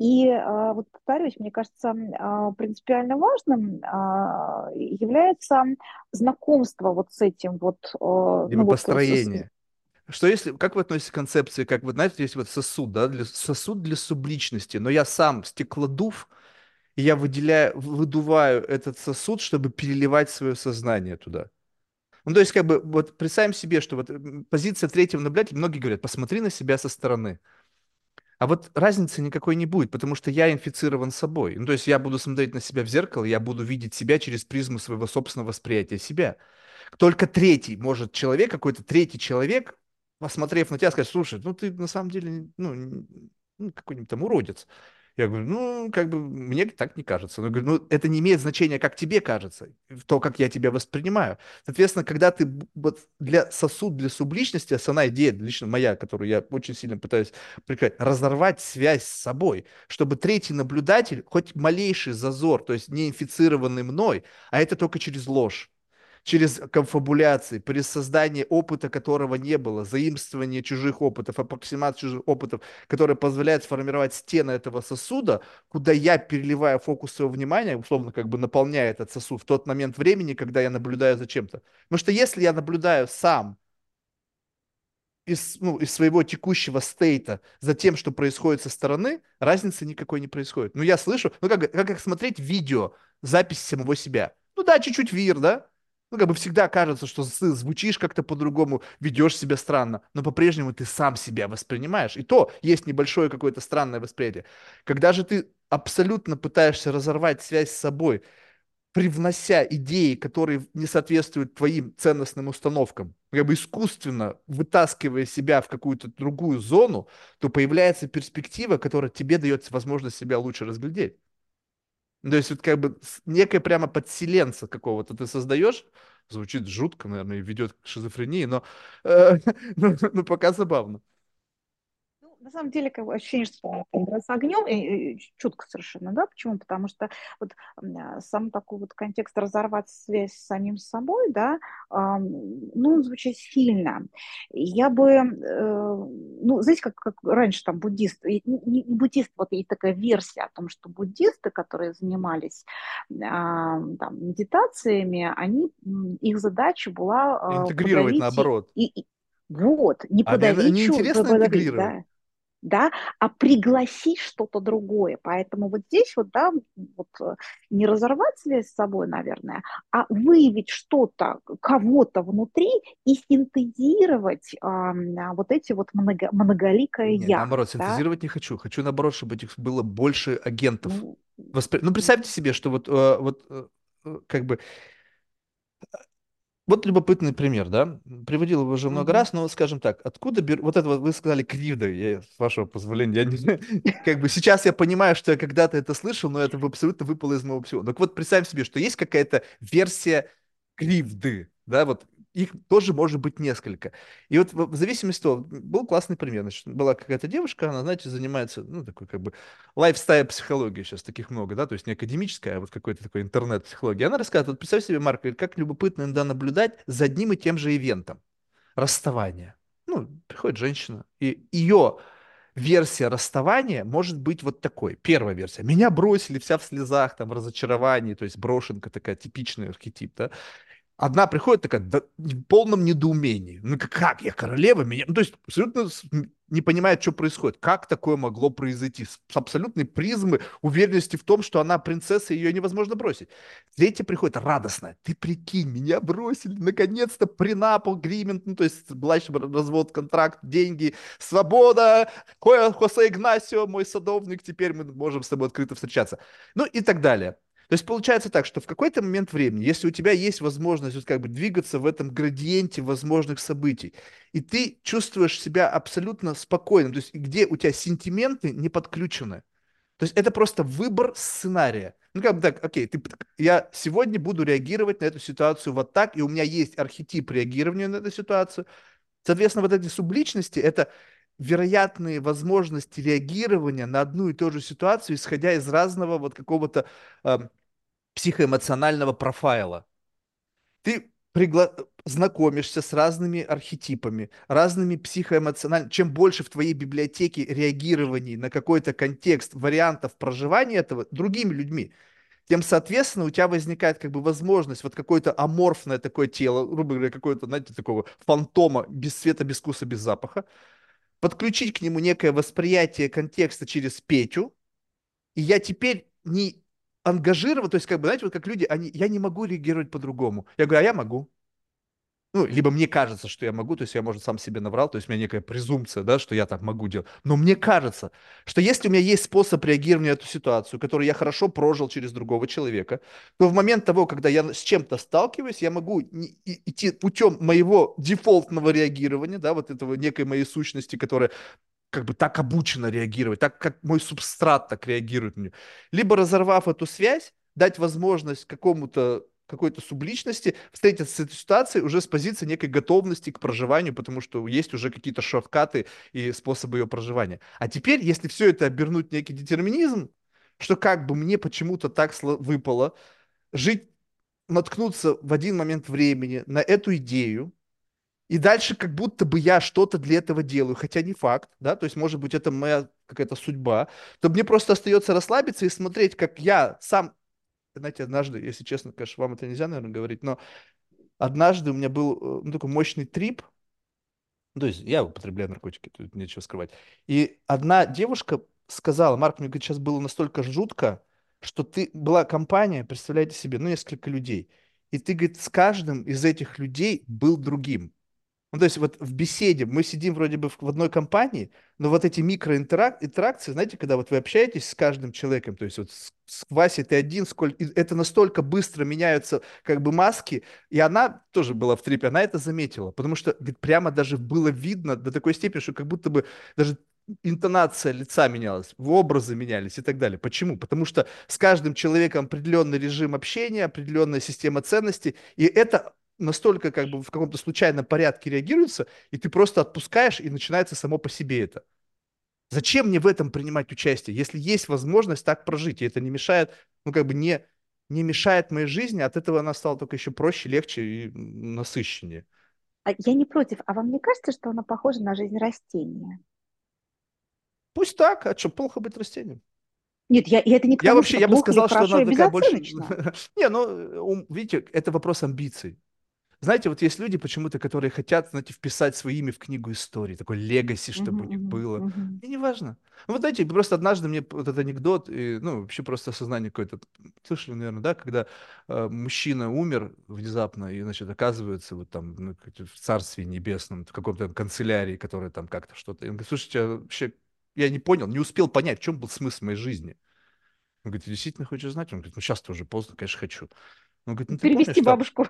И а, вот повторюсь, мне кажется, а, принципиально важным а, является знакомство вот с этим вот... Ну, построение. Вот, что если, как вы относитесь к концепции, как вы знаете, есть вот сосуд, да, для, сосуд для субличности, но я сам стеклодув, и я выделяю, выдуваю этот сосуд, чтобы переливать свое сознание туда. Ну, то есть, как бы, вот представим себе, что вот позиция третьего наблюдателя, многие говорят, посмотри на себя со стороны. А вот разницы никакой не будет, потому что я инфицирован собой. Ну, то есть я буду смотреть на себя в зеркало, я буду видеть себя через призму своего собственного восприятия себя. Только третий может человек, какой-то третий человек, посмотрев на тебя, сказать, слушай, ну ты на самом деле ну, ну, какой-нибудь там уродец. Я говорю, ну, как бы, мне так не кажется. Но, говорю, ну, это не имеет значения, как тебе кажется, то, как я тебя воспринимаю. Соответственно, когда ты вот для сосуд, для субличности, основная идея, лично моя, которую я очень сильно пытаюсь прикрыть, разорвать связь с собой, чтобы третий наблюдатель, хоть малейший зазор, то есть не инфицированный мной, а это только через ложь, через конфабуляции, при создании опыта, которого не было, заимствование чужих опытов, аппроксимация чужих опытов, которое позволяет сформировать стены этого сосуда, куда я переливаю фокус своего внимания, условно как бы наполняя этот сосуд в тот момент времени, когда я наблюдаю за чем-то. Потому что если я наблюдаю сам из, ну, из своего текущего стейта за тем, что происходит со стороны, разницы никакой не происходит. Ну, я слышу, ну, как, как, как смотреть видео, запись самого себя. Ну, да, чуть-чуть вир, да? Ну, как бы всегда кажется, что ты звучишь как-то по-другому, ведешь себя странно, но по-прежнему ты сам себя воспринимаешь. И то есть небольшое какое-то странное восприятие. Когда же ты абсолютно пытаешься разорвать связь с собой, привнося идеи, которые не соответствуют твоим ценностным установкам, как бы искусственно вытаскивая себя в какую-то другую зону, то появляется перспектива, которая тебе дает возможность себя лучше разглядеть. То есть вот как бы некое прямо подселенца какого-то ты создаешь, звучит жутко, наверное, и ведет к шизофрении, но, э, ну, ну, пока забавно на самом деле, как бы ощущение, что игра с огнем, и, и чутко совершенно, да, почему? Потому что вот сам такой вот контекст разорвать связь с самим собой, да, э, ну, звучит сильно. Я бы, э, ну, знаете, как, как раньше там буддист, не, не буддист, вот есть такая версия о том, что буддисты, которые занимались э, там, медитациями, они, их задача была... Э, Интегрировать наоборот. И, и, вот, не а подавить. Мне интересно интегрировать. Да да, а пригласить что-то другое. Поэтому вот здесь вот, да, вот э, не разорвать связь с собой, наверное, а выявить что-то, кого-то внутри и синтезировать а, вот эти вот много, многоликое Нет, я. Наоборот, да? синтезировать не хочу. Хочу, наоборот, чтобы этих было больше агентов. Ну, Воспри... ну представьте себе, что вот, э, вот э, как бы вот любопытный пример, да, приводил его уже много mm-hmm. раз, но, скажем так, откуда бер... вот это вот вы сказали кривда, я, с вашего позволения, я не... как бы сейчас я понимаю, что я когда-то это слышал, но это абсолютно выпало из моего всего. Так вот, представим себе, что есть какая-то версия кривды, да, вот их тоже может быть несколько. И вот в зависимости от того, был классный пример. Значит, была какая-то девушка, она, знаете, занимается, ну, такой как бы лайфстайл психологией сейчас таких много, да, то есть не академическая, а вот какой-то такой интернет-психология. Она рассказывает, вот представь себе, Марк, как любопытно иногда наблюдать за одним и тем же ивентом. Расставание. Ну, приходит женщина, и ее версия расставания может быть вот такой. Первая версия. Меня бросили, вся в слезах, там, в разочаровании, то есть брошенка такая, типичный архетип, да. Одна приходит такая да, в полном недоумении. Ну как я королева меня? Ну, то есть абсолютно не понимает, что происходит. Как такое могло произойти? С абсолютной призмы уверенности в том, что она принцесса, ее невозможно бросить. Третья приходит радостная. Ты прикинь, меня бросили. Наконец-то пренапл, гримент, ну то есть блачный развод, контракт, деньги, свобода. Хосе Игнасио, мой садовник, теперь мы можем с тобой открыто встречаться. Ну и так далее. То есть получается так, что в какой-то момент времени, если у тебя есть возможность вот как бы двигаться в этом градиенте возможных событий, и ты чувствуешь себя абсолютно спокойным, то есть где у тебя сентименты не подключены, то есть это просто выбор сценария. Ну, как бы так, окей, ты, я сегодня буду реагировать на эту ситуацию вот так, и у меня есть архетип реагирования на эту ситуацию. Соответственно, вот эти субличности — это вероятные возможности реагирования на одну и ту же ситуацию, исходя из разного вот какого-то э, психоэмоционального профайла. Ты пригла... знакомишься с разными архетипами, разными психоэмоциональными. Чем больше в твоей библиотеке реагирований на какой-то контекст, вариантов проживания этого другими людьми, тем, соответственно, у тебя возникает как бы возможность вот какое-то аморфное такое тело, грубо говоря, какое-то, знаете, такого фантома без света, без вкуса, без запаха, подключить к нему некое восприятие контекста через Петю, и я теперь не ангажирован, то есть, как бы, знаете, вот как люди, они, я не могу реагировать по-другому. Я говорю, а я могу. Ну, либо мне кажется, что я могу, то есть я, может, сам себе наврал, то есть у меня некая презумпция, да, что я так могу делать. Но мне кажется, что если у меня есть способ реагирования на эту ситуацию, которую я хорошо прожил через другого человека, то в момент того, когда я с чем-то сталкиваюсь, я могу идти путем моего дефолтного реагирования, да, вот этого некой моей сущности, которая как бы так обучена реагировать, так как мой субстрат так реагирует на нее. Либо разорвав эту связь, дать возможность какому-то какой-то субличности встретиться с этой ситуацией уже с позиции некой готовности к проживанию, потому что есть уже какие-то шорткаты и способы ее проживания. А теперь, если все это обернуть некий детерминизм, что как бы мне почему-то так выпало жить, наткнуться в один момент времени на эту идею, и дальше как будто бы я что-то для этого делаю, хотя не факт, да, то есть, может быть, это моя какая-то судьба, то мне просто остается расслабиться и смотреть, как я сам, знаете, однажды, если честно, конечно, вам это нельзя, наверное, говорить, но однажды у меня был э, ну, такой мощный трип, то есть я употребляю наркотики, тут нечего скрывать, и одна девушка сказала, Марк, мне говорит, сейчас было настолько жутко, что ты, была компания, представляете себе, ну, несколько людей, и ты, говорит, с каждым из этих людей был другим. Ну, то есть вот в беседе мы сидим вроде бы в, одной компании, но вот эти микроинтеракции, знаете, когда вот вы общаетесь с каждым человеком, то есть вот с, с Васей ты один, сколько, это настолько быстро меняются как бы маски, и она тоже была в трипе, она это заметила, потому что говорит, прямо даже было видно до такой степени, что как будто бы даже интонация лица менялась, образы менялись и так далее. Почему? Потому что с каждым человеком определенный режим общения, определенная система ценностей, и это настолько как бы в каком-то случайном порядке реагируется, и ты просто отпускаешь, и начинается само по себе это. Зачем мне в этом принимать участие, если есть возможность так прожить, и это не мешает, ну как бы не, не мешает моей жизни, от этого она стала только еще проще, легче и насыщеннее. А я не против, а вам не кажется, что она похожа на жизнь растения? Пусть так, а что, плохо быть растением? Нет, я, я это не Я вообще, я бы сказал, что она такая больше... Не, ну, видите, это вопрос амбиций. Знаете, вот есть люди почему-то, которые хотят, знаете, вписать свои имя в книгу истории, такой легаси, чтобы uh-huh, у них было. Uh-huh. И неважно. Ну, вот знаете, просто однажды мне вот этот анекдот, и, ну, вообще просто осознание какое-то, слышали, наверное, да, когда э, мужчина умер внезапно, и, значит, оказывается вот там ну, в царстве небесном, в каком-то канцелярии, который там как-то что-то. И он говорит, слушайте, а вообще я не понял, не успел понять, в чем был смысл моей жизни. Он говорит, ты действительно хочешь знать? Он говорит, ну сейчас-то уже поздно, конечно, хочу. Он говорит, ну ты Перевести помнишь, бабушку.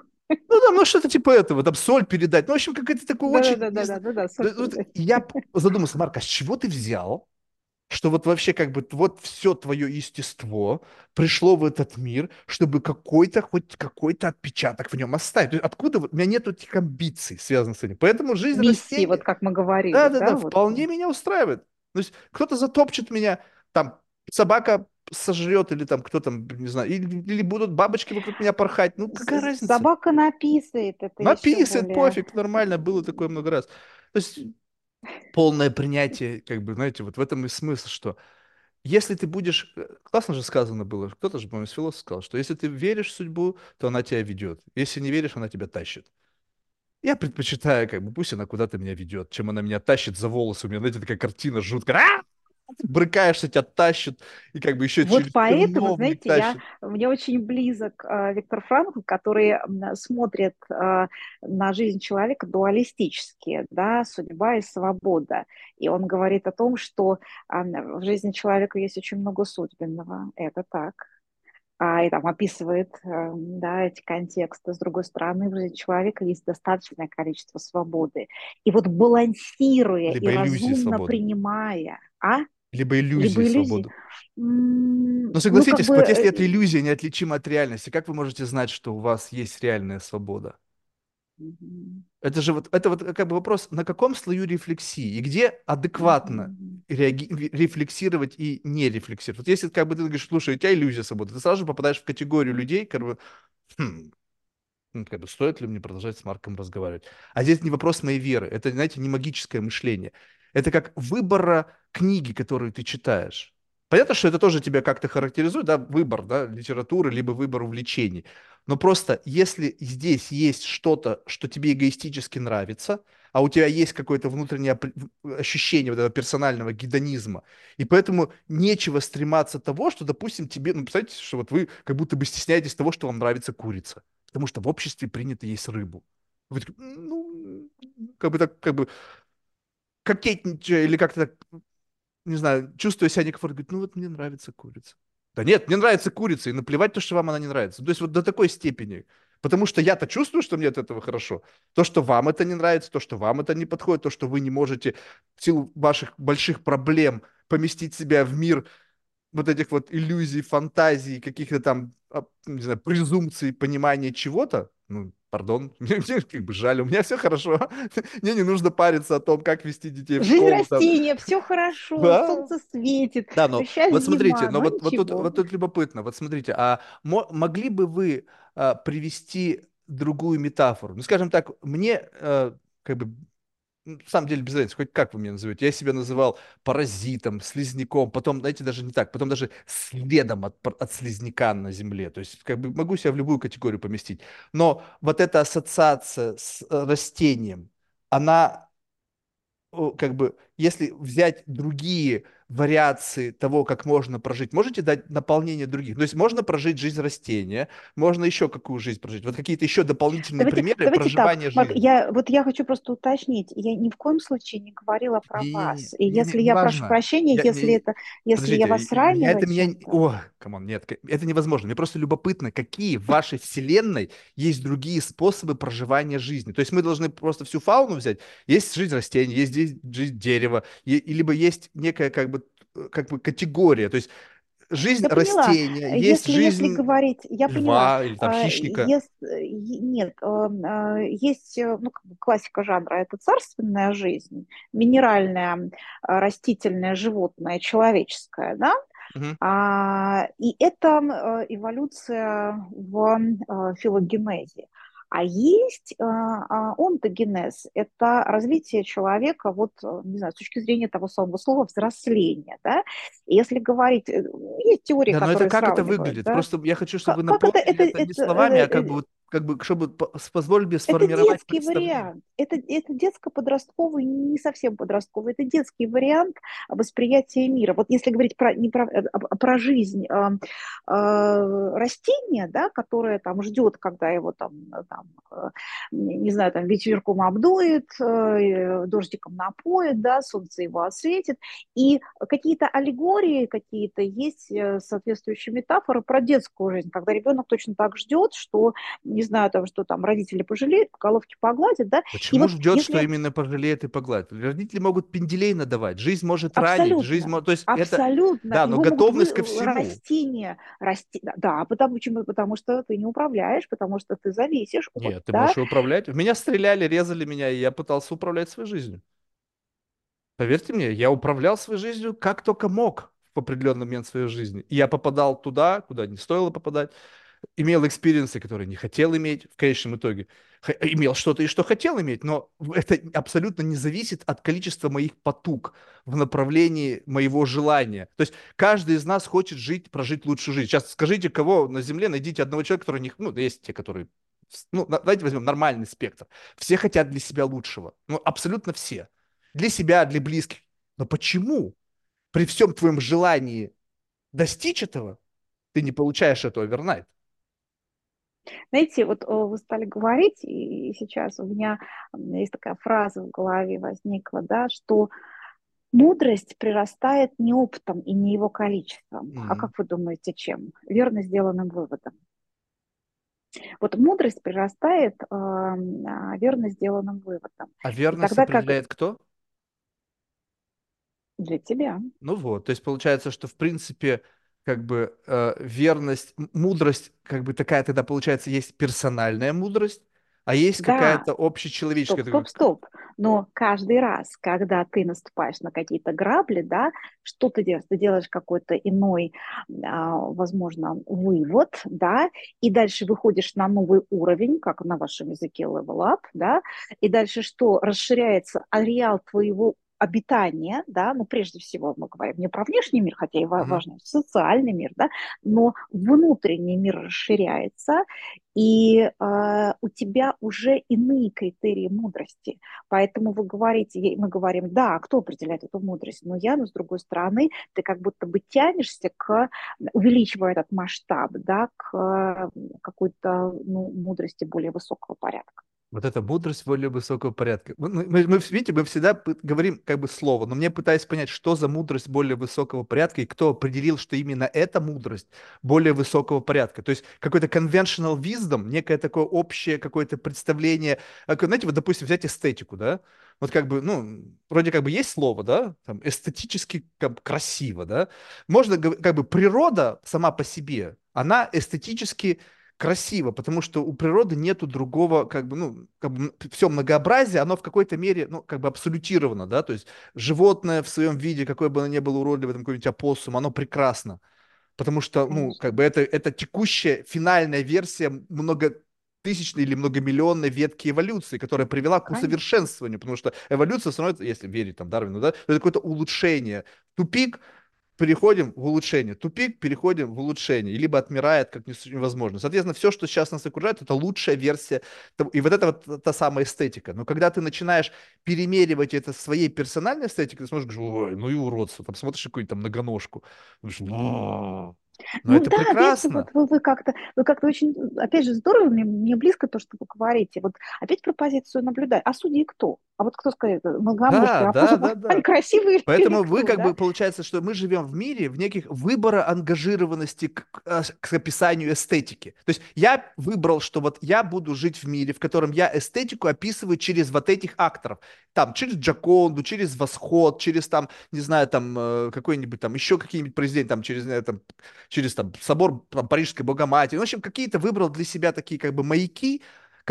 Ну да, ну что-то типа этого, там соль передать. Ну, в общем, какая-то такой очень... Да-да-да. Вот я задумался, Марк, а с чего ты взял, что вот вообще как бы вот все твое естество пришло в этот мир, чтобы какой-то, хоть какой-то отпечаток в нем оставить. Откуда вот, у меня нет этих амбиций, связанных с этим. Поэтому жизнь Миссии, растения... вот как мы говорили. Да-да-да, вот. вполне меня устраивает. То есть кто-то затопчет меня, там собака сожрет или там кто там, не знаю, или, или будут бабочки вокруг меня порхать. Ну, какая разница? Собака написает. Это написает, более... пофиг, нормально, было такое много раз. То есть полное принятие, как бы, знаете, вот в этом и смысл, что если ты будешь... Э, классно же сказано было, кто-то же, по-моему, философ сказал, что если ты веришь в судьбу, то она тебя ведет. Если не веришь, она тебя тащит. Я предпочитаю, как бы, пусть она куда-то меня ведет, чем она меня тащит за волосы. У меня, знаете, такая картина жуткая. Брыкаешься, тебя тащит, и как бы еще вот через поэтому, знаете, я, мне очень близок э, Виктор Франкл, который смотрит э, на жизнь человека дуалистически, да, судьба и свобода. И он говорит о том, что э, в жизни человека есть очень много судьбенного. Это так. А, и там описывает э, да, эти контексты. С другой стороны, в жизни человека есть достаточное количество свободы. И вот балансируя Либо и разумно свободы. принимая, а? Либо иллюзии Либо иллюзии. свободы. Но ну, согласитесь, ну, вот бы... если эта иллюзия неотличима от реальности, как вы можете знать, что у вас есть реальная свобода? Mm-hmm. Это же вот, это вот как бы вопрос, на каком слою рефлексии и где адекватно mm-hmm. реаги- рефлексировать и не рефлексировать. Вот если как бы ты говоришь, слушай, у тебя иллюзия свободы, ты сразу же попадаешь в категорию людей, как бы, хм, ну, как бы, стоит ли мне продолжать с Марком разговаривать. А здесь не вопрос моей веры, это, знаете, не магическое мышление. Это как выбора книги, которую ты читаешь. Понятно, что это тоже тебя как-то характеризует, да, выбор, да, литературы, либо выбор увлечений. Но просто если здесь есть что-то, что тебе эгоистически нравится, а у тебя есть какое-то внутреннее ощущение вот этого персонального гедонизма, и поэтому нечего стрематься того, что, допустим, тебе, ну, представьте, что вот вы как будто бы стесняетесь того, что вам нравится курица, потому что в обществе принято есть рыбу. Вы ну, как бы так, как бы кокетничая или как-то так, не знаю, чувствуя себя некомфортно, говорит, ну вот мне нравится курица. Да нет, мне нравится курица, и наплевать то, что вам она не нравится. То есть вот до такой степени. Потому что я-то чувствую, что мне от этого хорошо. То, что вам это не нравится, то, что вам это не подходит, то, что вы не можете в силу ваших больших проблем поместить себя в мир вот этих вот иллюзий, фантазий, каких-то там, а, не знаю, презумпций, понимания чего-то, ну, пардон, мне, мне как бы жаль, у меня все хорошо. Мне не нужно париться о том, как вести детей в Жизнь школу. растения, все хорошо, Да. солнце светит, Да, но сейчас вот смотрите, зима, но но вот, вот тут, вот тут любопытно, вот смотрите, а мо- могли бы вы а, привести другую метафору? Ну, скажем так, мне а, как бы ну, на самом деле без разницы, хоть как вы меня назовете. Я себя называл паразитом, слизняком, потом, знаете, даже не так, потом даже следом от, от слизняка на земле. То есть как бы могу себя в любую категорию поместить. Но вот эта ассоциация с э, растением, она как бы, если взять другие вариации того, как можно прожить, можете дать наполнение других? То есть можно прожить жизнь растения, можно еще какую жизнь прожить? Вот какие-то еще дополнительные Давайте, примеры давайте так, проживания Марк, жизни. я, вот я хочу просто уточнить, я ни в коем случае не говорила про Не-не-не, вас. И не, не, если не я прошу важно. прощения, Я, если не, это, если я вас ранила это меня... О, come on, нет, это невозможно. Мне просто любопытно, какие в вашей вселенной есть другие способы проживания жизни. То есть мы должны просто всю фауну взять. Есть жизнь растений, есть жизнь дерева, и, либо есть некая как бы, как бы категория. То есть жизнь Я поняла. растения, есть Если, если жизнь говорить, я поняла. льва или там А, хищника. ес- е- нет, а, а, есть э, ну, как бы классика жанра, это царственная жизнь, минеральная, а, растительная, животная, человеческая, да? Мгм. А, и это э, эволюция в э, филогенезе. А есть э, а, онтогенез, это развитие человека, вот, э, не знаю, с точки зрения того самого слова взросления, да. Если говорить, э, есть теории, Да, но это как это выглядит? да. Просто я хочу, чтобы вы Как, как это, наполнили это, это не это, словами, а э, как бы вот, как бы, чтобы по- позволили мне это сформировать детский вариант, это, это детско-подростковый, не совсем подростковый, это детский вариант восприятия мира. Вот если говорить про, не про, э, а про жизнь э, э, растения, да, которое там ждет, когда его там, там э, не знаю, там ветерком обдует, э, дождиком напоит, да, солнце его осветит, и какие-то аллегории какие-то есть, соответствующие метафоры про детскую жизнь, когда ребенок точно так ждет, что не знаю, там, что там родители пожалеют, по головке погладят, да. И Почему вот ждет, что если именно пожалеет и погладит? Родители могут пенделей надавать, жизнь может ранить, жизнь абсолютно, может... То есть это... абсолютно, Да, но его готовность ко всему. растения, расти, да, потому, почему? потому что ты не управляешь, потому что ты зависишь Нет, ты да, можешь и управлять. Меня стреляли, резали меня, и я пытался управлять своей жизнью. Поверьте мне, я управлял своей жизнью как только мог в определенный момент своей жизни. И я попадал туда, куда не стоило попадать, имел experience ы, которые не хотел иметь в конечном итоге. Имел что-то и что хотел иметь, но это абсолютно не зависит от количества моих потуг в направлении моего желания. То есть каждый из нас хочет жить, прожить лучшую жизнь. Сейчас скажите, кого на Земле, найдите одного человека, который не... Ну, есть те, которые... Ну, давайте возьмем нормальный спектр. Все хотят для себя лучшего. Ну, абсолютно все. Для себя, для близких. Но почему при всем твоем желании достичь этого, ты не получаешь это овернайт? Знаете, вот о, вы стали говорить, и сейчас у меня есть такая фраза в голове возникла, да, что мудрость прирастает не опытом и не его количеством, а Мгм. как вы думаете, чем? Верно сделанным выводом. Вот мудрость прирастает э, а, верно сделанным выводом. А верность тогда как определяет кто? для тебя. Ну вот, то есть получается, что в принципе как бы э, верность, мудрость, как бы такая тогда получается, есть персональная мудрость, а есть Да, какая-то стоп, общечеловеческая. стоп, такая- стоп. Но каждый раз, когда ты наступаешь на какие-то грабли, да, что ты делаешь? Ты делаешь какой-то иной, а, возможно, вывод, да, и дальше выходишь на новый уровень, как на вашем языке level up, да, и дальше что? Расширяется ареал твоего обитания, да, ну, прежде всего мы говорим не про внешний мир, хотя и ва- Мгм. важно социальный мир, да, но внутренний мир расширяется, и э, у тебя уже иные критерии мудрости. Поэтому вы говорите, мы говорим, да, кто определяет эту мудрость? Но я, но с другой стороны, ты как будто бы тянешься к, увеличивая этот масштаб, да, к какой-то ну, мудрости более высокого порядка. Вот это мудрость более высокого порядка. Мы, мы, мы, видите, мы всегда говорим как бы слово, но мне пытаюсь понять, что за мудрость более высокого порядка и кто определил, что именно эта мудрость более высокого порядка. То есть какой-то conventional wisdom, некое такое общее какое-то представление. А, знаете, вот, допустим, взять эстетику, да? Вот как бы, ну, вроде как бы есть слово, да, там, эстетически как красиво, да? Можно, как бы, природа сама по себе, она эстетически красиво, потому что у природы нету другого, как бы, ну, как бы все многообразие, оно в какой-то мере, ну, как бы абсолютировано, да, то есть животное в своем виде, какое бы оно ни было уродливое, там какой-нибудь опоссум, оно прекрасно, потому что, ну, как бы это, это текущая финальная версия много тысячной или многомиллионной ветки эволюции, которая привела к усовершенствованию, потому что эволюция становится, если верить там Дарвину, да, это какое-то улучшение. Тупик переходим в улучшение. Тупик, переходим в улучшение. Либо отмирает, как невозможно. Соответственно, все, что сейчас нас окружает, это лучшая версия. И вот это вот та самая эстетика. Но когда ты начинаешь перемеривать это своей персональной эстетикой, ты смотришь, ой, ну и уродство. Там смотришь какую-нибудь там многоножку. Думаешь, но ну это да, прекрасно. Вот вы, вы как-то, вы как-то очень, опять же, здорово, мне, мне близко то, что вы говорите. Вот опять про позицию наблюдать. А судьи кто? А вот кто скажет, многоморские, да, а да, да, да. они красивые Поэтому вы как да? бы, получается, что мы живем в мире в неких выбора ангажированности к, а, к описанию эстетики. То есть я выбрал, что вот я буду жить в мире, в котором я эстетику описываю через вот этих акторов. Там, через Джаконду, через Восход, через там, не знаю, там, э, какой-нибудь там, еще какие-нибудь произведения, там, через, там, через там собор там, Парижской Богоматери. В общем, какие-то выбрал для себя такие как бы маяки,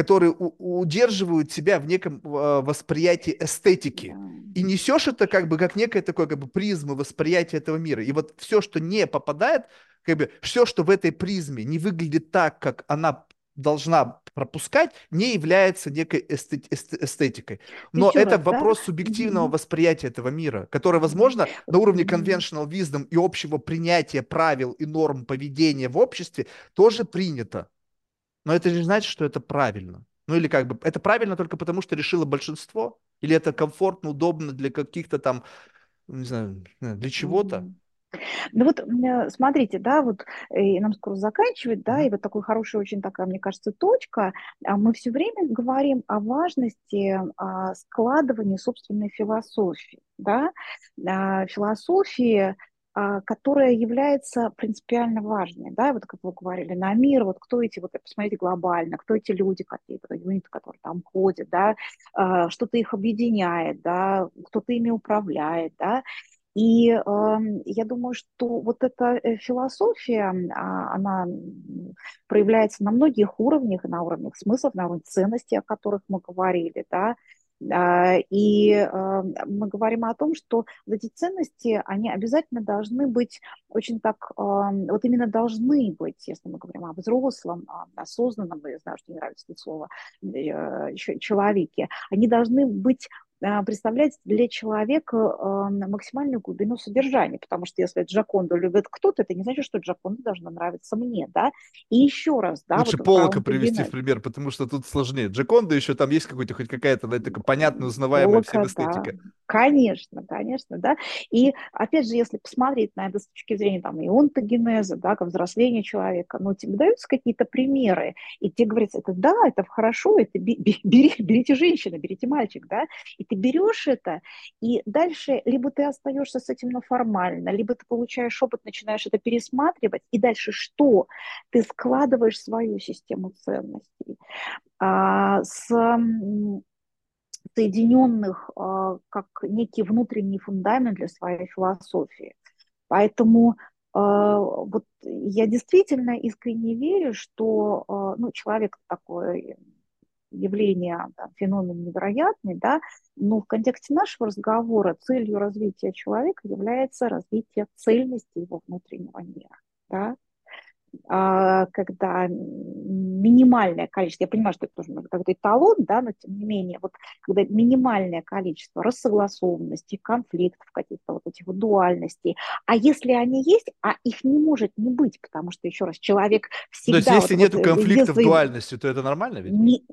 которые удерживают тебя в неком э, восприятии эстетики. И несешь это как бы как некое такое как бы призму восприятия этого мира. И вот все, что не попадает, как бы все, что в этой призме не выглядит так, как она должна пропускать, не является некой эстетикой. Но Еще это раз, вопрос да? субъективного mm-hmm. восприятия этого мира, который, возможно, на уровне conventional wisdom и общего принятия правил и норм поведения в обществе тоже принято. Но это не значит, что это правильно. Ну или как бы, это правильно только потому, что решило большинство? Или это комфортно, удобно для каких-то там, не знаю, для чего-то? Ну вот смотрите, да, вот и нам скоро заканчивать, да, и вот такой хорошая очень такая, мне кажется, точка. А мы все время говорим о важности а, складывания собственной философии, да, а, философии которая является принципиально важной, да, вот как вы говорили, на мир, вот кто эти, вот посмотрите глобально, кто эти люди какие-то, юниты, которые там ходят, да, а, что-то их объединяет, да, кто-то ими управляет, да, и э, я думаю, что вот эта э, философия, а, она проявляется на многих уровнях, на уровнях смыслов, на уровне ценностей, о которых мы говорили, да, а, и а, мы говорим о том, что эти ценности, они обязательно должны быть очень так, а, вот именно должны быть, если мы говорим о взрослом, осознанном, я знаю, что не нравится это слово, э, человеке, они должны быть а, представлять для человека а, максимальную глубину содержания, потому что если Джаконду любит кто-то, это не значит, что Джаконда должна нравиться мне, да. И еще раз, да. Лучше вот Полока привести в пример, потому что тут сложнее. Джаконда еще там есть какой-то хоть какая-то, да, такая понятная, узнаваемая Полока, всем эстетика. Да. Конечно, конечно, да. И опять же, если посмотреть на это с точки зрения там и онтогенеза, да, как взросления человека, ну, тебе даются какие-то примеры, и тебе говорится, это да, это хорошо, это бери, берите женщину, берите мальчик, да, и ты берешь это, и дальше либо ты остаешься с этим, но формально, либо ты получаешь опыт, начинаешь это пересматривать, и дальше что? Ты складываешь свою систему ценностей а, с соединенных а, как некий внутренний фундамент для своей философии. Поэтому а, вот я действительно искренне верю, что а, ну, человек такой явление, там, феномен невероятный, да, но в контексте нашего разговора целью развития человека является развитие цельности его внутреннего мира, да, а, когда минимальное количество, я понимаю, что это тоже какой-то эталон, да, но тем не менее, вот когда минимальное количество рассогласованностей, конфликтов, каких-то вот этих вот дуальностей, а если они есть, а их не может не быть, потому что, еще раз, человек всегда... То есть если вот, нет вот, конфликтов если... дуальности, то это нормально ведь? Не,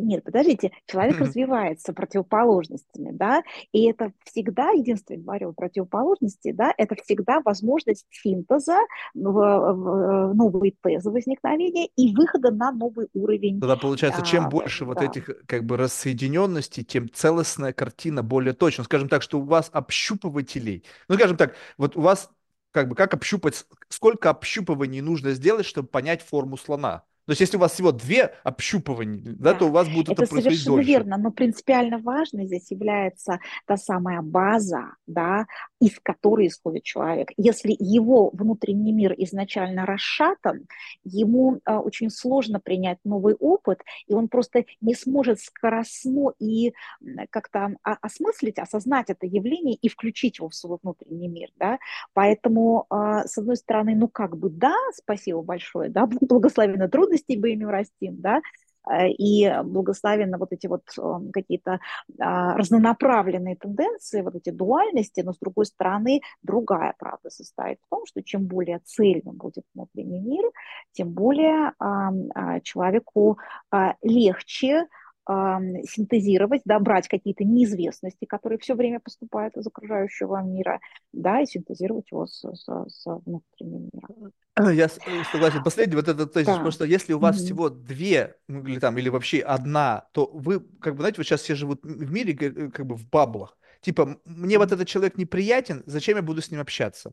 нет, подождите, человек развивается противоположностями, да, и это всегда, единственное, говорю, противоположности, да, это всегда возможность синтеза, новые тезы возникновения и выхода на новый уровень. Тогда получается, чем а, больше да. вот этих как бы рассоединенностей, тем целостная картина более точна. Скажем так, что у вас общупывателей, ну, скажем так, вот у вас как бы как общупать, сколько общупываний нужно сделать, чтобы понять форму слона? То есть, если у вас всего две общупывания, да, да то у вас будет это, это совершенно дольше. верно, но принципиально важной здесь является та самая база, да, из которой исходит человек. Если его внутренний мир изначально расшатан, ему а, очень сложно принять новый опыт, и он просто не сможет скоростно и как-то осмыслить, осознать это явление и включить его в свой внутренний мир, да. Поэтому, а, с одной стороны, ну как бы да, спасибо большое, да, благословенно трудности, трудностей бы ими растим, да, э, и благословенно вот эти вот эм, какие-то а, разнонаправленные тенденции, вот эти дуальности, но с другой стороны другая правда состоит в том, что чем более цельным будет внутренний мир, тем более а, человеку а, легче синтезировать, да, брать какие-то неизвестности, которые все время поступают из окружающего мира, да, и синтезировать его с, с, с внутренним миром. Я э, согласен. Последний вот этот тезис, да. потому что если у вас mm-hmm. всего две, или там, или вообще одна, то вы, как бы, знаете, вот сейчас все живут в мире, э, как бы в баблах. Типа, мне вот этот человек неприятен, зачем я буду с ним общаться?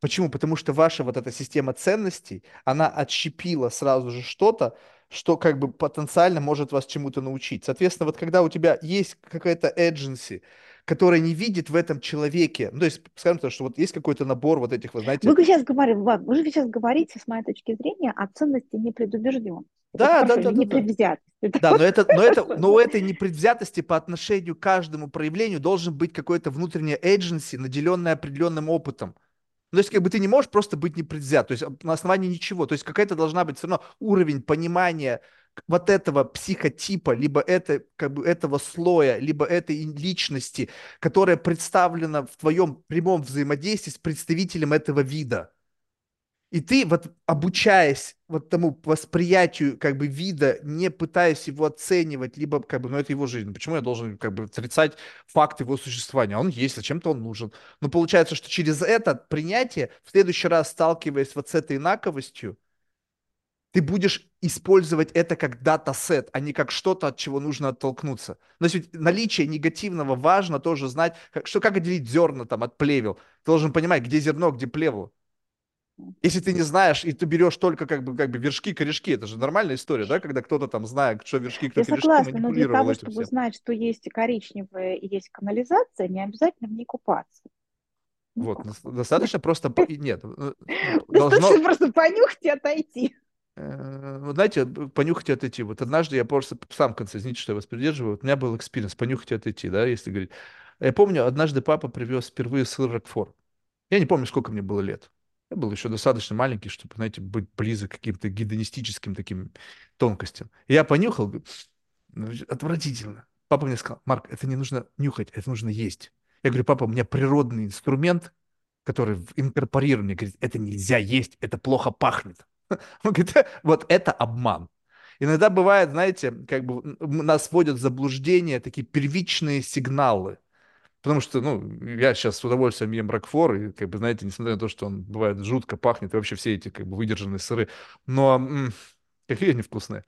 Почему? Потому что ваша вот эта система ценностей, она отщепила сразу же что-то, что как бы потенциально может вас чему-то научить. Соответственно, вот когда у тебя есть какая-то agency, которая не видит в этом человеке, ну, то есть, скажем так, что вот есть какой-то набор вот этих, вы знаете... Вы сейчас говорите, Влад, вы же сейчас говорите, с моей точки зрения, о ценности непредубежденности. Да, да, да, да, да. Да, но это, но это, но у этой непредвзятости по отношению к каждому проявлению должен быть какой-то внутренний agency, наделенный определенным опытом. Ну, то есть, как бы ты не можешь просто быть непредвзят, то есть на основании ничего. То есть какая-то должна быть все равно уровень понимания вот этого психотипа, либо это, как бы этого слоя, либо этой личности, которая представлена в твоем прямом взаимодействии с представителем этого вида. И ты вот обучаясь вот тому восприятию как бы вида, не пытаясь его оценивать, либо как бы, ну это его жизнь, почему я должен как бы отрицать факт его существования? Он есть, зачем-то он нужен. Но получается, что через это принятие, в следующий раз сталкиваясь вот с этой инаковостью, ты будешь использовать это как дата-сет, а не как что-то, от чего нужно оттолкнуться. Но ведь наличие негативного важно тоже знать, как, что как отделить зерна там от плевел. Ты должен понимать, где зерно, где плевел. Если ты не знаешь, и ты берешь только как бы, как бы вершки, корешки, это же нормальная история, да, когда кто-то там знает, что вершки, кто Я корешки, согласна, но для того, чтобы всем. знать, что есть коричневая и есть канализация, не обязательно в ней купаться. Вот, достаточно просто... Нет, э, достаточно просто понюхать и отойти. Э, вот знаете, понюхать и отойти. Вот однажды я просто сам конце, извините, что я вас придерживаю, вот у меня был experience, понюхать и отойти, да, если говорить. Я помню, однажды папа привез впервые сыр Рокфор. Я не помню, сколько мне было лет. Я был еще достаточно маленький, чтобы, знаете, быть близок к каким-то гедонистическим таким тонкостям. Я понюхал, ну, отвратительно. Папа мне сказал, Марк, это не нужно нюхать, это нужно есть. Я говорю, папа, у меня природный инструмент, который инкорпорирован, мне говорит, это нельзя есть, это плохо пахнет. Он говорит, вот это обман. Иногда бывает, знаете, как бы нас вводят в заблуждение такие первичные сигналы. Потому что, ну, я сейчас с удовольствием ем ракфор, и, как бы, знаете, несмотря на то, что он бывает жутко пахнет, и вообще все эти, как бы, выдержанные сыры, но м- какие они вкусные.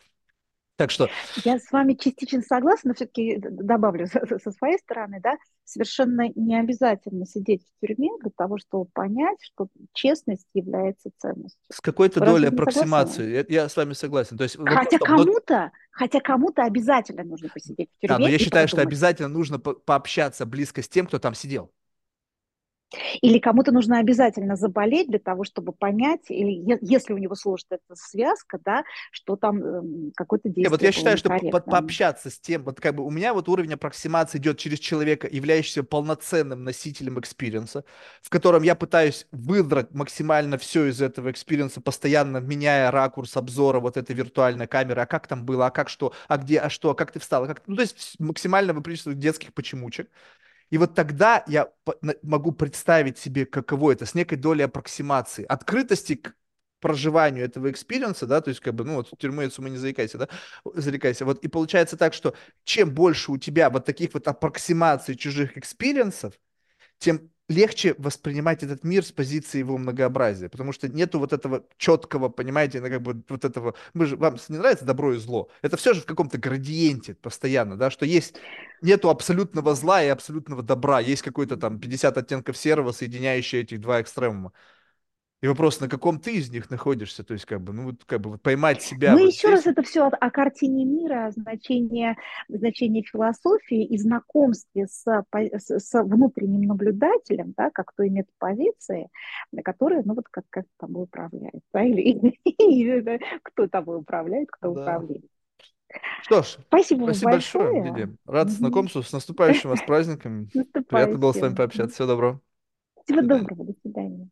Так что... Я с вами частично согласна, но все-таки добавлю со, своей стороны, да, совершенно не обязательно сидеть в тюрьме для того, чтобы понять, что честность является ценностью. С какой-то долей аппроксимации, я, я с вами согласен. То есть, хотя вот, кому-то, хотя кому-то обязательно нужно посидеть в тюрьме. Да, но я считаю, подумать. что обязательно нужно по пообщаться близко с тем, кто там сидел. Или кому-то нужно обязательно заболеть для того, чтобы понять, или если у него сложится эта связка, да, что там э, какое-то действие. вот я считаю, что по пообщаться с тем, вот как бы у меня вот уровень аппроксимации идет через человека, являющегося полноценным носителем experience а, в котором я пытаюсь выдрать максимально все из этого experience а, постоянно меняя ракурс обзора вот этой виртуальной камеры, а как там было, а как что, а где, а что, а как ты встал, а как... ну то есть максимально выплескивать детских почемучек. И вот тогда я могу представить себе, каково это, с некой долей аппроксимации, открытости к проживанию этого experience а, да, то есть как бы, ну вот тюрьмы от суммы не заикайся, да, зарекайся. Вот и получается так, что чем больше у тебя вот таких вот аппроксимаций чужих experience ов, тем легче воспринимать этот мир с позиции его многообразия, потому что нету вот этого четкого, понимаете, как бы вот этого, мы же, вам не нравится добро и зло, это все же в каком-то градиенте постоянно, да, что есть, нету абсолютного зла и абсолютного добра, есть какой-то там 50 оттенков серого, соединяющий этих два экстремума. И вопрос, на каком ты из них находишься, то есть как бы, ну вот как бы вот поймать себя. Ну вот еще здесь... раз это все о, о картине мира, о значении, значении философии и знакомстве с, с, с внутренним наблюдателем, да, как кто имеет позиции, которые, ну вот как, как тобой управляет, да, или, или кто тобой управляет, кто да. управляет. Что ж, спасибо, спасибо большое, большое Лидия. Рад mm-hmm. знакомству, с наступающим вас праздником. Приятно было с вами пообщаться. Всего доброго. Всего доброго, до свидания.